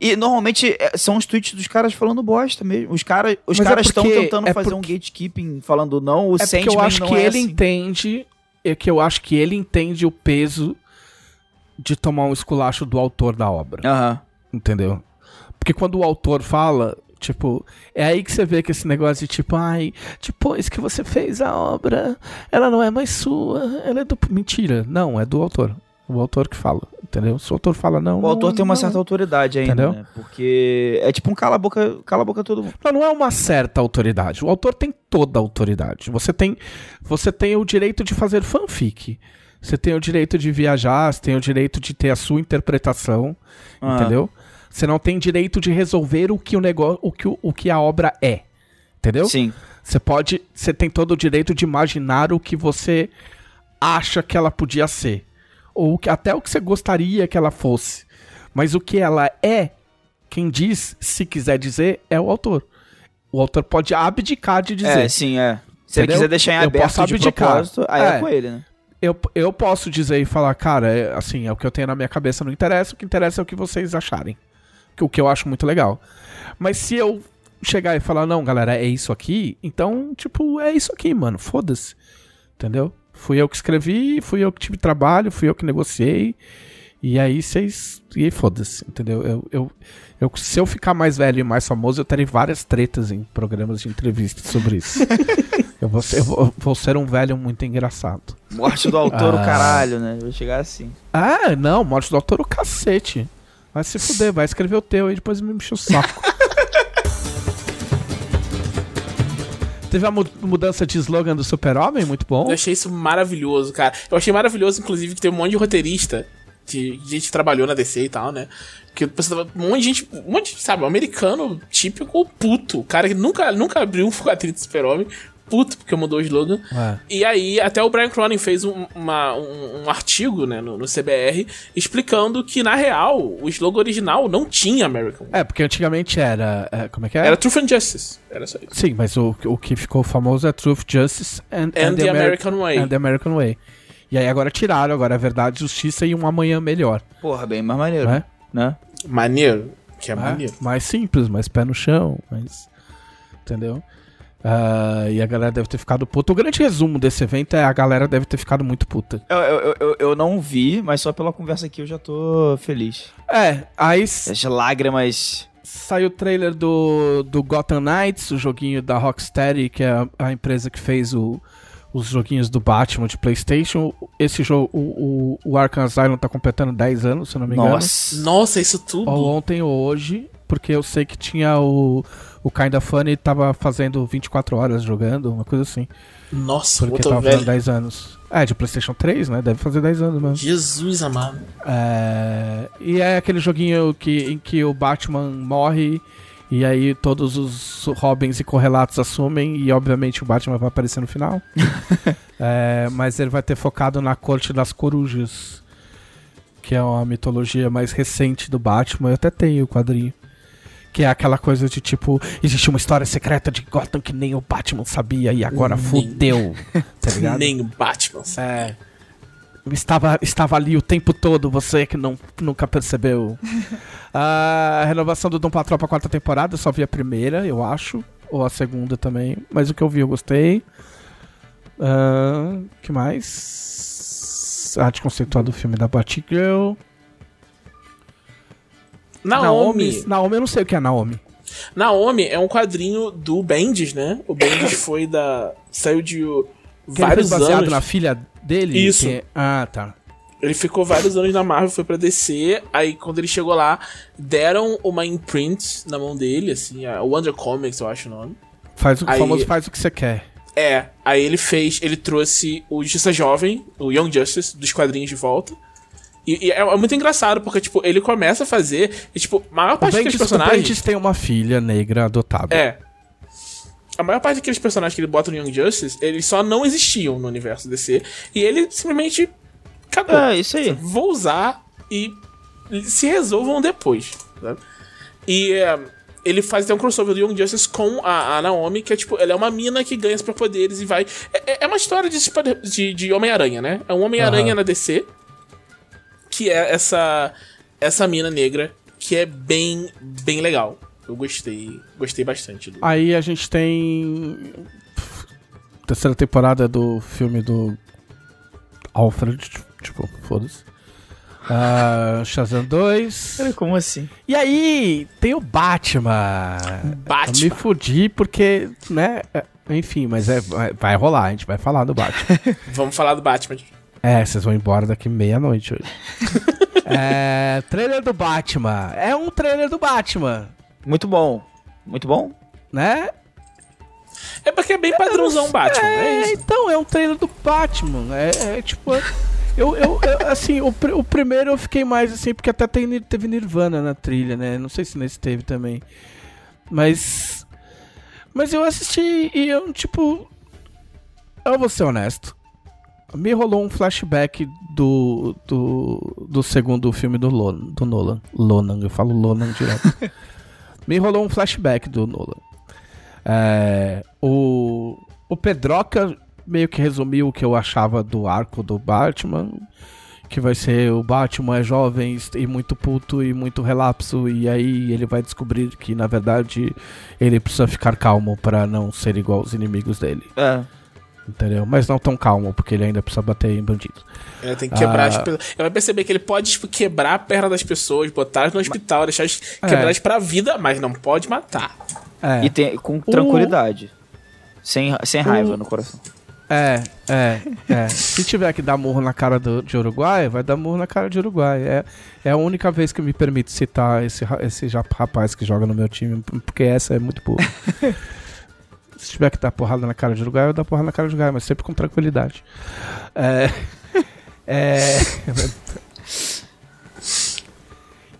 [SPEAKER 2] E normalmente é, são os tweets dos caras falando bosta mesmo. Os, cara, os
[SPEAKER 1] Mas é
[SPEAKER 2] caras estão
[SPEAKER 1] porque-
[SPEAKER 2] tentando
[SPEAKER 1] é
[SPEAKER 2] fazer um
[SPEAKER 1] porque-
[SPEAKER 2] gatekeeping falando não, o
[SPEAKER 1] É porque eu
[SPEAKER 2] Sandman
[SPEAKER 1] acho que
[SPEAKER 2] é
[SPEAKER 1] ele
[SPEAKER 2] assim.
[SPEAKER 1] entende. É que eu acho que ele entende o peso de tomar um esculacho do autor da obra.
[SPEAKER 2] Aham.
[SPEAKER 1] Entendeu? Porque quando o autor fala, tipo, é aí que você vê que esse negócio de tipo, ai, depois que você fez a obra, ela não é mais sua, ela é do. Mentira, não, é do autor. O autor que fala, entendeu? Se o autor fala não.
[SPEAKER 2] O autor
[SPEAKER 1] não-
[SPEAKER 2] tem uma
[SPEAKER 1] não.
[SPEAKER 2] certa autoridade ainda,
[SPEAKER 1] Entendeu?
[SPEAKER 2] né? Porque é tipo um cala-boca cala a boca todo mundo.
[SPEAKER 1] Não, não é uma certa autoridade. O autor tem toda a autoridade. Você tem, você tem o direito de fazer fanfic. Você tem o direito de viajar, você tem o direito de ter a sua interpretação,
[SPEAKER 2] Ah.
[SPEAKER 1] entendeu? Você não tem direito de resolver o que o negócio, o que, o, o que a obra é. Entendeu?
[SPEAKER 2] Sim.
[SPEAKER 1] Você pode, você tem todo o direito de imaginar o que você acha que ela podia ser, ou que, até o que você gostaria que ela fosse. Mas o que ela é, quem diz, se quiser dizer, é o autor. O autor pode abdicar de dizer.
[SPEAKER 2] É, sim, é. Se ele
[SPEAKER 1] Entendeu?
[SPEAKER 2] quiser deixar em
[SPEAKER 1] Eu
[SPEAKER 2] aberto
[SPEAKER 1] posso
[SPEAKER 2] de
[SPEAKER 1] abdicar.
[SPEAKER 2] propósito, aí é.
[SPEAKER 1] É.
[SPEAKER 2] com ele, né?
[SPEAKER 1] Eu, eu posso dizer e falar, cara, é, assim, é o que eu tenho na minha cabeça, não interessa, o que interessa é o que vocês acharem. O que eu acho muito legal. Mas se eu chegar e falar, não, galera, é isso aqui, então, tipo, é isso aqui, mano, foda-se. Entendeu? Fui eu que escrevi, fui eu que tive trabalho, fui eu que negociei. E aí vocês. E aí foda-se, entendeu? Eu, eu, eu, se eu ficar mais velho e mais famoso, eu terei várias tretas em programas de entrevista sobre isso. eu, vou ser, eu vou- vou ser um velho muito engraçado.
[SPEAKER 2] Morte do autor, o
[SPEAKER 1] Ah.
[SPEAKER 2] caralho, né? Vai chegar assim.
[SPEAKER 1] Ah, não, morte do autor o cacete. Vai se fuder, vai escrever o teu e depois me enche o saco. Teve a mu- mudança de slogan do Super-Homem, muito bom.
[SPEAKER 3] Eu achei isso maravilhoso, cara. Eu achei maravilhoso, inclusive, que tem um monte de roteirista, de gente que trabalhou na DC e tal, né? Que um monte de gente, um monte de, sabe, um americano típico puto. Cara que nunca, nunca abriu um quadrinho do Super-Homem, puto, porque mudou o slogan.
[SPEAKER 1] É.
[SPEAKER 3] E aí, até o Brian Cronin fez um, uma- um- um artigo, né, no, no CBR, explicando que, na real, o slogan original não tinha American.
[SPEAKER 1] É, porque antigamente era. é, como é que é?
[SPEAKER 3] Era Truth and Justice. Era só isso.
[SPEAKER 1] Sim, mas o, o que ficou famoso é Truth, Justice and,
[SPEAKER 3] And the
[SPEAKER 1] Ameri-
[SPEAKER 3] American Way.
[SPEAKER 1] and the American Way. E aí agora tiraram, agora é verdade, justiça e um amanhã melhor.
[SPEAKER 2] Porra, bem mais maneiro,
[SPEAKER 1] Né?
[SPEAKER 2] né?
[SPEAKER 3] Maneiro. Que é
[SPEAKER 1] É,
[SPEAKER 3] maneiro.
[SPEAKER 1] Mais simples, mais pé no chão, mais. Entendeu? Ah, e a galera deve ter ficado puta. O grande resumo desse evento é a galera deve ter ficado muito puta.
[SPEAKER 2] Eu, eu, eu, eu não vi, mas só pela conversa aqui eu já tô feliz.
[SPEAKER 1] É, aí
[SPEAKER 2] As lágrimas.
[SPEAKER 1] saiu o trailer do, do Gotham Knights, o joguinho da Rocksteady, que é a, a empresa que fez o- os joguinhos do Batman de PlayStation. Esse jogo, o, o, o Arkham Asylum tá completando 10 anos, se eu não me engano.
[SPEAKER 2] Nossa.
[SPEAKER 3] Nossa, isso tudo.
[SPEAKER 1] Ou ontem ou hoje, porque eu sei que tinha o, o Kinda Funny tava fazendo 24 horas jogando, uma coisa assim.
[SPEAKER 3] Nossa,
[SPEAKER 1] Porque tava fazendo
[SPEAKER 3] velho.
[SPEAKER 1] 10 anos. É, de PlayStation 3, né? Deve fazer 10 anos mesmo.
[SPEAKER 3] Jesus amado.
[SPEAKER 1] É, e é aquele joguinho que, em que o Batman morre e aí todos os Robins e correlatos assumem e obviamente o Batman vai aparecer no final. É, mas ele vai ter focado na Corte das Corujas, que é uma mitologia mais recente do Batman. Eu até tenho o quadrinho. Que é aquela coisa de tipo, existe uma história secreta de Gotham que nem o Batman sabia e agora
[SPEAKER 3] Nem.
[SPEAKER 1] fudeu. Tá ligado?
[SPEAKER 3] Nem o Batman.
[SPEAKER 1] É. Estava, estava ali o tempo todo, você que não, nunca percebeu. a renovação do Dom Patrol pra quarta temporada, eu só vi a primeira, eu acho. Ou a segunda também. Mas o que eu vi eu gostei. Ah, que mais? A arte conceitual do filme da Batgirl.
[SPEAKER 3] Naomi.
[SPEAKER 1] Naomi, eu não sei o que é Naomi.
[SPEAKER 3] Naomi é um quadrinho do Bendis, né? O Bendis foi da. saiu de
[SPEAKER 1] Que ele
[SPEAKER 3] vários
[SPEAKER 1] fez baseado
[SPEAKER 3] anos.
[SPEAKER 1] na filha dele?
[SPEAKER 3] Isso.
[SPEAKER 1] Que- Ah, tá.
[SPEAKER 3] Ele ficou vários anos na Marvel, foi pra DC. Aí quando ele chegou lá, deram uma imprint na mão dele, assim, a Wonder Comics, eu acho o nome.
[SPEAKER 1] Faz o
[SPEAKER 3] Aí-
[SPEAKER 1] famoso faz o que você quer.
[SPEAKER 3] É, aí ele fez, ele trouxe o Justiça Jovem, o Young Justice, dos quadrinhos de volta. E, e é, é muito engraçado, porque, tipo, ele começa a fazer, e, tipo, a maior parte daqueles personagens...
[SPEAKER 1] Tem uma filha negra adotada.
[SPEAKER 3] É. A maior parte daqueles personagens que ele bota no Young Justice, eles só não existiam no universo DC. E ele simplesmente. Acabou.
[SPEAKER 2] É, isso aí.
[SPEAKER 3] Vou usar e se resolvam depois. sabe? E é, ele faz até um crossover do Young Justice com a, a Naomi, que é tipo, ela é uma mina que ganha superpoderes e vai. É, é- é uma história de, de, de Homem-Aranha, né? É um Homem-Aranha
[SPEAKER 1] Aham.
[SPEAKER 3] na DC. Que é essa. Essa mina negra, que é bem, bem legal. Eu gostei. Gostei bastante do.
[SPEAKER 1] Aí a gente tem. Terceira temporada do filme do. Alfred, tipo, foda-se. Ah, Shazam 2.
[SPEAKER 2] Peraí, como assim?
[SPEAKER 1] E aí, tem o Batman.
[SPEAKER 3] Batman.
[SPEAKER 1] Eu me fudi porque, né? é, Enfim, mas é, vai, vai rolar, a gente vai falar do Batman.
[SPEAKER 3] Vamos falar do Batman.
[SPEAKER 1] É, vocês vão embora daqui meia-noite hoje. é, trailer do Batman. É um trailer do Batman,
[SPEAKER 2] Muito bom. Muito bom?
[SPEAKER 1] né?
[SPEAKER 3] É porque é bem padrãozão Batman, é,
[SPEAKER 1] É,
[SPEAKER 3] isso.
[SPEAKER 1] então, é um trailer do Batman. É, é, tipo. Eu, eu, eu, assim, o, pr- o primeiro eu fiquei mais assim, porque até tem, teve Nirvana na trilha, né? Não sei se nesse teve também. Mas. Mas eu assisti e eu, tipo. Eu vou ser honesto. Me rolou um flashback do, do, do segundo filme do, Lon, do Nolan. Lonan, eu falo Lonan direto. Me rolou um flashback do Nolan. É, o, o Pedroca meio que resumiu o que eu achava do arco do Batman. Que vai ser o Batman é jovem e muito puto e muito relapso. E aí ele vai descobrir que, na verdade, ele precisa ficar calmo para não ser igual aos inimigos dele.
[SPEAKER 2] É.
[SPEAKER 1] Entendeu? Mas não tão calmo, porque ele ainda precisa bater em bandidos.
[SPEAKER 3] É, tem que quebrar
[SPEAKER 1] Ah.
[SPEAKER 3] as pessoas. Ele vai perceber que ele pode, tipo, quebrar a perna das pessoas, botar no hospital, deixar elas quebradas pra vida, mas não pode matar.
[SPEAKER 1] É.
[SPEAKER 2] E tem, com tranquilidade. Sem, sem raiva no coração.
[SPEAKER 1] É, é, é. Se tiver que dar murro na cara do, de Uruguai, vai dar murro na cara de Uruguai. É, é a única vez que me permite citar esse, esse rapaz que joga no meu time, porque essa é muito boa. Se tiver que dar porrada na cara de Uruguai, eu dou porrada na cara de Uruguai, mas sempre com tranquilidade. É. É.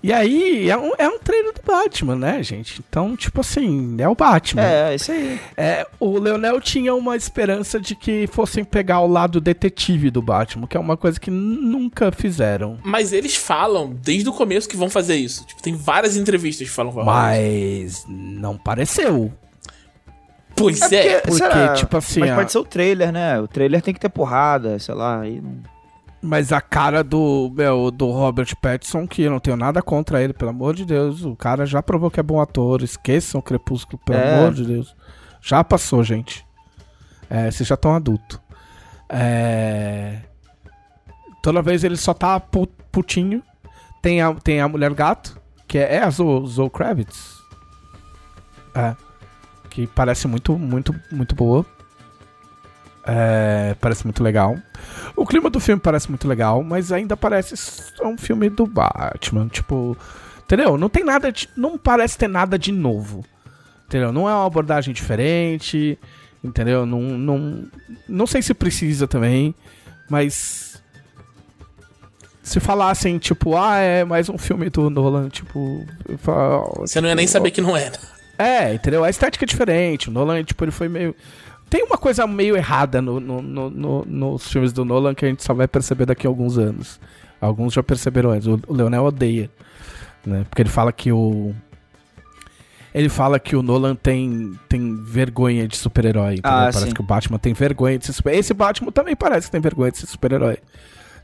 [SPEAKER 1] E aí, é um, é um treino do Batman, né, gente? Então, tipo assim, é o Batman.
[SPEAKER 2] É, isso aí.
[SPEAKER 1] É, o Leonel tinha uma esperança de que fossem pegar o lado detetive do Batman, que é uma coisa que nunca fizeram.
[SPEAKER 3] Mas eles falam desde o começo que vão fazer isso. Tipo, tem várias entrevistas que falam isso.
[SPEAKER 1] Mas não pareceu.
[SPEAKER 3] Pois
[SPEAKER 2] É
[SPEAKER 3] é.
[SPEAKER 2] porque-
[SPEAKER 1] Porque, tipo assim,
[SPEAKER 2] Mas
[SPEAKER 1] a-
[SPEAKER 2] pode ser o trailer, né? O trailer tem que ter porrada, sei lá. Aí não...
[SPEAKER 1] Mas a cara do, meu, do Robert Pattinson, que eu não tenho nada contra ele, pelo amor de Deus. O cara já provou que é bom ator. Esqueçam o Crepúsculo, pelo
[SPEAKER 2] É.
[SPEAKER 1] amor de Deus. Já passou, gente. É, vocês já estão adulto. É... Toda vez ele só tá pu- putinho. Tem a, tem a mulher gato, que é, é a Zoe, Zoe Kravitz. É. Que parece muito, muito, muito boa. É, parece muito legal. O clima do filme parece muito legal, mas ainda parece um filme do Batman. Tipo, entendeu? Não tem nada de. Não parece ter nada de novo. Entendeu? Não é uma abordagem diferente. Entendeu? Não, não, não sei se precisa também, mas. Se falassem, tipo, ah, é mais um filme do Nolan, tipo. falo,
[SPEAKER 3] Você não ia nem saber que não era.
[SPEAKER 1] É, entendeu? A estética é diferente. O Nolan, tipo, ele foi meio. Tem uma coisa meio errada no, no- no- no- nos filmes do Nolan que a gente só vai perceber daqui a alguns anos. Alguns já perceberam antes. O, o Leonel odeia. Né? Porque ele fala que o. Ele fala que o Nolan tem, tem vergonha de super-herói.
[SPEAKER 2] Ah,
[SPEAKER 1] parece
[SPEAKER 2] sim.
[SPEAKER 1] que o Batman tem vergonha de ser super Esse Batman também parece que tem vergonha de ser super-herói.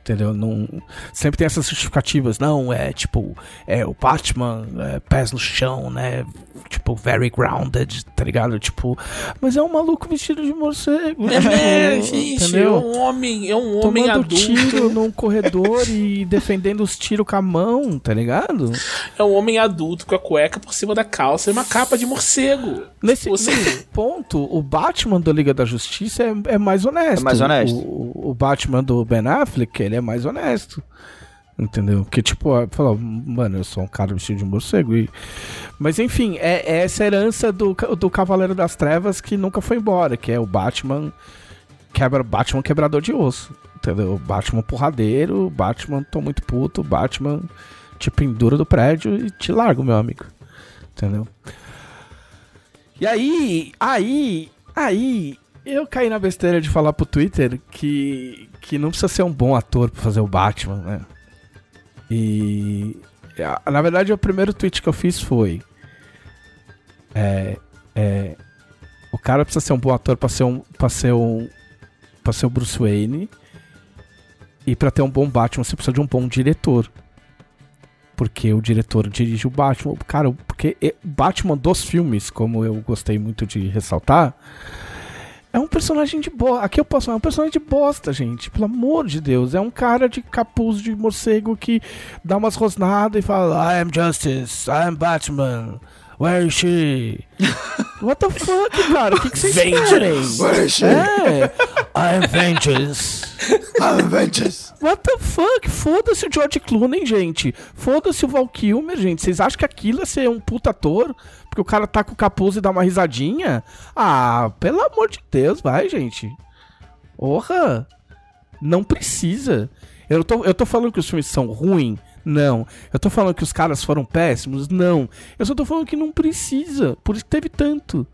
[SPEAKER 1] Entendeu? Não, sempre tem essas justificativas. Não, é tipo, é o Batman, é, pés no chão, né? Tipo, very grounded, tá ligado? Tipo, mas é um maluco vestido de morcego.
[SPEAKER 3] É,
[SPEAKER 1] tipo,
[SPEAKER 3] gente, é
[SPEAKER 1] entendeu?
[SPEAKER 3] um homem, é um homem
[SPEAKER 1] Tomando
[SPEAKER 3] adulto.
[SPEAKER 1] tiro num corredor e defendendo os tiros com a mão, tá ligado?
[SPEAKER 3] É um homem adulto com a cueca por cima da calça e uma capa de morcego.
[SPEAKER 1] Nesse,
[SPEAKER 3] Você-
[SPEAKER 1] nesse ponto, o Batman da Liga da Justiça é, é mais honesto.
[SPEAKER 2] É mais honesto.
[SPEAKER 1] O, o Batman do Ben Affleck, ele é mais honesto. Entendeu? Que tipo, falou, mano, eu sou um cara vestido de morcego. E... Mas enfim, é, é essa herança do, do Cavaleiro das Trevas que nunca foi embora, que é o Batman quebra Batman quebrador de osso. Entendeu? Batman porradeiro, Batman tô muito puto, Batman te pendura do prédio e te larga, meu amigo. Entendeu? E aí, aí, aí, eu caí na besteira de falar pro Twitter que, que não precisa ser um bom ator pra fazer o Batman, né? E. Na verdade, o primeiro tweet que eu fiz foi. É. é o cara precisa ser um bom ator pra ser um. pra ser um. pra ser o Bruce Wayne. E pra ter um bom Batman, você precisa de um bom diretor. Porque o diretor dirige o Batman. Cara, porque Batman dos filmes, como eu gostei muito de ressaltar, personagem de bosta. Aqui eu posso falar, é um personagem de bosta, gente. Pelo amor de Deus. É um cara de capuz de morcego que dá umas rosnadas e fala: I am Justice, I am Batman. Where is she? What the fuck, cara? O que, que vocês querem?
[SPEAKER 2] Where is she?
[SPEAKER 1] É, I am Vengeance.
[SPEAKER 2] Avengers.
[SPEAKER 1] What the fuck? Foda-se o George Clooney, gente. Foda-se o Val Kilmer, gente. Vocês acham que aquilo é ser um puta ator? Porque o cara tá com o capuz e dá uma risadinha? Ah, pelo amor de Deus, vai, gente. Porra. Não precisa. Eu tô, eu tô falando que os filmes são ruins? Não. Eu tô falando que os caras foram péssimos? Não. Eu só tô falando que não precisa. Por isso que teve tanto.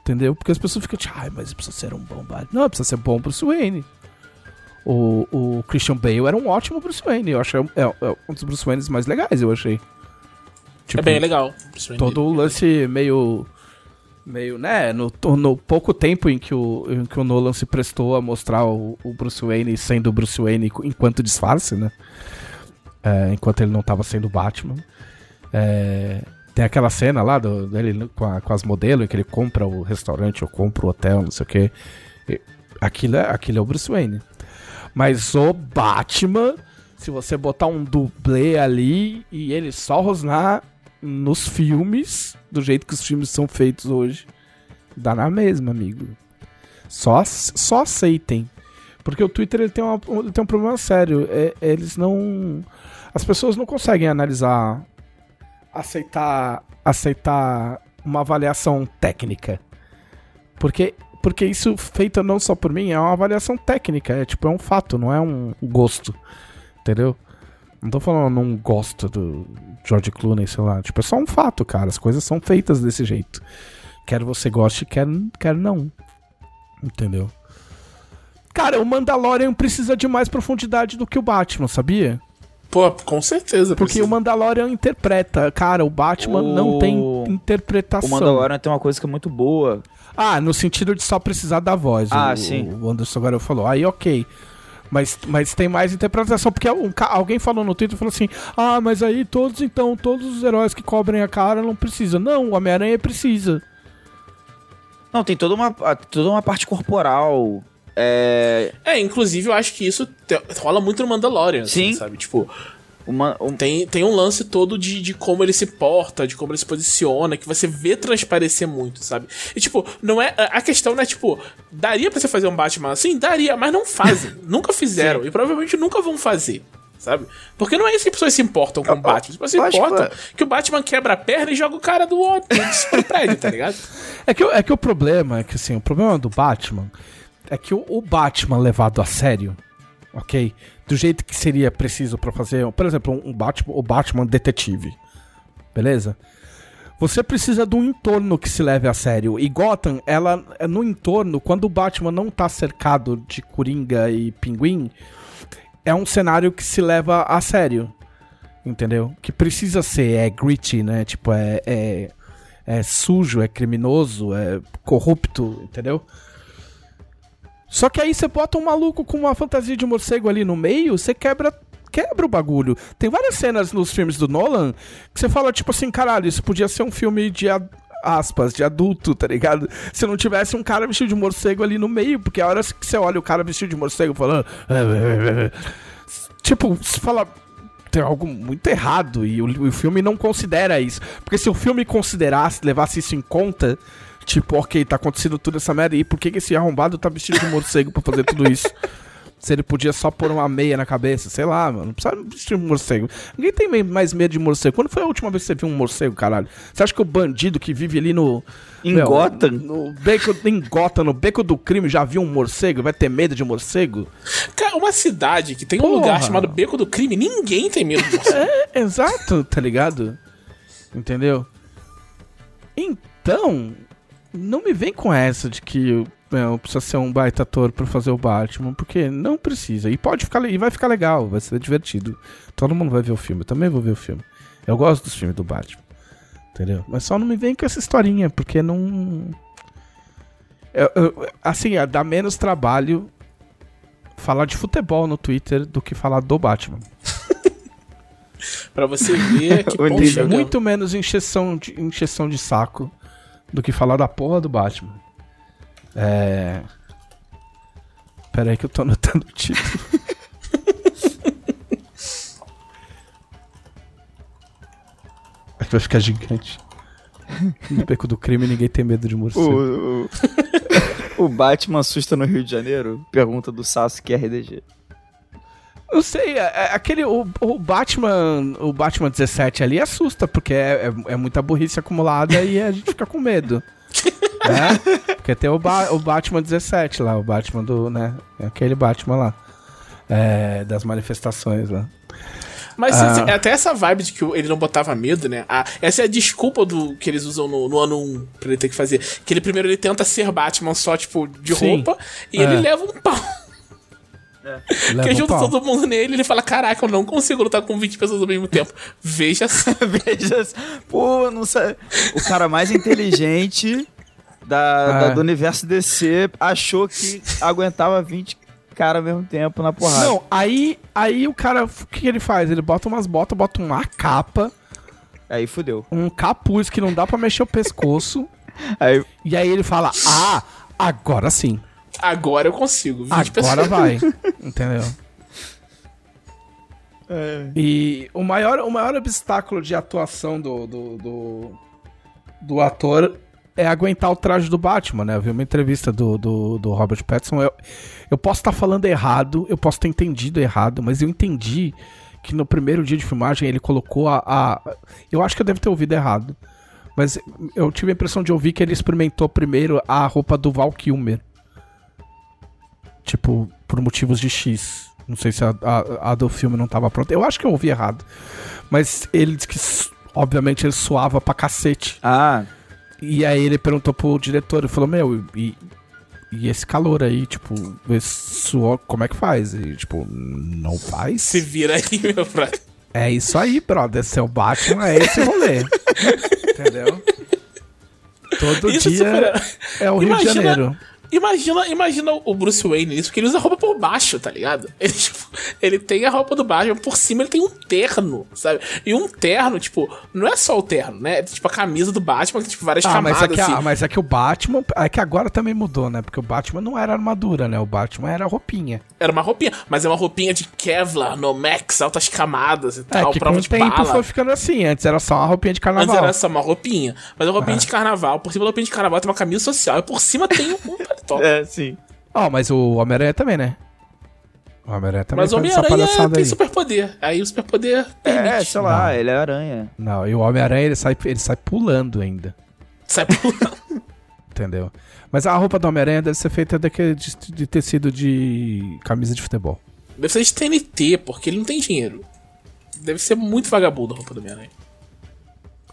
[SPEAKER 1] Entendeu? Porque as pessoas ficam tipo, ai, mas precisa ser um bom. Não, precisa ser bom Bruce Wayne. O, o Christian Bale era um ótimo Bruce Wayne. Eu achei é, é um dos Bruce Waynes mais legais, eu achei. Tipo,
[SPEAKER 3] é bem legal.
[SPEAKER 1] todo o lance meio. Meio, né? No, no pouco tempo em que, o, em que o Nolan se prestou a mostrar o, o Bruce Wayne sendo o Bruce Wayne enquanto disfarce, né? É, enquanto ele não tava sendo Batman. É, tem aquela cena lá do, dele com, a- com as modelos, em que ele compra o restaurante ou compra o hotel, não sei o quê. E Aquilo é, aquilo é o Bruce Wayne. Mas o Batman, se você botar um dublê ali e ele só rosnar nos filmes, do jeito que os filmes são feitos hoje, dá na mesma, amigo. Só, só aceitem. Porque o Twitter ele tem, uma- ele tem um problema sério. É- eles não. As pessoas não conseguem analisar. Aceitar. Aceitar uma avaliação técnica. Porque, porque isso feito não só por mim, é uma avaliação técnica. É tipo, é um fato, não é um gosto. Entendeu? Não tô falando não gosto do George Clooney, sei lá. Tipo, é só um fato, cara. As coisas são feitas desse jeito. Quer você goste, quer, quer não. Entendeu? Cara, o Mandalorian precisa de mais profundidade do que o Batman, sabia?
[SPEAKER 3] Pô, com certeza.
[SPEAKER 1] Porque
[SPEAKER 3] precisa.
[SPEAKER 1] o Mandalorian interpreta. Cara, o Batman
[SPEAKER 2] O-
[SPEAKER 1] não tem
[SPEAKER 2] O
[SPEAKER 1] interpretação.
[SPEAKER 2] Mandalorian tem uma coisa que é muito boa.
[SPEAKER 1] Ah, no sentido de só precisar da voz.
[SPEAKER 2] Ah,
[SPEAKER 1] o,
[SPEAKER 2] sim.
[SPEAKER 1] O Anderson agora falou. Aí, ok. Mas, mas tem mais interpretação, porque um ca- alguém falou no Twitter falou assim: Ah, mas aí todos então, todos os heróis que cobrem a cara não precisam. Não, o Homem-Aranha precisa.
[SPEAKER 2] Não, tem toda uma, toda uma parte corporal. É.
[SPEAKER 3] É, inclusive eu acho que isso te- rola muito no Mandalorian, assim,
[SPEAKER 2] Sim.
[SPEAKER 3] sabe? Tipo,
[SPEAKER 2] Uma, um-
[SPEAKER 3] tem, tem um lance todo de, de como ele se porta, de como ele se posiciona, que você vê transparecer muito, sabe? E, tipo, não é. A questão não é, tipo, daria pra você fazer um Batman assim? Daria, mas não fazem. nunca fizeram. E provavelmente nunca vão fazer. Sabe? Porque não é isso que as pessoas se importam com o Batman. As pessoas se importam
[SPEAKER 2] que-
[SPEAKER 3] que o Batman quebra a perna e joga o cara do outro do prédio, tá ligado?
[SPEAKER 1] É que, o- é que o problema é que assim, o problema do Batman é que o, o Batman levado a sério, ok? Do jeito que seria preciso pra fazer, por exemplo, um Batman, o Batman detetive, beleza? Você precisa de um entorno que se leve a sério. E Gotham, ela é no entorno, quando o Batman não tá cercado de Coringa e Pinguim, é um cenário que se leva a sério. Entendeu? Que precisa ser, é gritty, né? Tipo, é, é, é sujo, é criminoso, é corrupto, entendeu? Só que aí você bota um maluco com uma fantasia de morcego ali no meio, você quebra quebra o bagulho. Tem várias cenas nos filmes do Nolan que você fala tipo assim, caralho, isso podia ser um filme de aspas, de adulto, tá ligado? Se não tivesse um cara vestido de morcego ali no meio, porque a hora que você olha o cara vestido de morcego falando, tipo, você fala tem algo muito errado e o, o filme não considera isso. Porque se o filme considerasse, levasse isso em conta, tipo, ok, tá acontecendo tudo essa merda, e por que, que esse arrombado tá vestido de morcego pra fazer tudo isso? Se ele podia só pôr uma meia na cabeça, sei lá, mano. Não precisa vestir de morcego. Ninguém tem mais medo de morcego. Quando foi a última vez que você viu um morcego, caralho? Você acha que o bandido que vive ali no.
[SPEAKER 2] Em
[SPEAKER 1] meu,
[SPEAKER 2] Gotham?
[SPEAKER 1] No beco, em Gotham, no beco do crime, já viu um morcego? Vai ter medo de morcego?
[SPEAKER 3] Cara, uma cidade que tem um
[SPEAKER 1] Porra.
[SPEAKER 3] lugar chamado Beco do Crime, ninguém tem medo de você.
[SPEAKER 1] É, exato, tá ligado? Entendeu? Então, não me vem com essa de que meu, precisa ser um baita ator pra fazer o Batman, porque não precisa. E pode ficar e vai ficar legal, vai ser divertido. Todo mundo vai ver o filme, eu também vou ver o filme. Eu gosto dos filmes do Batman. Entendeu? Mas só não me vem com essa historinha, porque não. Eu- eu- assim, é, dá menos trabalho falar de futebol no Twitter do que falar do Batman.
[SPEAKER 3] Pra você ver que ponto.
[SPEAKER 1] Muito menos encheção de, encheção de saco do que falar da porra do Batman. É. Pera aí que eu tô anotando o título. É que vai ficar gigante. No beco do crime ninguém tem medo de morcego.
[SPEAKER 2] O, o, o Batman assusta no Rio de Janeiro? Pergunta do Sasuke RDG.
[SPEAKER 1] Não sei, é- é aquele. O, o Batman. O Batman 17 ali assusta, porque é, é, é muita burrice acumulada e a gente fica com medo. né? Porque tem o, Ba- o Batman 17 lá, o Batman do. né? é Aquele Batman lá. É, das manifestações lá.
[SPEAKER 3] Mas
[SPEAKER 1] Ah.
[SPEAKER 3] até essa vibe de que ele não botava medo, né? Essa é a desculpa do que eles usam no, no ano 1 pra ele ter que fazer. Que ele primeiro ele tenta ser Batman só, tipo, de
[SPEAKER 1] Sim.
[SPEAKER 3] roupa, e
[SPEAKER 1] É.
[SPEAKER 3] ele leva um pau.
[SPEAKER 1] Leva
[SPEAKER 3] Porque junta todo mundo nele ele fala: Caraca, eu não consigo lutar com 20 pessoas ao mesmo tempo. Veja só.
[SPEAKER 2] Veja, pô, não sei. O cara mais inteligente da,
[SPEAKER 1] É.
[SPEAKER 2] da- do universo DC achou que aguentava 20 caras ao mesmo tempo na porrada.
[SPEAKER 1] Não, aí, aí o cara, o que, que ele faz? Ele bota umas botas, bota uma capa,
[SPEAKER 2] Aí fudeu.
[SPEAKER 1] um capuz que não dá pra mexer o pescoço,
[SPEAKER 2] Aí,
[SPEAKER 1] e aí ele fala: Ah, agora sim.
[SPEAKER 3] Agora eu consigo. 20
[SPEAKER 1] Agora
[SPEAKER 3] pessoas.
[SPEAKER 1] vai. Entendeu? E o maior, o maior obstáculo de atuação do, do, do, do ator é aguentar o traje do Batman, né? Eu vi uma entrevista do, do, do Robert Pattinson. Eu, eu posso estar falando errado, eu posso ter entendido errado, mas eu entendi que no primeiro dia de filmagem ele colocou a. a- eu acho que eu devo ter ouvido errado. Mas eu tive a impressão de ouvir que ele experimentou primeiro a roupa do Val Kilmer. Tipo, por motivos de X. Não sei se a, a- a do filme não tava pronta. Eu acho que eu ouvi errado. Mas ele disse que, obviamente, ele suava pra cacete.
[SPEAKER 2] ah,
[SPEAKER 1] E aí ele perguntou pro diretor, ele falou, meu, e, e esse calor aí, tipo, esse suor, como é que faz? E, tipo, não faz?
[SPEAKER 3] Se vira aí, meu brother.
[SPEAKER 1] É isso aí, brother. Seu Batman é esse rolê. Entendeu? Todo
[SPEAKER 3] Isso
[SPEAKER 1] dia
[SPEAKER 3] supera-
[SPEAKER 1] é o Rio de Janeiro.
[SPEAKER 3] Imagina, imagina o Bruce Wayne nisso, porque ele usa roupa por baixo, tá ligado? Ele, tipo, ele tem a roupa do Batman, por cima ele tem um terno, sabe? E um terno, tipo, não é só o terno, né? É, tipo a camisa do Batman, que tem tipo, várias
[SPEAKER 1] Ah, mas
[SPEAKER 3] camadas,
[SPEAKER 1] é, que,
[SPEAKER 3] assim.
[SPEAKER 1] ah, mas é que o Batman. É que agora também mudou, né? Porque o Batman não era armadura, né? O Batman era roupinha.
[SPEAKER 3] Era uma roupinha, mas é uma roupinha de Kevlar, Nomex, altas camadas e
[SPEAKER 1] É,
[SPEAKER 3] tal,
[SPEAKER 1] que com
[SPEAKER 3] prova
[SPEAKER 1] o
[SPEAKER 3] de
[SPEAKER 1] tempo
[SPEAKER 3] bala.
[SPEAKER 1] foi ficando assim. Antes era só uma roupinha de
[SPEAKER 3] Antes
[SPEAKER 1] carnaval.
[SPEAKER 3] era só uma roupinha. Mas a roupinha de carnaval, por cima da roupinha de carnaval tem uma camisa social e por cima tem um paletó.
[SPEAKER 2] É, sim.
[SPEAKER 1] Ó, mas o Homem-Aranha também, né? O Homem-Aranha também
[SPEAKER 3] Mas o Homem-Aranha tem superpoder. Aí o superpoder permite.
[SPEAKER 2] É, sei lá, ele é aranha.
[SPEAKER 1] Não, e o Homem-Aranha ele sai, ele sai pulando ainda.
[SPEAKER 3] Sai pulando.
[SPEAKER 1] Entendeu? Mas a roupa do Homem-Aranha deve ser feita daquele, de, de tecido de camisa de futebol.
[SPEAKER 3] Deve ser de TNT, porque ele não tem dinheiro. Deve ser muito vagabundo a roupa do Homem-Aranha.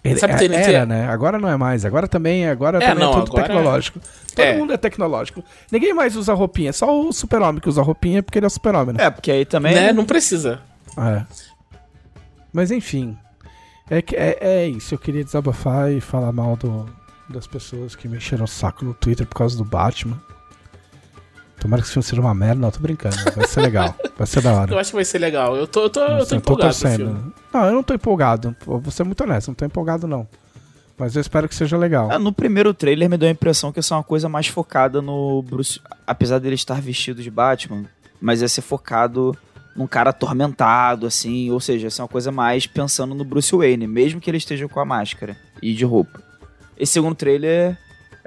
[SPEAKER 1] Ele
[SPEAKER 3] Sabe
[SPEAKER 1] é-
[SPEAKER 3] TNT?
[SPEAKER 1] era, né? Agora não é mais. Agora também, agora
[SPEAKER 3] É,
[SPEAKER 1] também
[SPEAKER 3] não,
[SPEAKER 1] é tudo
[SPEAKER 3] agora
[SPEAKER 1] tecnológico. Todo
[SPEAKER 3] É.
[SPEAKER 1] mundo é tecnológico. Ninguém mais usa roupinha. Só o super-homem que usa roupinha porque ele é o super-homem, né?
[SPEAKER 2] É, porque aí também.
[SPEAKER 3] Né? Não precisa.
[SPEAKER 1] É. Mas enfim. É, que- é, é isso. Eu queria desabafar e falar mal do, das pessoas que me encheram o saco no Twitter por causa do Batman. Tomara que esse filme seja uma merda. Não, tô brincando. Vai ser legal. Vai ser da hora.
[SPEAKER 3] Eu acho que vai ser legal. Eu tô, eu tô, eu tô empolgado filme.
[SPEAKER 1] Não, eu não tô empolgado. Vou ser muito honesto. Não tô empolgado, não. Mas eu espero que seja legal.
[SPEAKER 2] Ah, no primeiro trailer me deu a impressão que ia ser uma coisa mais focada no Bruce. Apesar dele estar vestido de Batman, mas ia ser focado num cara atormentado, assim. Ou seja, ia ser uma coisa mais pensando no Bruce Wayne, mesmo que ele esteja com a máscara e de roupa. Esse segundo trailer,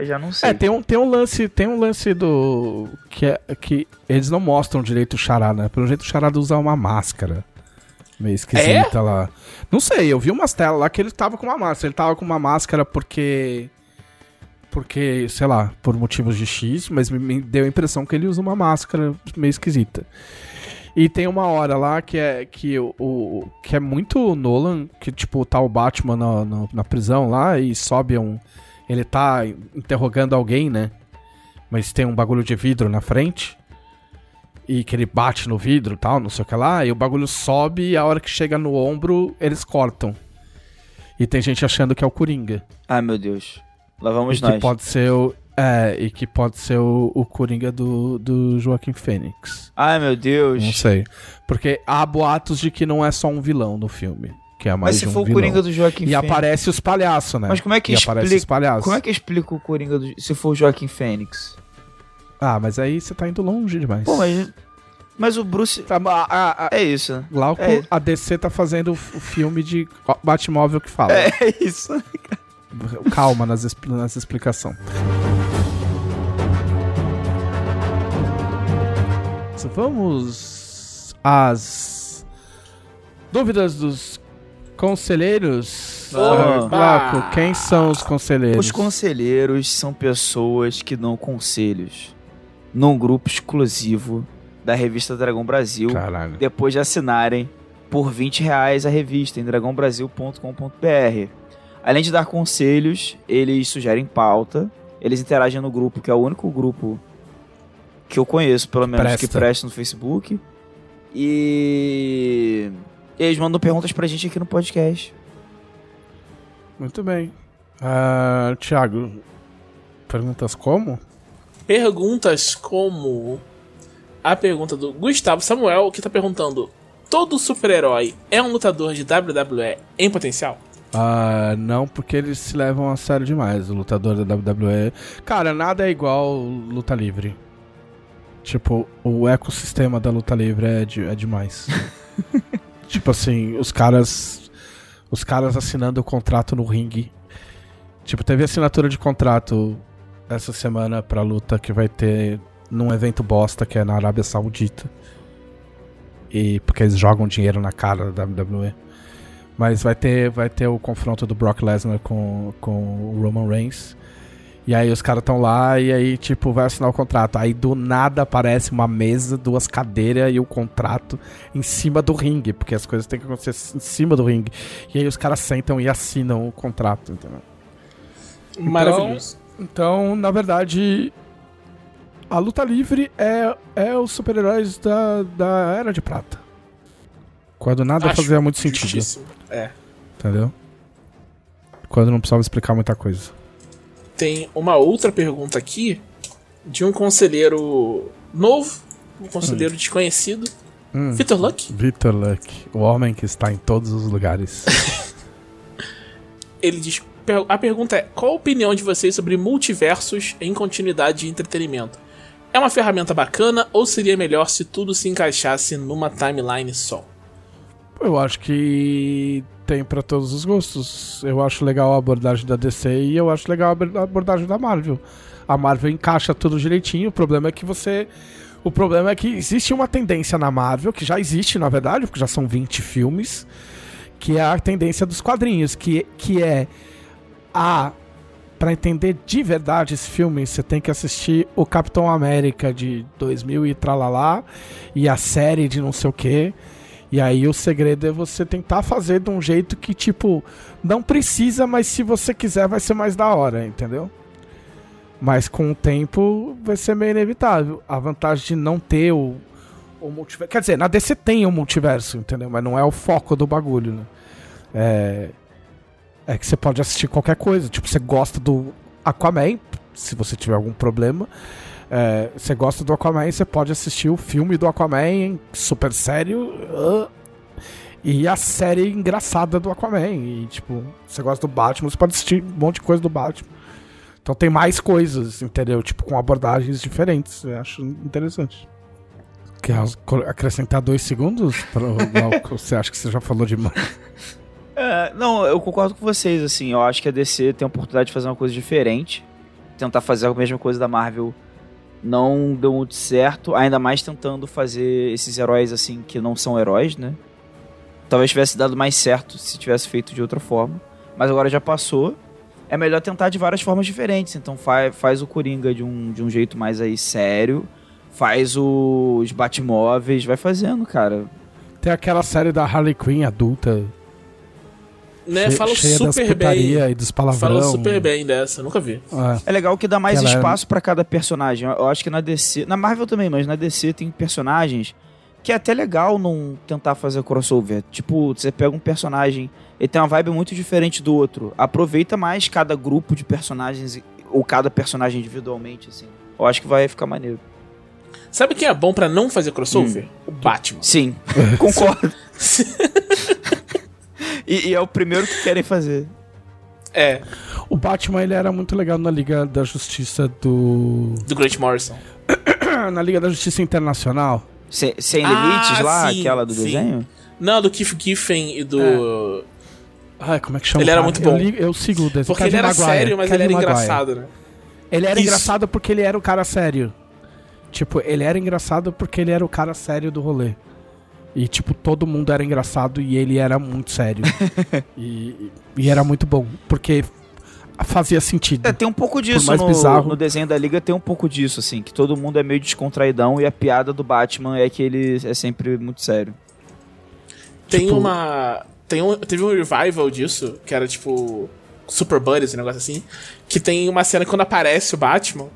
[SPEAKER 2] eu já não sei.
[SPEAKER 1] É, tem um, tem um lance, tem um lance do que é que eles não mostram direito o charada, né? Pelo jeito o charada usa uma máscara. Meio esquisita lá. Não sei, eu vi umas telas lá que ele tava com uma máscara. Ele tava com uma máscara porque porque, sei lá, por motivos de X, mas me, me deu a impressão que ele usa uma máscara meio esquisita. E tem uma hora lá que é que o, o- que é muito Nolan, que tipo tá o Batman na, na, na prisão lá e sobe um ele tá interrogando alguém, né? Mas tem um bagulho de vidro na frente. E que ele bate no vidro e tal, não sei o que lá. E o bagulho sobe e a hora que chega no ombro, eles cortam. E tem gente achando que é o Coringa.
[SPEAKER 2] Ai, meu Deus. Lá vamos
[SPEAKER 1] e
[SPEAKER 2] nós.
[SPEAKER 1] que pode ser o. É, e que pode ser o, o Coringa do, do Joaquim Fênix.
[SPEAKER 2] Ai, meu Deus.
[SPEAKER 1] Não sei. Porque há boatos de que não é só um vilão no filme. Que é mais
[SPEAKER 2] Mas se
[SPEAKER 1] um
[SPEAKER 2] for o
[SPEAKER 1] vilão.
[SPEAKER 2] Coringa do Joaquim
[SPEAKER 1] E
[SPEAKER 2] Fênix.
[SPEAKER 1] aparece os palhaços, né?
[SPEAKER 2] Mas como é que
[SPEAKER 1] e aparece os
[SPEAKER 2] explica-
[SPEAKER 1] palhaços.
[SPEAKER 2] Como é que explica o Coringa do... se for o Joaquim Fênix?
[SPEAKER 1] Ah, mas aí você tá indo longe demais.
[SPEAKER 2] Pô, mas. Mas o Bruce.
[SPEAKER 1] Tá, a, a,
[SPEAKER 2] É isso, né?
[SPEAKER 1] Glauco,
[SPEAKER 2] É.
[SPEAKER 1] a DC tá fazendo o o filme de Batmóvel que fala.
[SPEAKER 2] É isso.
[SPEAKER 1] Calma nas, nas explicações. Vamos às dúvidas dos conselheiros. Glauco, quem são os conselheiros?
[SPEAKER 2] Os conselheiros são pessoas que dão conselhos num grupo exclusivo da revista Dragão Brasil,
[SPEAKER 1] Caralho.
[SPEAKER 2] depois de assinarem por 20 reais a revista em dragãobrasil.com.br. Além de dar conselhos, eles sugerem pauta, eles interagem no grupo, que é o único grupo que eu conheço, pelo menos, que
[SPEAKER 1] Presta.
[SPEAKER 2] presta no Facebook. E eles mandam perguntas pra gente aqui no podcast.
[SPEAKER 1] Muito bem. Ah, Thiago, perguntas como?
[SPEAKER 3] Perguntas como a pergunta do Gustavo Samuel, que tá perguntando: Todo super-herói é um lutador de WWE em potencial?
[SPEAKER 1] Ah, não, porque eles se levam a sério demais, o lutador da WWE. Cara, nada é igual luta livre. Tipo, o ecossistema da luta livre é, de- é demais. tipo assim, os caras. Os caras assinando o contrato no ringue. Tipo, teve assinatura de contrato essa semana pra luta que vai ter num evento bosta que é na Arábia Saudita. E porque eles jogam dinheiro na cara da WWE. Mas vai ter, vai ter o confronto do Brock Lesnar com, com o Roman Reigns. E aí os caras estão lá e aí, tipo, vai assinar o contrato. Aí do nada aparece uma mesa, duas cadeiras e o contrato em cima do ringue. Porque as coisas têm que acontecer em cima do ringue. E aí os caras sentam e assinam o contrato, entendeu?
[SPEAKER 3] Maravilhoso.
[SPEAKER 1] Então, na verdade, a luta livre é, é os super-heróis da, da Era de Prata. Quando nada
[SPEAKER 3] Acho
[SPEAKER 1] fazia muito sentido.
[SPEAKER 3] É.
[SPEAKER 1] Entendeu? Quando não precisava explicar muita coisa.
[SPEAKER 3] Tem uma outra pergunta aqui de um conselheiro novo, um conselheiro desconhecido,
[SPEAKER 1] Hum.
[SPEAKER 3] Victor Luck?
[SPEAKER 1] Victor Luck, o homem que está em todos os lugares.
[SPEAKER 3] Ele diz. A pergunta é: qual a opinião de vocês sobre multiversos em continuidade de entretenimento? É uma ferramenta bacana ou seria melhor se tudo se encaixasse numa timeline só?
[SPEAKER 1] Eu acho que tem pra todos os gostos. Eu acho legal a abordagem da DC e eu acho legal a abor- a abordagem da Marvel. A Marvel encaixa tudo direitinho. O problema é que você. O problema é que existe uma tendência na Marvel, que já existe, na verdade, porque já são 20 filmes, que é a tendência dos quadrinhos, que, que é a. Pra entender de verdade esse filme, você tem que assistir o Capitão América de 2000 e tralalá, e a série de não sei o que. E aí o segredo é você tentar fazer de um jeito que, tipo, não precisa, mas se você quiser vai ser mais da hora, entendeu? Mas com o tempo vai ser meio inevitável. A vantagem de não ter o, o multiverso. Quer dizer, na DC tem o multiverso, entendeu? Mas não é o foco do bagulho, né? É. É que você pode assistir qualquer coisa. Tipo, você gosta do Aquaman, se você tiver algum problema. É, você gosta do Aquaman, você pode assistir o filme do Aquaman, super sério. ah, e a série engraçada do Aquaman. E, tipo, você gosta do Batman, você pode assistir um monte de coisa do Batman. Então tem mais coisas, entendeu? Tipo, com abordagens diferentes. Eu acho interessante. Quer ac- acrescentar dois segundos? Para você acha que você já falou demais?
[SPEAKER 2] É, não, eu concordo com vocês, assim. Eu acho que a DC tem a oportunidade de fazer uma coisa diferente. Tentar fazer a mesma coisa da Marvel não deu muito certo. Ainda mais tentando fazer esses heróis, assim, que não são heróis, né? Talvez tivesse dado mais certo se tivesse feito de outra forma. Mas agora já passou. É melhor tentar de várias formas diferentes. Então faz, faz o Coringa de um, de um jeito mais aí sério. Faz os Batmóveis. Vai fazendo, cara.
[SPEAKER 1] Tem aquela série da Harley Quinn adulta.
[SPEAKER 3] Né?
[SPEAKER 1] che-
[SPEAKER 3] Falam super bem.
[SPEAKER 1] e dos palavrão.
[SPEAKER 3] Falam super bem dessa, nunca vi.
[SPEAKER 1] É.
[SPEAKER 2] É legal que dá mais
[SPEAKER 1] Que ela é-
[SPEAKER 2] espaço pra cada personagem. Eu acho que na DC, na Marvel também, mas na DC tem personagens que é até legal não tentar fazer crossover. Tipo, você pega um personagem, ele tem uma vibe muito diferente do outro. Aproveita mais cada grupo de personagens ou cada personagem individualmente, assim. Eu acho que vai ficar maneiro.
[SPEAKER 3] Sabe quem é bom pra não fazer crossover?
[SPEAKER 1] Hum.
[SPEAKER 3] O Batman.
[SPEAKER 2] Sim, concordo. e, e é o primeiro que querem fazer.
[SPEAKER 3] É,
[SPEAKER 1] O Batman ele era muito legal na Liga da Justiça do.
[SPEAKER 3] do Grant Morrison.
[SPEAKER 1] na Liga da Justiça Internacional.
[SPEAKER 2] Sem, sem
[SPEAKER 3] Ah,
[SPEAKER 2] limites lá,
[SPEAKER 3] sim,
[SPEAKER 2] aquela do
[SPEAKER 3] sim.
[SPEAKER 2] desenho?
[SPEAKER 3] Não, do Keith Giffen e do.
[SPEAKER 1] Ai, como é que chama?
[SPEAKER 3] Ele era muito bom.
[SPEAKER 1] Eu, li- eu sigo o desenho.
[SPEAKER 3] Porque
[SPEAKER 1] Kevin
[SPEAKER 3] ele era
[SPEAKER 1] Maguire,
[SPEAKER 3] sério, mas
[SPEAKER 1] Kevin
[SPEAKER 3] ele era
[SPEAKER 1] Maguire.
[SPEAKER 3] engraçado, né?
[SPEAKER 1] Ele era
[SPEAKER 3] Isso.
[SPEAKER 1] engraçado porque ele era o cara sério. Tipo, ele era engraçado porque ele era o cara sério do rolê. E, tipo, todo mundo era engraçado e ele era muito sério. e, e era muito bom. Porque fazia sentido.
[SPEAKER 2] É, tem um pouco disso
[SPEAKER 1] mais
[SPEAKER 2] no,
[SPEAKER 1] bizarro.
[SPEAKER 2] no desenho da Liga, tem um pouco disso, assim, que todo mundo é meio descontraidão e a piada do Batman é que ele é sempre muito sério.
[SPEAKER 3] Tem
[SPEAKER 1] Tipo-
[SPEAKER 3] uma. Tem um, teve um revival disso, que era tipo. Super Buddies, um negócio assim. Que tem uma cena que quando aparece o Batman,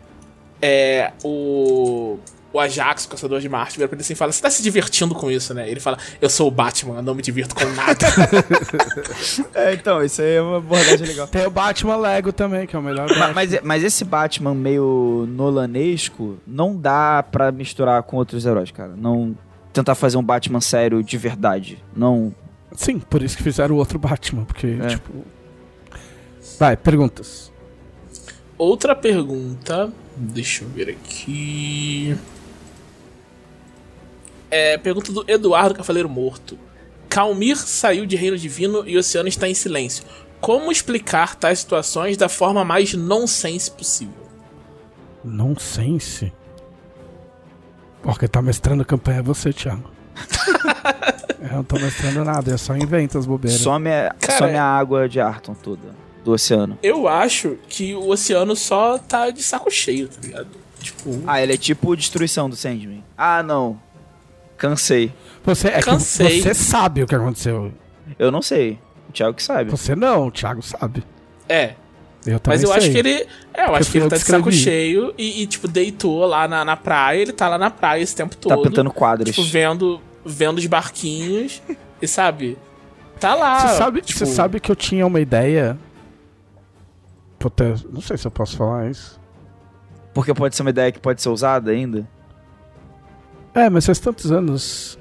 [SPEAKER 3] é. O. O Ajax, o caçador de Marte, vira pra ele assim e fala: Você tá se divertindo com isso, né? Ele fala: Eu sou o Batman, eu não me divirto com nada.
[SPEAKER 2] É, então, isso aí é uma abordagem legal.
[SPEAKER 1] Tem o Batman Lego também, que é o melhor.
[SPEAKER 2] Ma- Mas, mas esse Batman meio nolanesco não dá pra misturar com outros heróis, cara. Não tentar fazer um Batman sério de verdade. Não.
[SPEAKER 1] Sim, por isso que fizeram o outro Batman. Porque,
[SPEAKER 2] É.
[SPEAKER 1] tipo. Vai, perguntas.
[SPEAKER 3] Outra pergunta. Deixa eu ver aqui. É, pergunta do Eduardo Cavaleiro Morto. Calmir saiu de Reino Divino e o oceano está em silêncio. Como explicar tais situações da forma mais nonsense possível?
[SPEAKER 1] Nonsense? Quem tá mestrando campanha é você, Thiago. eu não tô mestrando nada, eu só invento as bobeiras.
[SPEAKER 2] Some, a-
[SPEAKER 3] Cara,
[SPEAKER 2] some
[SPEAKER 3] é-
[SPEAKER 2] a água de Arton toda. Do oceano.
[SPEAKER 3] Eu acho que o oceano só tá de saco cheio, tá ligado? Tipo.
[SPEAKER 2] Ah, ele é tipo destruição do Sandman. Ah, não. Cansei.
[SPEAKER 1] Você, é
[SPEAKER 3] Cansei.
[SPEAKER 1] que você sabe o que aconteceu.
[SPEAKER 2] Eu não sei. O Thiago que sabe.
[SPEAKER 1] Você não, o Thiago sabe.
[SPEAKER 3] É.
[SPEAKER 1] Eu também
[SPEAKER 3] Mas eu
[SPEAKER 1] sei.
[SPEAKER 3] acho que ele. É, eu
[SPEAKER 1] Porque
[SPEAKER 3] acho que ele tá de saco cheio e, e, tipo, deitou lá na, na praia. Ele tá lá na praia esse tempo todo.
[SPEAKER 2] Tá pintando quadros.
[SPEAKER 3] Tipo, vendo, vendo os barquinhos. e sabe? Tá lá.
[SPEAKER 1] Você sabe,
[SPEAKER 3] tipo,
[SPEAKER 1] você sabe que eu tinha uma ideia. Puta, não sei se eu posso falar isso.
[SPEAKER 2] Porque pode ser uma ideia que pode ser usada ainda.
[SPEAKER 1] É, mas faz tantos anos.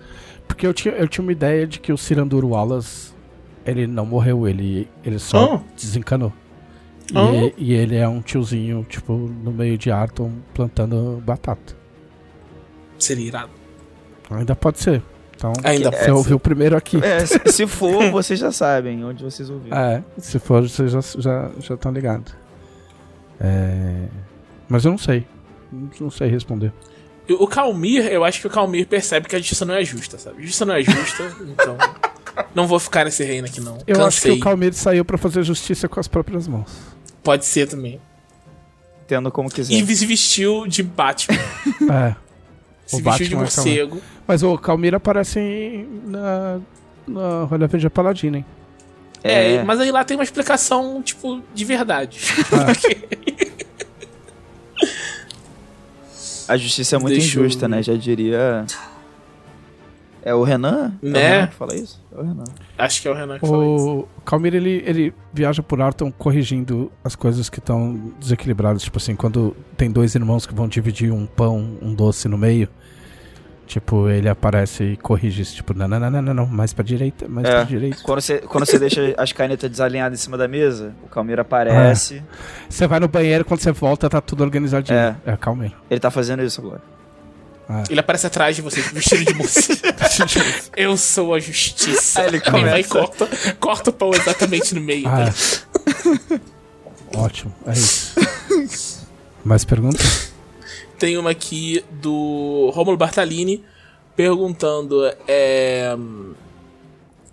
[SPEAKER 1] porque eu tinha, eu tinha uma ideia de que o Cirandur Wallace, ele não morreu, ele, ele só
[SPEAKER 3] Ah.
[SPEAKER 1] desencanou. E,
[SPEAKER 3] Ah.
[SPEAKER 1] e- e ele é um tiozinho, tipo, no meio de Arton plantando batata.
[SPEAKER 3] Seria irado.
[SPEAKER 1] Ainda pode ser. Então,
[SPEAKER 3] Ainda
[SPEAKER 1] você
[SPEAKER 2] pode
[SPEAKER 1] ouviu primeiro aqui.
[SPEAKER 2] É, se, se for, vocês já sabem onde vocês ouviram.
[SPEAKER 1] É, se for, vocês já estão já, já estão ligados. É, Mas eu não sei. Não sei responder.
[SPEAKER 3] O Calmir, eu acho que o Calmir percebe que a justiça não é justa, sabe? Justiça não é justa, então. Não vou ficar nesse reino aqui, não.
[SPEAKER 1] Eu acho que
[SPEAKER 3] Cansei.
[SPEAKER 1] o Calmir saiu pra fazer justiça com as próprias mãos.
[SPEAKER 3] Pode ser também.
[SPEAKER 2] Tendo como quiser.
[SPEAKER 3] E se vestiu de Batman.
[SPEAKER 1] É.
[SPEAKER 3] Se
[SPEAKER 1] O
[SPEAKER 3] vestiu de
[SPEAKER 1] Batman é Calmir.
[SPEAKER 3] morcego.
[SPEAKER 1] Mas o Calmir aparece em- na, na Rolha Verde Paladina, hein?
[SPEAKER 3] É.
[SPEAKER 2] É.
[SPEAKER 3] mas aí lá tem uma explicação, tipo, de verdade.
[SPEAKER 2] A justiça é muito
[SPEAKER 3] Deixa eu
[SPEAKER 2] injusta,
[SPEAKER 3] ver.
[SPEAKER 2] né? Já diria. É o Renan? É o
[SPEAKER 3] Né?
[SPEAKER 2] Renan que fala isso? É o Renan.
[SPEAKER 3] Acho que é o Renan que falou isso.
[SPEAKER 1] O Calmir, ele, ele viaja por Arton corrigindo as coisas que estão desequilibradas. Tipo assim, quando tem dois irmãos que vão dividir um pão, um doce no meio, tipo, ele aparece e corrige isso. Tipo, não, não, não, não, não, mais pra direita, mais
[SPEAKER 2] É.
[SPEAKER 1] pra direita.
[SPEAKER 2] Quando você, quando você deixa as canetas desalinhadas em cima da mesa, o Calmeiro aparece.
[SPEAKER 1] Você vai no banheiro, quando você volta, tá tudo organizadinho.
[SPEAKER 2] É.
[SPEAKER 1] É, Calmir.
[SPEAKER 2] Ele tá fazendo isso agora.
[SPEAKER 3] Ele aparece atrás de você, vestido de morcego. Eu sou a justiça.
[SPEAKER 2] Aí ele
[SPEAKER 3] vai e
[SPEAKER 2] começa.
[SPEAKER 3] corta, corta o pão exatamente no meio.
[SPEAKER 1] Ah,
[SPEAKER 3] tá?
[SPEAKER 1] é. Ótimo, é isso. Mais perguntas?
[SPEAKER 3] Tem uma aqui do Romulo Bartalini perguntando é,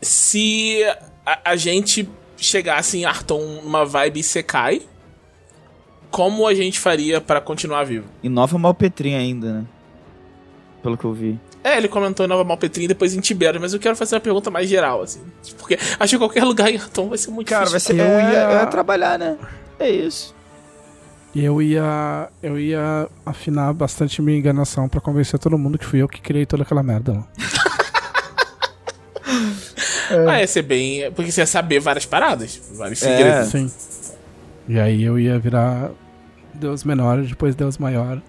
[SPEAKER 3] se a, a gente chegasse em Arton numa vibe Sekai, como a gente faria pra continuar vivo?
[SPEAKER 2] E Nova Malpetrinha ainda, né? Pelo que eu vi.
[SPEAKER 3] É, ele comentou em Nova Malpetrim e depois em Tibério, mas eu quero fazer uma pergunta mais geral, assim. Porque acho que qualquer lugar em Arton vai ser muito
[SPEAKER 2] Cara, vai
[SPEAKER 3] difícil.
[SPEAKER 2] ser.
[SPEAKER 1] Eu
[SPEAKER 2] é,
[SPEAKER 1] ia-
[SPEAKER 2] é trabalhar, né? É isso.
[SPEAKER 1] E eu ia. Eu ia afinar bastante minha enganação pra convencer todo mundo que fui eu que criei toda aquela merda lá.
[SPEAKER 3] Ah, ia ser bem. Porque você ia saber várias paradas, vários
[SPEAKER 2] É.
[SPEAKER 3] segredos.
[SPEAKER 1] Sim. E aí eu ia virar Deus menor, depois Deus maior.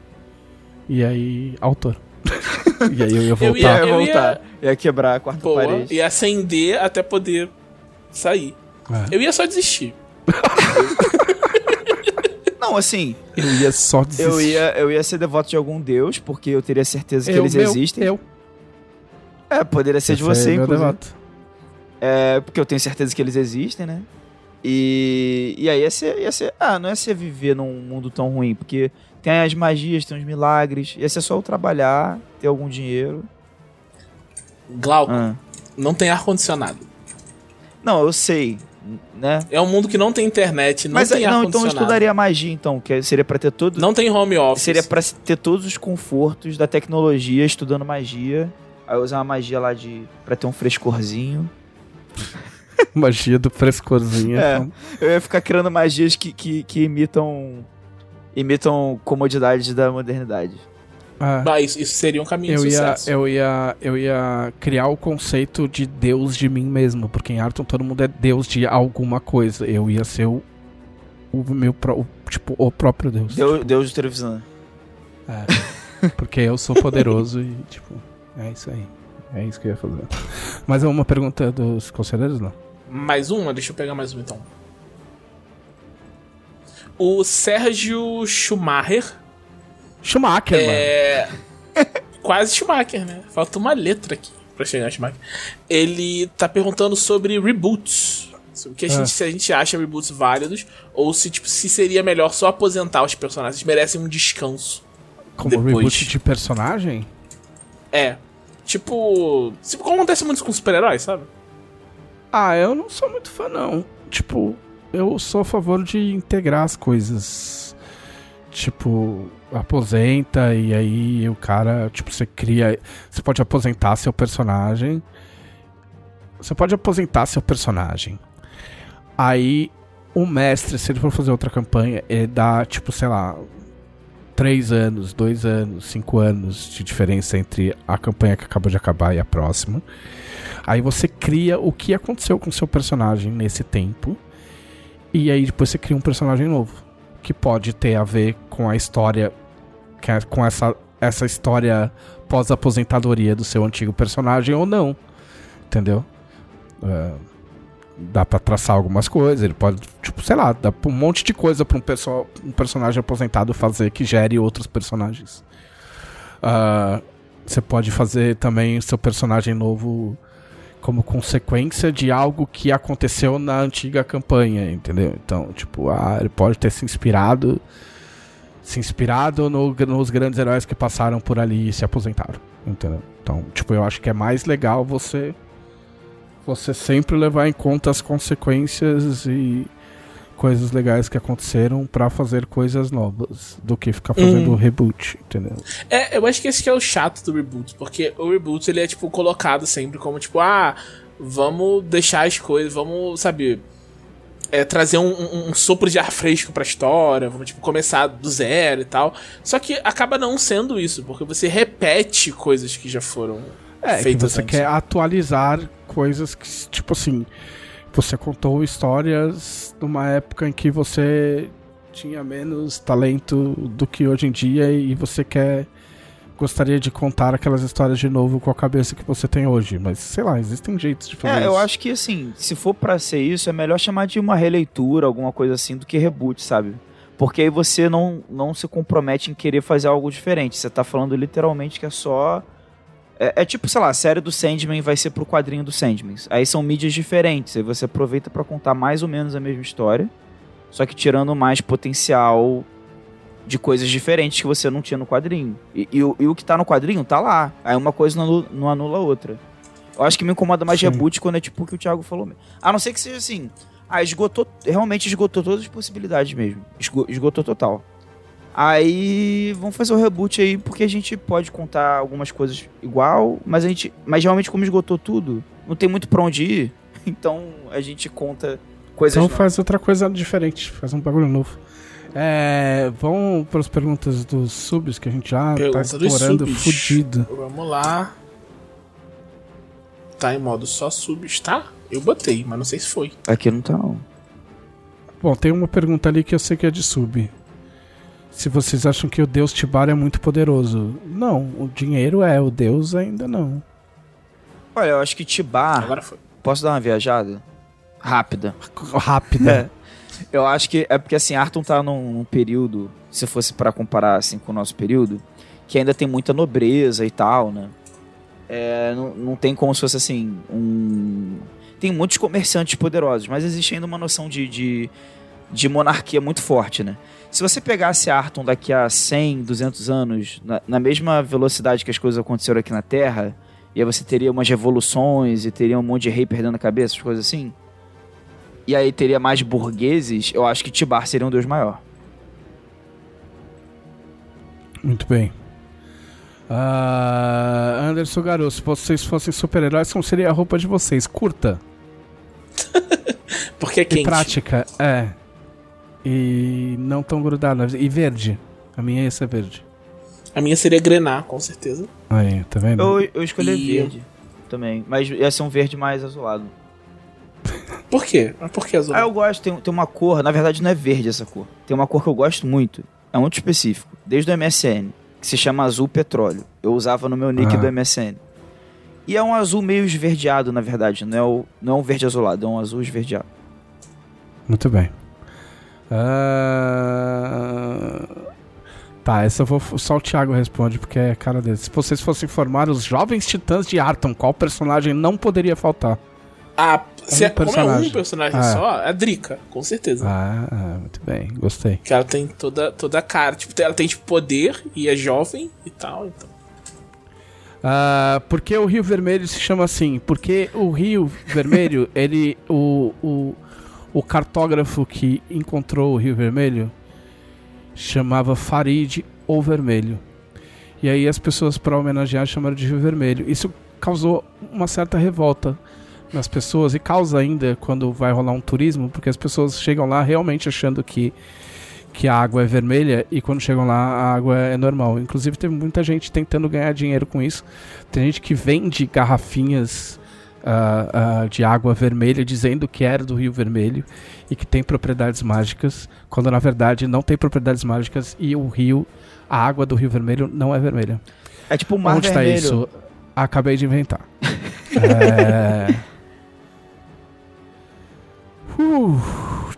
[SPEAKER 1] E aí, autor. e aí eu ia voltar.
[SPEAKER 3] ia-
[SPEAKER 2] Ia
[SPEAKER 3] eu
[SPEAKER 2] voltar. Ia, quebrar a quarta
[SPEAKER 3] Boa,
[SPEAKER 2] parede.
[SPEAKER 3] ia acender até poder sair.
[SPEAKER 1] É.
[SPEAKER 3] Eu ia só desistir.
[SPEAKER 2] Não, assim,
[SPEAKER 1] Eu ia só desistir.
[SPEAKER 2] eu ia, eu ia ser devoto de algum deus, porque eu teria certeza que
[SPEAKER 1] Eu,
[SPEAKER 2] eles
[SPEAKER 1] meu,
[SPEAKER 2] existem.
[SPEAKER 1] Eu.
[SPEAKER 2] É, poderia ser de você,
[SPEAKER 1] é meu
[SPEAKER 2] inclusive.
[SPEAKER 1] devoto.
[SPEAKER 2] É, porque eu tenho certeza que eles existem, né? E, e aí ia ser, ia ser. Ah, não ia ser viver num mundo tão ruim, porque tem as magias, tem os milagres. Ia ser só eu trabalhar, ter algum dinheiro.
[SPEAKER 3] Glauco,
[SPEAKER 2] Ah.
[SPEAKER 3] não tem ar-condicionado.
[SPEAKER 2] Não, eu sei, né?
[SPEAKER 3] É um mundo que não tem internet, não
[SPEAKER 2] Mas
[SPEAKER 3] tem
[SPEAKER 2] aí- não, então eu estudaria magia, então, que seria pra ter todo.
[SPEAKER 3] Não tem home office.
[SPEAKER 2] Seria pra ter todos os confortos da tecnologia, estudando magia. Aí usar uma magia lá de. pra ter um frescorzinho.
[SPEAKER 1] Magia do frescorzinho.
[SPEAKER 2] É.
[SPEAKER 1] então.
[SPEAKER 2] Eu ia ficar criando magias que, que, que imitam. imitam comodidades da modernidade.
[SPEAKER 3] Bah, isso, isso seria um caminho
[SPEAKER 1] Eu
[SPEAKER 3] de
[SPEAKER 1] ia,
[SPEAKER 3] sucesso.
[SPEAKER 1] eu, ia, eu ia criar o conceito de Deus de mim mesmo, porque em Arton todo mundo é Deus de alguma coisa. Eu ia ser o, o meu o, tipo o próprio Deus.
[SPEAKER 2] Deus, Deus de televisão.
[SPEAKER 1] É. Porque eu sou poderoso e tipo é isso aí. É isso que eu ia fazer. Mas é uma pergunta dos conselheiros não?
[SPEAKER 3] Mais uma? Deixa eu pegar mais uma então. O Sérgio Schumacher
[SPEAKER 1] Schumacher, mano.
[SPEAKER 3] é. Quase Schumacher, né? Falta uma letra aqui pra chegar a Schumacher. Ele tá perguntando sobre reboots. Sobre o que a
[SPEAKER 1] Ah.
[SPEAKER 3] gente, se a gente acha reboots válidos ou se, tipo, se seria melhor só aposentar os personagens. Eles merecem um descanso.
[SPEAKER 1] Como
[SPEAKER 3] depois.
[SPEAKER 1] reboot de personagem?
[SPEAKER 3] É. Tipo. Tipo, como acontece muito com super-heróis, sabe?
[SPEAKER 1] Ah, eu não sou muito fã, não. Tipo, eu sou a favor de integrar as coisas. Tipo, aposenta e aí o cara, tipo, você cria. Você pode aposentar seu personagem. Você pode aposentar seu personagem. Aí o mestre, se ele for fazer outra campanha, ele dá, tipo, sei lá, três anos, dois anos, cinco anos de diferença entre a campanha que acabou de acabar e a próxima. Aí você cria o que aconteceu com seu personagem nesse tempo. E aí depois você cria um personagem novo. Que pode ter a ver com a história. É- Com essa, essa história após a aposentadoria do seu antigo personagem ou não. Entendeu? É, dá pra traçar algumas coisas, ele pode, tipo, sei lá, dá um monte de coisa pra um, perso um personagem aposentado fazer que gere outros personagens. Uh, você pode fazer também seu personagem novo como consequência de algo que aconteceu na antiga campanha, entendeu? Então, tipo, ah, ele pode ter se inspirado se inspirado no, nos grandes heróis que passaram por ali e se aposentaram, entendeu? Então, tipo, eu acho que é mais legal você você sempre levar em conta as consequências e coisas legais que aconteceram para fazer coisas novas do que ficar fazendo hum. reboot, entendeu?
[SPEAKER 3] É, eu acho que esse que é o chato do reboot, porque o reboot ele é tipo colocado sempre como tipo, ah, vamos deixar as coisas, vamos, sabe, é, trazer um, um, um, sopro de ar fresco pra história, vamos tipo começar do zero e tal. Só que acaba não sendo isso, porque você repete coisas que já foram
[SPEAKER 1] é, feitas. Que você antes. quer atualizar coisas que, tipo assim, você contou histórias numa época em que você tinha menos talento do que hoje em dia e você quer gostaria de contar aquelas histórias de novo com a cabeça que você tem hoje, mas sei lá, existem jeitos de fazer
[SPEAKER 2] é,
[SPEAKER 1] isso.
[SPEAKER 2] eu acho que assim, se for para ser isso, é melhor chamar de uma releitura, alguma coisa assim, do que reboot, sabe? Porque aí você não, não se compromete em querer fazer algo diferente. Você tá falando literalmente que é só é, é, tipo, sei lá, a série do Sandman vai ser pro quadrinho do Sandman. Aí são mídias diferentes. Aí você aproveita para contar mais ou menos a mesma história. Só que tirando mais potencial de coisas diferentes que você não tinha no quadrinho. E, e, e o que tá no quadrinho tá lá. Aí uma coisa não anula, não anula a outra. Eu acho que me incomoda mais Sim. reboot quando é tipo o que o Thiago falou mesmo. A não ser que seja assim. Ah, esgotou. Realmente esgotou todas as possibilidades mesmo. Esgotou total. Aí vamos fazer o reboot aí, porque a gente pode contar algumas coisas igual, mas a gente. Mas realmente, como esgotou tudo, não tem muito pra onde ir. Então a gente conta coisas.
[SPEAKER 1] Então faz outra coisa diferente, faz um bagulho novo. É, vamos para as perguntas dos subs que a gente já tá Pergunta tá explorando fudido.
[SPEAKER 3] Vamos lá. Tá em modo só subs, tá? Eu botei, mas não sei se foi.
[SPEAKER 2] Aqui não tá não.
[SPEAKER 1] Bom, tem uma pergunta ali que eu sei que é de sub se vocês acham que o deus Tibar é muito poderoso. Não, o dinheiro é, o deus ainda não.
[SPEAKER 2] Olha, eu acho que Tibar. Agora foi. Posso dar uma viajada? Rápida.
[SPEAKER 1] Rápida. É.
[SPEAKER 2] Eu acho que é porque assim, Arton tá num, num período, se fosse para comparar assim com o nosso período, que ainda tem muita nobreza e tal, né? É, não, não tem como se fosse assim, um. Tem muitos comerciantes poderosos, mas existe ainda uma noção de, de, de monarquia muito forte, né? Se você pegasse Arton daqui a 100, 200 anos, na, na, mesma velocidade que as coisas aconteceram aqui na Terra, e aí você teria umas revoluções e teria um monte de rei perdendo a cabeça, as coisas assim, e aí teria mais burgueses, eu acho que Tibar seria um deus maior.
[SPEAKER 1] Muito bem. Uh, Anderson Garoto, se vocês fossem super-heróis, como seria a roupa de vocês? Curta.
[SPEAKER 3] Porque é quente. E
[SPEAKER 1] prática, é. E não tão grudado. E verde. A minha ia ser verde.
[SPEAKER 3] A minha seria grenar, com certeza.
[SPEAKER 1] Aí, tá vendo?
[SPEAKER 2] Eu, eu escolhi e... verde também. Mas ia ser um verde mais azulado.
[SPEAKER 3] Por quê? Por que azulado?
[SPEAKER 2] Ah, eu gosto. Tem, tem uma cor, na verdade não é verde essa cor. Tem uma cor que eu gosto muito. É muito específico. Desde o MSN. Que se chama azul petróleo. Eu usava no meu nick ah. do MSN. E é um azul meio esverdeado, na verdade. Não é, o, não é um verde azulado, é um azul esverdeado.
[SPEAKER 1] Muito bem. Uh... Tá, essa eu vou. Só o Thiago responde, porque é cara dele. Se vocês fossem formar os jovens titãs de Arton, qual personagem não poderia faltar?
[SPEAKER 3] Ah, se um é, personagem. como é um personagem ah. só, é a Drika, com certeza.
[SPEAKER 1] Ah, muito bem, gostei.
[SPEAKER 3] Que ela tem toda, toda a cara. Tipo, ela tem tipo, poder e é jovem e tal, então.
[SPEAKER 1] Uh, por que o Rio Vermelho se chama assim? Porque o Rio Vermelho, ele. O, o, o cartógrafo que encontrou o Rio Vermelho chamava Farid ou Vermelho. E aí as pessoas, para homenagear, chamaram de Rio Vermelho. Isso causou uma certa revolta nas pessoas e causa ainda quando vai rolar um turismo, porque as pessoas chegam lá realmente achando que, que a água é vermelha e quando chegam lá a água é normal. Inclusive teve muita gente tentando ganhar dinheiro com isso. Tem gente que vende garrafinhas uh, uh, de água vermelha dizendo que era do Rio Vermelho e que tem propriedades mágicas, quando na verdade não tem propriedades mágicas e o rio, a água do Rio Vermelho não é vermelha.
[SPEAKER 2] É tipo o Mar
[SPEAKER 1] Onde tá
[SPEAKER 2] Vermelho.
[SPEAKER 1] isso? Acabei de inventar. é... Uh,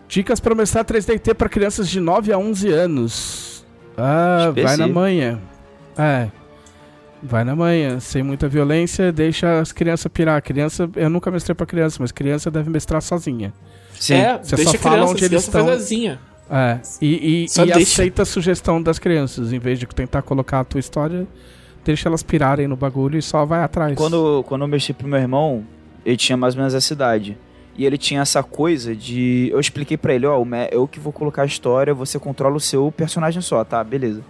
[SPEAKER 1] dicas para mestrar 3DT para crianças de 9 a 11 anos. Ah, vai na manhã. É. Vai na manhã, sem muita violência, deixa as crianças pirar. Criança, eu nunca mestrei pra criança, mas criança deve mestrar sozinha.
[SPEAKER 2] Sim.
[SPEAKER 3] É,
[SPEAKER 1] Você
[SPEAKER 3] deixa
[SPEAKER 1] só
[SPEAKER 3] a
[SPEAKER 1] fala
[SPEAKER 3] criança,
[SPEAKER 1] onde eles estão.
[SPEAKER 3] sozinha.
[SPEAKER 1] É, e, e, e aceita a sugestão das crianças. Em vez de tentar colocar a tua história, deixa elas pirarem no bagulho e só vai atrás.
[SPEAKER 2] Quando, quando eu mexi pro meu irmão, ele tinha mais ou menos essa idade. E ele tinha essa coisa de. Eu expliquei pra ele: ó, o me- eu que vou colocar a história, você controla o seu personagem só, tá? Beleza.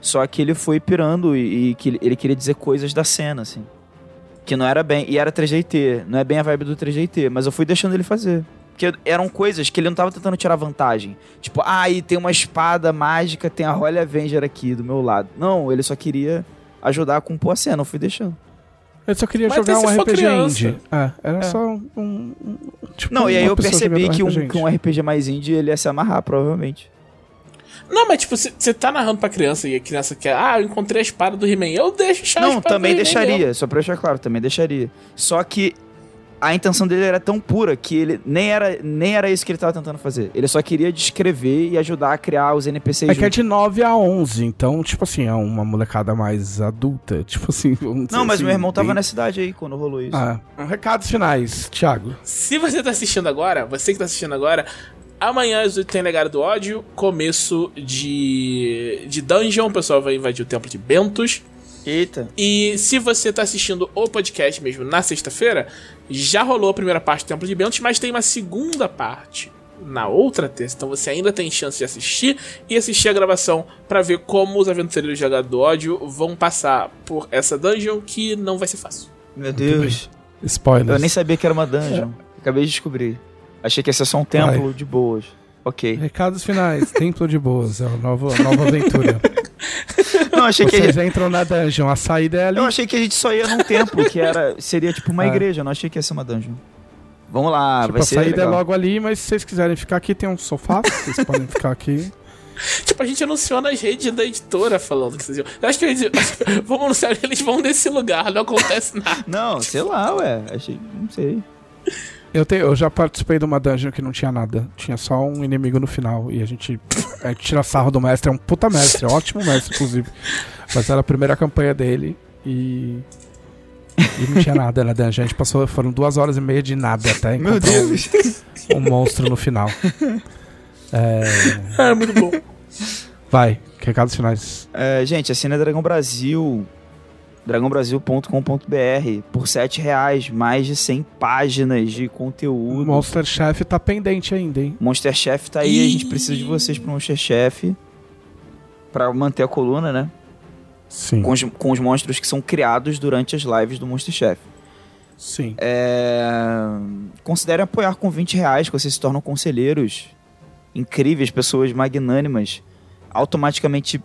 [SPEAKER 2] Só que ele foi pirando e, e que ele- queria dizer coisas da cena, assim. Que não era bem. E era 3DT, não é bem a vibe do 3DT, mas eu fui deixando ele fazer. Porque eram coisas que ele não tava tentando tirar vantagem. Tipo, ah, aí tem uma espada mágica, tem a Holy Avenger aqui do meu lado. Não, ele só queria ajudar a compor a cena, eu fui deixando.
[SPEAKER 1] Eu só queria
[SPEAKER 3] Mas
[SPEAKER 1] jogar um RPG indie. É, era
[SPEAKER 2] É.
[SPEAKER 1] só um. um- tipo,
[SPEAKER 2] Não, e aí eu percebi que um,
[SPEAKER 1] RPG
[SPEAKER 2] que um RPG mais indie ele ia se amarrar, provavelmente.
[SPEAKER 3] Não, mas tipo, você tá narrando pra criança e a criança quer, ah, eu encontrei a espada do He-Man. Eu deixo a
[SPEAKER 2] Não, também deixaria, só pra deixar claro, também deixaria. Só que a intenção dele era tão pura que ele nem era, nem era isso que ele tava tentando fazer. Ele só queria descrever e ajudar a criar os NPCs
[SPEAKER 1] É que é de 9 a 11, então, tipo assim, é uma molecada mais adulta. Tipo assim. vamos dizer
[SPEAKER 2] Não, mas
[SPEAKER 1] assim,
[SPEAKER 2] meu irmão tava
[SPEAKER 1] bem-
[SPEAKER 2] nessa idade aí quando rolou isso.
[SPEAKER 1] Ah, recados finais, Thiago.
[SPEAKER 3] Se você tá assistindo agora, você que tá assistindo agora, amanhã às 8 tem Legado do Ódio, começo de, de Dungeon, o pessoal vai invadir o Templo de Bentos.
[SPEAKER 2] Eita.
[SPEAKER 3] E se você tá assistindo o podcast mesmo na sexta-feira, já rolou a primeira parte do Templo de Bentos, mas tem uma segunda parte na outra terça. Então você ainda tem chance de assistir e assistir a gravação pra ver como os aventureiros de do Ódio vão passar por essa dungeon que não vai ser fácil.
[SPEAKER 2] Meu Deus.
[SPEAKER 1] Spoilers.
[SPEAKER 2] Eu nem sabia que era uma dungeon. Acabei de descobrir. Achei que ia ser só um templo de boas. Ok.
[SPEAKER 1] Recados finais, Templo de Boas, é a nova, a nova aventura.
[SPEAKER 2] Não, achei que a
[SPEAKER 1] Vocês
[SPEAKER 2] gente,
[SPEAKER 1] entram na dungeon, a saída é ali.
[SPEAKER 2] eu achei que a gente só ia num templo, que era seria tipo uma
[SPEAKER 1] Ah.
[SPEAKER 2] igreja. Eu não achei que ia ser uma dungeon. Vamos lá,
[SPEAKER 1] tipo,
[SPEAKER 2] vai
[SPEAKER 1] a
[SPEAKER 2] ser
[SPEAKER 1] saída
[SPEAKER 2] legal.
[SPEAKER 1] é logo ali, mas se vocês quiserem ficar aqui, tem um sofá, vocês podem ficar aqui.
[SPEAKER 3] Tipo, a gente anunciou nas redes da editora falando que vocês iam. Eu acho que eles vamos anunciar que eles vão nesse lugar, não acontece nada.
[SPEAKER 2] Não, sei lá, ué. Achei, não sei.
[SPEAKER 1] Eu, te- eu já participei de uma dungeon que não tinha nada. Tinha só um inimigo no final. E a gente, a gente tira sarro do mestre. É um puta mestre, é um ótimo mestre, inclusive. Mas era a primeira campanha dele e. E não tinha nada na dungeon. A gente passou, foram duas horas e meia de nada até
[SPEAKER 2] Meu
[SPEAKER 1] encontrar um-
[SPEAKER 2] Deus.
[SPEAKER 1] um, monstro no final. É,
[SPEAKER 3] É muito bom.
[SPEAKER 1] vai, recados finais.
[SPEAKER 2] É, gente, assina Dragão Brasil. dragãobrasil.com.br por 7 reais, mais de 100 páginas de
[SPEAKER 1] O
[SPEAKER 2] conteúdo.
[SPEAKER 1] Monster Chef tá pendente ainda, hein?
[SPEAKER 2] Monster Chef tá aí, a gente precisa de vocês pro Monster Chef. Pra manter a coluna, né?
[SPEAKER 1] Sim.
[SPEAKER 2] Com os, com os monstros que são criados durante as lives do Monster Chef.
[SPEAKER 1] Sim.
[SPEAKER 2] É... Considere apoiar com 20 reais, que vocês se tornam conselheiros incríveis, pessoas magnânimas. Automaticamente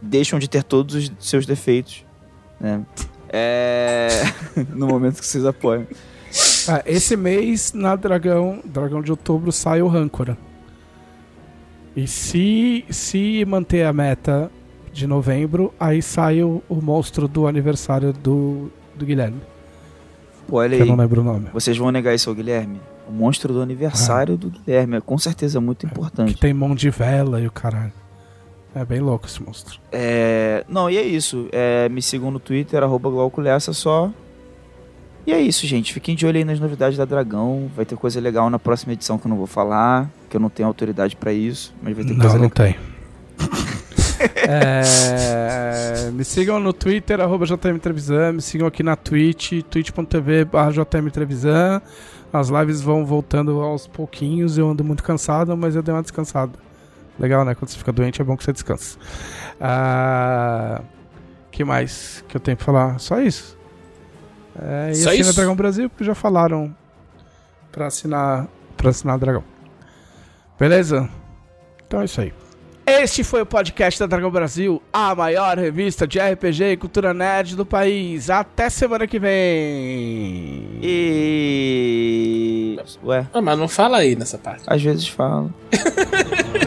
[SPEAKER 2] deixam de ter todos os seus defeitos. Né? É... no momento que vocês apoiam.
[SPEAKER 1] Ah, esse mês, na Dragão, Dragão de Outubro, sai o Rancora. E se, se manter a meta de novembro, aí sai o, o monstro do aniversário do, do Guilherme.
[SPEAKER 2] Pô, olha
[SPEAKER 1] Que eu
[SPEAKER 2] aí.
[SPEAKER 1] não lembro o nome.
[SPEAKER 2] Vocês vão negar isso ao Guilherme? O monstro do aniversário do Guilherme. É com certeza muito
[SPEAKER 1] Que
[SPEAKER 2] importante.
[SPEAKER 1] tem mão de vela e o caralho. É bem louco esse monstro.
[SPEAKER 2] É... Não, e é isso. É, Me sigam no Twitter, arroba Glauco Lessa só. E é isso, gente. Fiquem de olho aí nas novidades da Dragão. Vai ter coisa legal na próxima edição que eu não vou falar, que eu não tenho autoridade pra isso, mas vai ter coisa
[SPEAKER 1] Não, não
[SPEAKER 2] legal.
[SPEAKER 1] tem. É, me sigam no Twitter, arroba JM Trevisan, me sigam aqui na Twitch, twitch.tv barra JM Trevisan. As lives vão voltando aos pouquinhos, eu ando muito cansado, mas eu dei uma descansada. Legal, né? Quando você fica doente é bom que você descansa. Ah, que mais que eu tenho pra falar? Só isso. É, e
[SPEAKER 3] Só
[SPEAKER 1] assina
[SPEAKER 3] isso?
[SPEAKER 1] Dragão Brasil, porque já falaram pra assinar, pra assinar Dragão. Beleza? Então é isso aí. Este foi o podcast da Dragão Brasil, a maior revista de RPG e cultura nerd do país. Até semana que vem.
[SPEAKER 2] E. Ué,
[SPEAKER 3] Ah, mas não fala aí nessa parte.
[SPEAKER 2] às vezes falo.